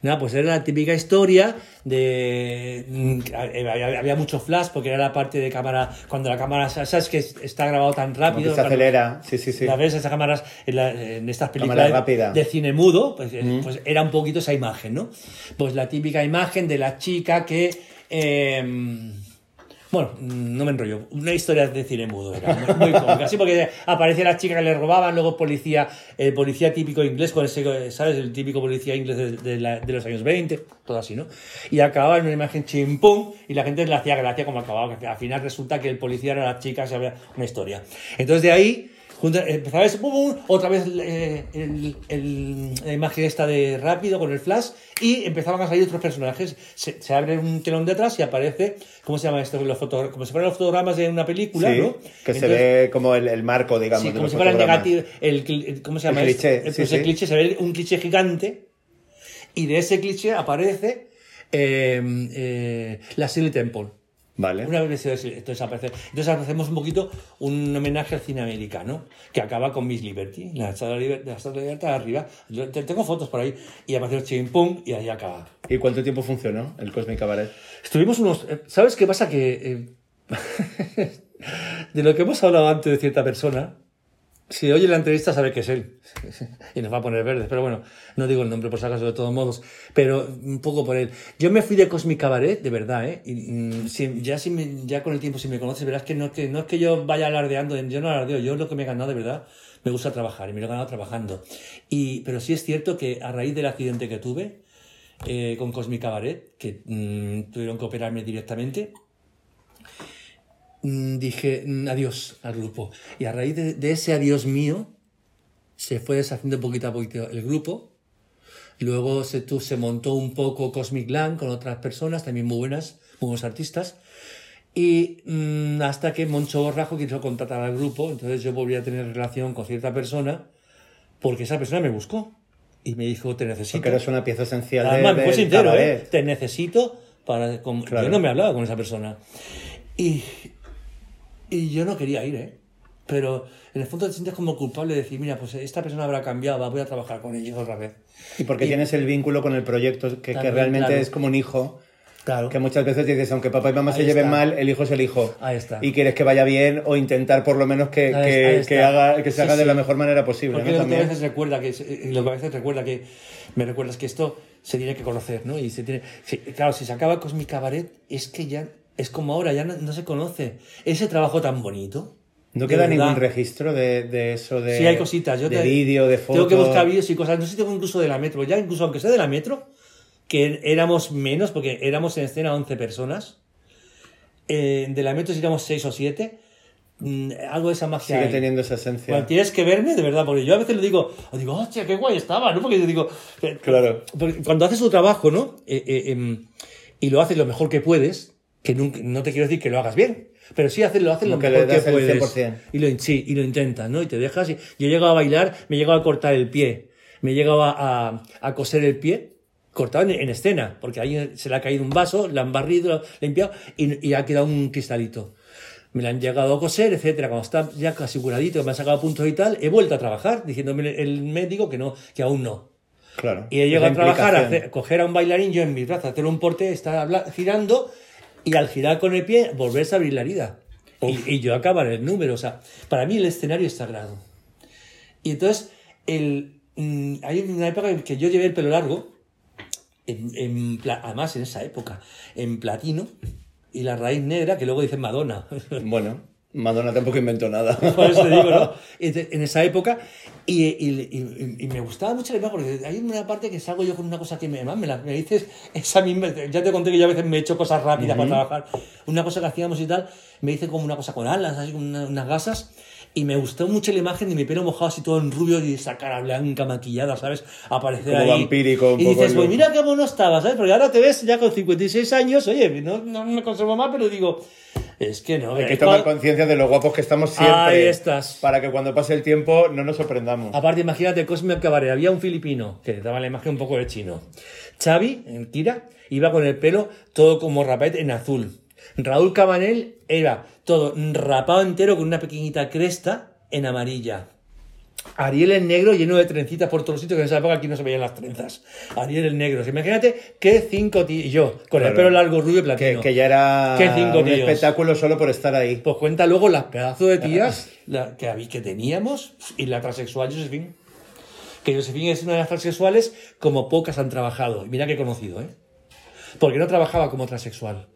Nada, pues era la típica historia de... mm, Había, había mucho flash porque era la parte de cámara... Cuando la cámara... ¿Sabes que está grabado tan rápido? se acelera. Sí, sí, sí. la ves esas cámaras en, la- en estas películas de cine mudo, pues, eh, pues era un poquito esa imagen, ¿no? Pues la típica imagen de la chica que. eh, bueno, no me enrollo. Una historia de cine mudo era muy, cómica. Porque aparecía la chica que le robaban, luego policía, el policía típico inglés, con ese, ¿sabes? El típico policía inglés de, los años 20, todo así, ¿no? Y acababa en una imagen chimpum y la gente le hacía gracia como acababa. Al final resulta que el policía era la chica, se había una historia. Entonces de ahí Junta- empezaba eso, pum, pum, otra vez eh, el- el- la imagen esta de rápido con el flash y empezaban a salir otros personajes. Se, se abre un telón detrás y aparece, ¿cómo se llama esto? Los foto- como si fueran los fotogramas de una película, Sí, ¿no? que se ve como el, el marco, digamos. Sí, de como los si fuera el negativo, el, el- ¿cómo se El llama? cliché, Este? sí, Pues el sí. cliché, se ve un cliché gigante y de ese cliché aparece eh, eh, la Shirley Temple. Vale. Una vez entonces, entonces aparece, entonces hacemos un poquito un homenaje al cine americano que acaba con Miss Liberty, la Estatua de Libertad arriba. Tengo fotos por ahí y aparece el ching pum y ahí acaba. ¿Y cuánto tiempo funcionó el Cosmic Cabaret? Estuvimos unos. eh, ¿Sabes qué pasa? Que. eh, [laughs] de lo que hemos hablado antes de cierta persona, si oye la entrevista sabe que es él. [laughs] y nos va a poner verdes. Pero bueno, no digo el nombre por si acaso de todos modos. Pero un poco por él. Yo me fui de Cosmic Cabaret, de verdad, ¿eh? Y, mm, si- ya, si me- ya con el tiempo, si me conoces, verás que no, es que no es que yo vaya alardeando. Yo no alardeo. Yo lo que me he ganado, de verdad, me gusta trabajar. Y me lo he ganado trabajando. Y, pero sí es cierto que a raíz del accidente que tuve, eh, con Cosmic Cabaret, que mm, tuvieron que operarme directamente, dije mm, adiós al grupo. Y a raíz de, de ese adiós mío, se fue deshaciendo poquito a poquito el grupo. Luego se, tu- se montó un poco Cosmic Land con otras personas, también muy buenas, muy buenos artistas. Y mm, hasta que Moncho Borrajo quiso contratar al grupo, entonces yo volví a tener relación con cierta persona, porque esa persona me buscó y me dijo, te necesito. Porque eres una pieza esencial Además, sincero. ¿eh? te necesito para... con- Claro. Yo no me hablaba con esa persona. Y, y yo no quería ir, ¿eh? Pero en el fondo te sientes como culpable de decir, mira, pues esta persona habrá cambiado, voy a trabajar con ellos otra vez. Y porque Y- tienes el vínculo con el proyecto, que, que También, realmente claro. es como un hijo. Claro. Que muchas veces dices, aunque papá y mamá se Ahí lleven está. mal, el hijo es el hijo. Ahí está. Y quieres que vaya bien o intentar por lo menos que, que- que haga, que se Sí, haga de sí. la mejor manera posible. Porque ¿no? lo que a veces recuerda que lo que a veces recuerda que me recuerdas que esto se tiene que conocer, ¿no? Y se tiene, claro, si se acaba Cosmic Cabaret es que ya es como ahora, ya no, no se conoce ese trabajo tan bonito. No queda verdad. ningún registro de, de eso de, Sí, hay cositas. Yo de vídeo, de fotos. Tengo que buscar vídeos y cosas. No sé si tengo incluso de la metro. Ya incluso aunque sea de la metro, que éramos menos, porque éramos en escena 11 personas. eh, de la metro si éramos 6 o 7. mm, algo de esa magia. Sigue hay. teniendo esa esencia. Bueno, tienes que verme, de verdad, porque yo a veces le digo, o digo, hostia, qué guay estaba, ¿no? Porque yo digo, que- Claro. porque cuando haces tu trabajo, ¿no? Eh, eh, em, y lo haces lo mejor que puedes, que nunca- no te quiero decir que lo hagas bien, pero sí haces, lo haces lo mejor le que puedes. 100%. Y lo, sí, y lo intentas, ¿no? Y te dejas. Y, yo he llegado a bailar, me he llegado a cortar el pie, me he llegado a, a- a coser el pie, cortado en, en escena, porque ahí se le ha caído un vaso, la han barrido, lo han limpiado y, y ha quedado un cristalito. Me la han llegado a coser, etcétera. Cuando está ya casi curadito, me han sacado puntos y tal, he vuelto a trabajar, diciéndome el médico que no, que aún no. Claro. Y he llegado a trabajar, a hacer- coger a un bailarín yo en mis brazos, hacer un porte, estar habla- girando y al girar con el pie volverse a abrir la herida. Y, y yo acabar el número. O sea, para mí el escenario es sagrado. Y entonces, el, mm, hay una época en que yo llevé el pelo largo, en, en además en esa época, en platino, y la raíz negra, que luego dicen Madonna. Bueno, Madonna tampoco inventó nada. [laughs] Por eso te digo, ¿no? [laughs] En esa época, y, y- y- y me gustaba mucho la imagen, porque hay una parte que salgo yo con una cosa que me, me, la, me dices, [laughs] esa misma, ya te conté que yo a veces me he hecho cosas rápidas para trabajar, una cosa que hacíamos y tal, me hice como una cosa con alas, así, una- unas gasas, y me gustó mucho la imagen de mi pelo mojado así todo en rubio y esa cara blanca maquillada, ¿sabes? Aparecer Como ahí. vampírico, un y dices, pues mira qué mono estaba, ¿sabes? Porque ahora te ves ya con 56 años, oye, no, no me conservo más, pero digo, es que no, Hay que tomar conciencia de lo guapos que estamos siempre. Ahí estás. Para que cuando pase el tiempo no nos sorprendamos. Aparte, imagínate, Cosme Cabaret, había un filipino que daba la imagen un poco de chino. Xavi, en Kira, iba con el pelo todo como rapet en azul. Raúl Cabanel era todo rapado entero con una pequeñita cresta en amarilla. Ariel el negro lleno de trencitas por todos los sitios, que en esa época aquí no se veían las trenzas. Ariel el negro. Imagínate qué cinco tíos. Y yo, con el pelo largo, rubio y Que, platino. que ya era Qué cinco un tíos. espectáculo solo por estar ahí. Pues cuenta luego las pedazos de tías [laughs] la- que, que teníamos y la transexual Josephine. Que Josephine es una de las transexuales como pocas han trabajado. Y mira que he conocido, ¿eh? Porque no trabajaba como transexual.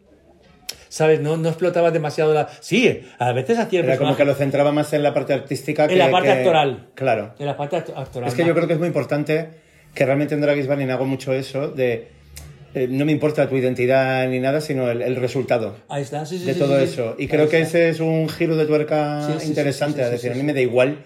¿Sabes? No, no explotaba demasiado la... Sí, a veces hacía el Era como que lo centraba más en la parte artística que en la parte que- actoral. Claro. En la parte act- actoral. Es que yo creo que es muy importante que realmente en Drag is Burning hago mucho eso de eh, no me importa tu identidad ni nada, sino el, el resultado Ahí está, sí, sí, de sí, todo eso. Y creo que ese es un giro de tuerca interesante, a decir, a mí me da igual,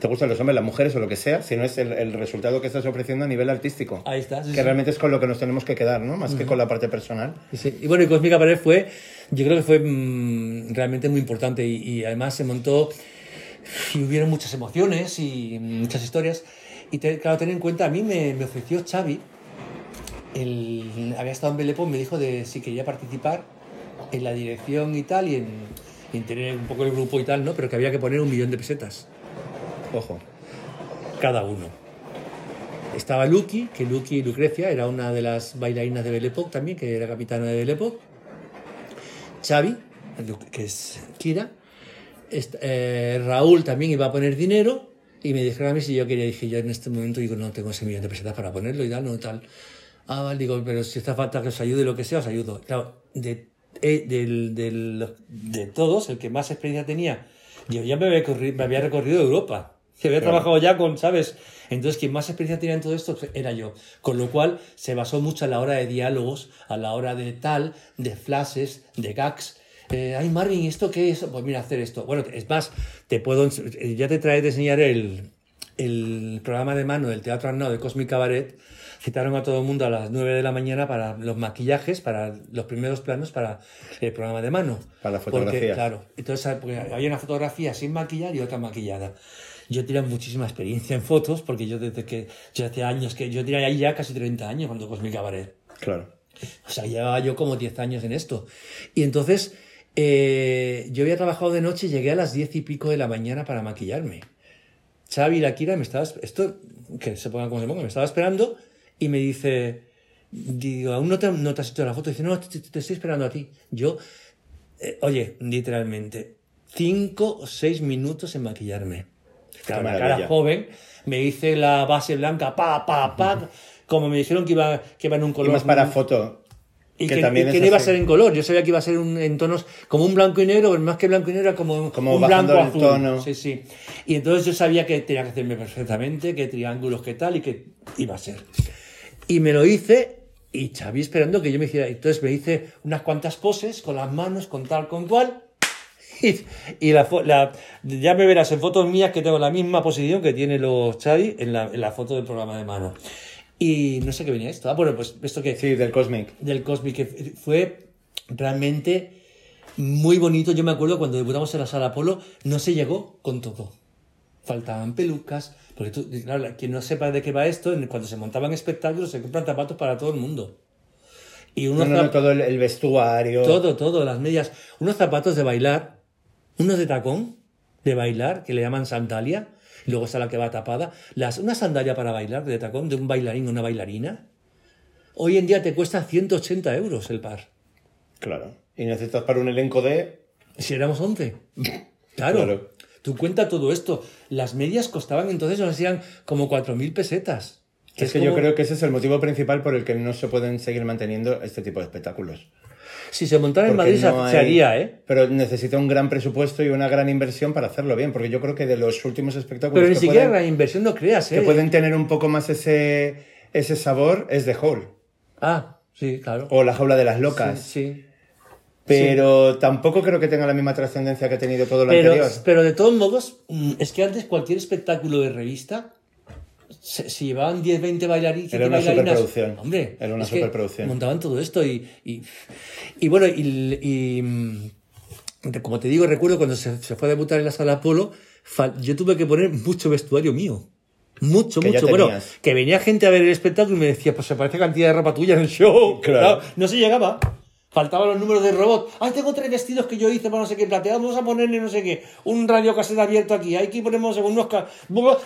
te gustan los hombres, las mujeres o lo que sea, sino es el, el resultado que estás ofreciendo a nivel artístico. Ahí está, sí, que sí. realmente es con lo que nos tenemos que quedar, ¿no? Más que con la parte personal. Sí, Y bueno, y Cósmica Pared fue, yo creo que fue mm, realmente muy importante y, y además se montó y hubieron muchas emociones y muchas historias. Y te- claro, ten en cuenta, a mí me, me ofreció Xavi, el, había estado en Belepo, me dijo de si quería participar en la dirección y tal, y en, en tener un poco el grupo y tal, ¿no? Pero que había que poner un millón de pesetas Ojo. cada uno. Estaba Lucky, que Lucky Lucrecia era una de las bailarinas de Belle Époque también, que era capitana de Belle Époque. Xavi, que es Kira. Eh, Raúl también iba a poner dinero y me dijeron a mí si yo quería. Dije yo en este momento digo, no tengo ese millón de pesetas para ponerlo y tal, no tal. Ah, digo, pero si está falta que os ayude lo que sea, os ayudo. Claro, de, eh, de todos, el que más experiencia tenía, yo ya me había recorrido Europa. Que había trabajado ya con, ¿sabes? Entonces, quien más experiencia tenía en todo esto era yo. Con lo cual, se basó mucho a la hora de diálogos, a la hora de tal, de flashes, de gags. Eh, Ay, Marvin, ¿y ¿esto qué es? Pues mira, hacer esto. Bueno, es más, te puedo, eh, ya te trae de enseñar el, el programa de mano del Teatro Arnau de Cosmic Cabaret. Citaron a todo el mundo a las 9 de la mañana para los maquillajes, para los primeros planos, para el programa de mano. Para las Porque, fotografías. claro, entonces porque había una fotografía sin maquillar y otra maquillada. Yo tenía muchísima experiencia en fotos porque yo desde que yo hace años que yo tenía ahí ya casi 30 años cuando Cosmic Cabaret. Claro. O sea, llevaba yo como 10 años en esto. Y entonces eh, yo había trabajado de noche y llegué a las 10 y pico de la mañana para maquillarme. Xavi y la Kira me estaba... Esto, que se ponga como se ponga, me estaba esperando y me dice... Digo, ¿aún no te, no te has hecho la foto? Dice, no, te, te estoy esperando a ti. Yo, eh, oye, literalmente, 5 o 6 minutos en maquillarme. Qué la cara joven, me hice la base blanca, pa, pa, pa, como me dijeron que iba, que iba en un Y color... más para foto. Y que que, también y que no iba a ser en color. Yo sabía que iba a ser un- en tonos como un blanco y negro, pero más que blanco y negro, era como, Como un blanco el azul. tono. Sí, sí. Y entonces yo sabía que tenía que hacerme perfectamente, qué triángulos, qué tal, y que iba a ser. Y me lo hice, y Xavi esperando que yo me hiciera. Entonces me hice unas cuantas poses con las manos, con tal, con cual. [laughs] Y, la, la- ya me verás en fotos mías que tengo la misma posición que tiene los Xavi en la, en la foto del programa de mano. Y no sé qué venía esto. Ah, bueno, pues esto que Sí, del Cosmic. del Cosmic, que fue realmente muy bonito. Yo me acuerdo cuando debutamos en la sala Apolo, no se llegó con todo. Faltaban pelucas, porque tú, claro, quien no sepa de qué va esto, cuando se montaban espectáculos se compran zapatos para todo el mundo. Y No, unos no, no, zap- todo el, el vestuario. todo, todo, las medias, unos zapatos de bailar, unos de tacón de bailar, que le llaman sandalia, y luego está la que va tapada, las, una sandalia para bailar de tacón de un bailarín o una bailarina, hoy en día te cuesta 180 euros el par. Claro. Y necesitas para un elenco de. Si éramos 11. [laughs] Claro. Claro. Tú cuenta todo esto. Las medias costaban entonces, nos hacían como 4.000 pesetas. Es que yo creo que ese es el motivo principal por el que no se pueden seguir manteniendo este tipo de espectáculos. Si se montara en Madrid se- no se haría, ¿eh? Pero necesita un gran presupuesto y una gran inversión para hacerlo bien, porque yo creo que de los últimos espectáculos Pero ni que, siquiera pueden, la inversión no creas, ¿eh? que pueden tener un poco más ese, ese sabor es The Hole Ah, sí, claro. o La Jaula de las Locas. Sí, sí. Pero tampoco creo que tenga la misma trascendencia que ha tenido todo lo Pero, anterior. pero de todos modos, mm, es que antes cualquier espectáculo de revista se, se llevaban 10, 20 bailarines. Era una superproducción. Hombre, Era una superproducción. Montaban todo esto y, y, y bueno, y, y, como te digo, recuerdo cuando se, se fue a debutar en la sala Apolo, fal- yo tuve que poner mucho vestuario mío. Mucho, Que mucho. Bueno, que venía gente a ver el espectáculo y me decía, pues se parece cantidad de ropa tuya en el show. Claro. no se llegaba. Faltaban los números de robot. Ay, tengo tres vestidos que yo hice para no sé qué plateados. Vamos a ponerle no sé qué. Un radio casete abierto aquí. Aquí ponemos unos...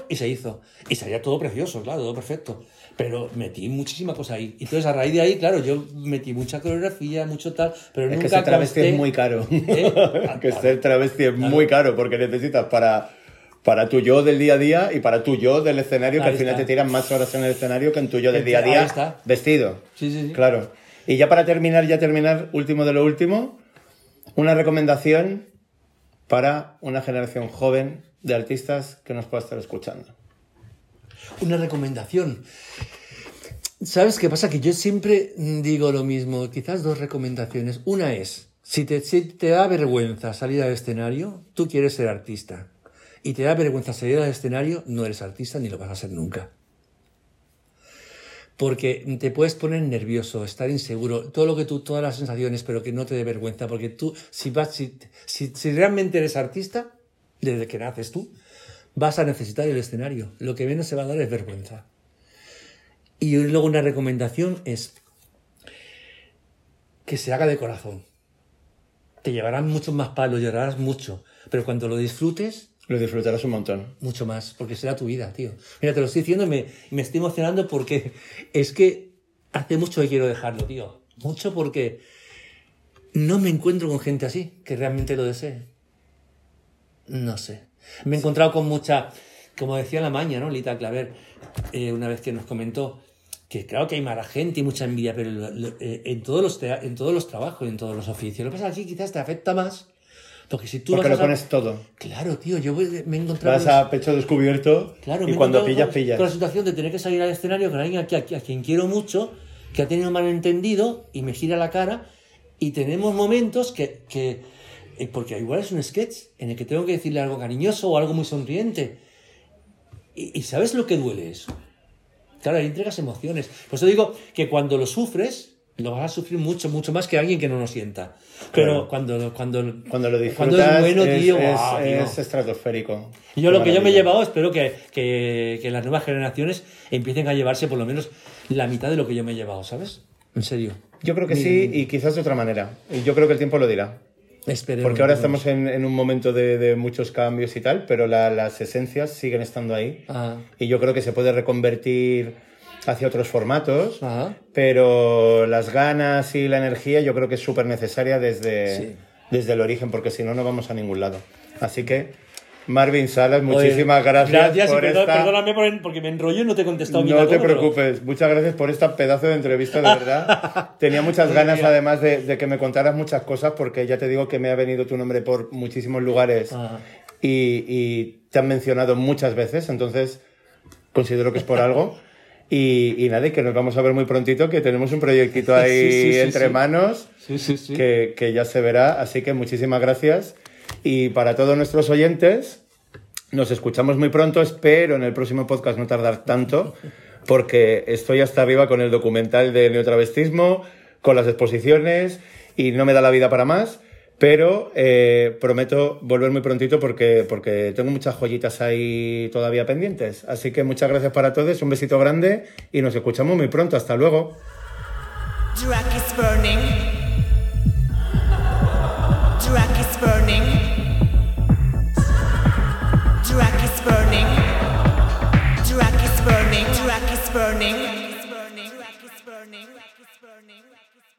Y se hizo. Y salía todo precioso, claro, todo perfecto. Pero metí muchísima cosa ahí. Y entonces a raíz de ahí, claro, yo metí mucha coreografía, mucho tal, pero Es que nunca ser travesti es muy caro. [laughs] ¿Eh? [laughs] Ah, que claro. ser travesti es muy caro porque necesitas para, para tu yo del día a día y para tu yo del escenario, que Ahí al final está. te tiran más horas en el escenario que en tu yo del día a día vestido. Sí, sí, sí. Claro. Y ya para terminar, ya terminar, último de lo último, una recomendación para una generación joven de artistas que nos pueda estar escuchando. Una recomendación. ¿Sabes qué pasa? Que yo siempre digo lo mismo, quizás dos recomendaciones. Una es, si te, si te da vergüenza salir al escenario, tú quieres ser artista. Y te da vergüenza salir al escenario, no eres artista ni lo vas a ser nunca. Porque te puedes poner nervioso, estar inseguro, todo lo que tú, todas las sensaciones, pero que no te dé vergüenza. Porque tú, si, vas, si, si, si realmente eres artista, desde que naces tú, vas a necesitar el escenario. Lo que menos se va a dar es vergüenza. Y luego una recomendación es que se haga de corazón. Te llevarán muchos más palos, llorarás mucho, pero cuando lo disfrutes, Lo disfrutarás un montón. mucho más, porque será tu vida, tío. Mira, te lo estoy diciendo y me, me estoy emocionando porque es que hace mucho que quiero dejarlo, tío. Mucho porque no me encuentro con gente así, que realmente lo desee. No sé. Me he encontrado con mucha, como decía la maña, ¿no? Lita Claver, eh, una vez que nos comentó que claro que hay mala gente y mucha envidia, pero eh, en, todos los en todos los trabajos en todos los oficios. Lo que pasa aquí quizás te afecta más, porque si tú Porque vas lo a- pones todo. Claro, tío, yo voy- me he encontrado... Vas a pecho descubierto Claro, y cuando pillas, pillas. Con la situación de tener que salir al escenario con alguien a, qui- a quien quiero mucho, que ha tenido un malentendido y me gira la cara. Y tenemos momentos que. que eh, porque igual es un sketch en el que tengo que decirle algo cariñoso o algo muy sonriente. Y, y ¿sabes lo que duele eso? Claro, ahí entregas emociones. Por eso digo que cuando lo sufres, lo vas a sufrir mucho, mucho más que alguien que no lo sienta. Pero Claro. cuando, cuando, Cuando lo disfrutas cuando es bueno, es, tío, es- guau, tío. es estratosférico. Y yo Qué lo que yo me he llevado, espero que, que, que las nuevas generaciones empiecen a llevarse por lo menos la mitad de lo que yo me he llevado, ¿sabes? En serio. Yo creo que sí y quizás de otra manera. Y yo creo que el tiempo lo dirá. Esperemos. Porque ahora estamos en, en un momento de, de muchos cambios y tal, pero la- las esencias siguen estando ahí. Ah, Y yo creo que se puede reconvertir hacia otros formatos, ajá. pero las ganas y la energía yo creo que es súper necesaria desde, Sí. desde el origen, porque si no, no vamos a ningún lado. Así que, Marvin Salas, Oye, muchísimas gracias, Gracias por y perdón- esta... perdóname por porque me enrollo y no te he contestado No te todo, pero- preocupes, muchas gracias por esta pedazo de entrevista, de verdad. [laughs] Tenía muchas ganas, además, de, de que me contaras muchas cosas, porque ya te digo que me ha venido tu nombre por muchísimos lugares y, y te han mencionado muchas veces, entonces considero que es por algo. [laughs] Y, y nada, que nos vamos a ver muy prontito, que tenemos un proyectito [laughs] ahí Sí, sí, entre manos Sí, sí, sí. que, que ya se verá. Así que muchísimas gracias. Y para todos nuestros oyentes, nos escuchamos muy pronto. Espero en el próximo podcast no tardar tanto, porque estoy hasta arriba con el documental de neotravestismo, con las exposiciones y no me da la vida para más. Pero eh, prometo volver muy prontito porque, porque tengo muchas joyitas ahí todavía pendientes. Así que muchas gracias para todos, un besito grande y nos escuchamos muy pronto. Hasta luego.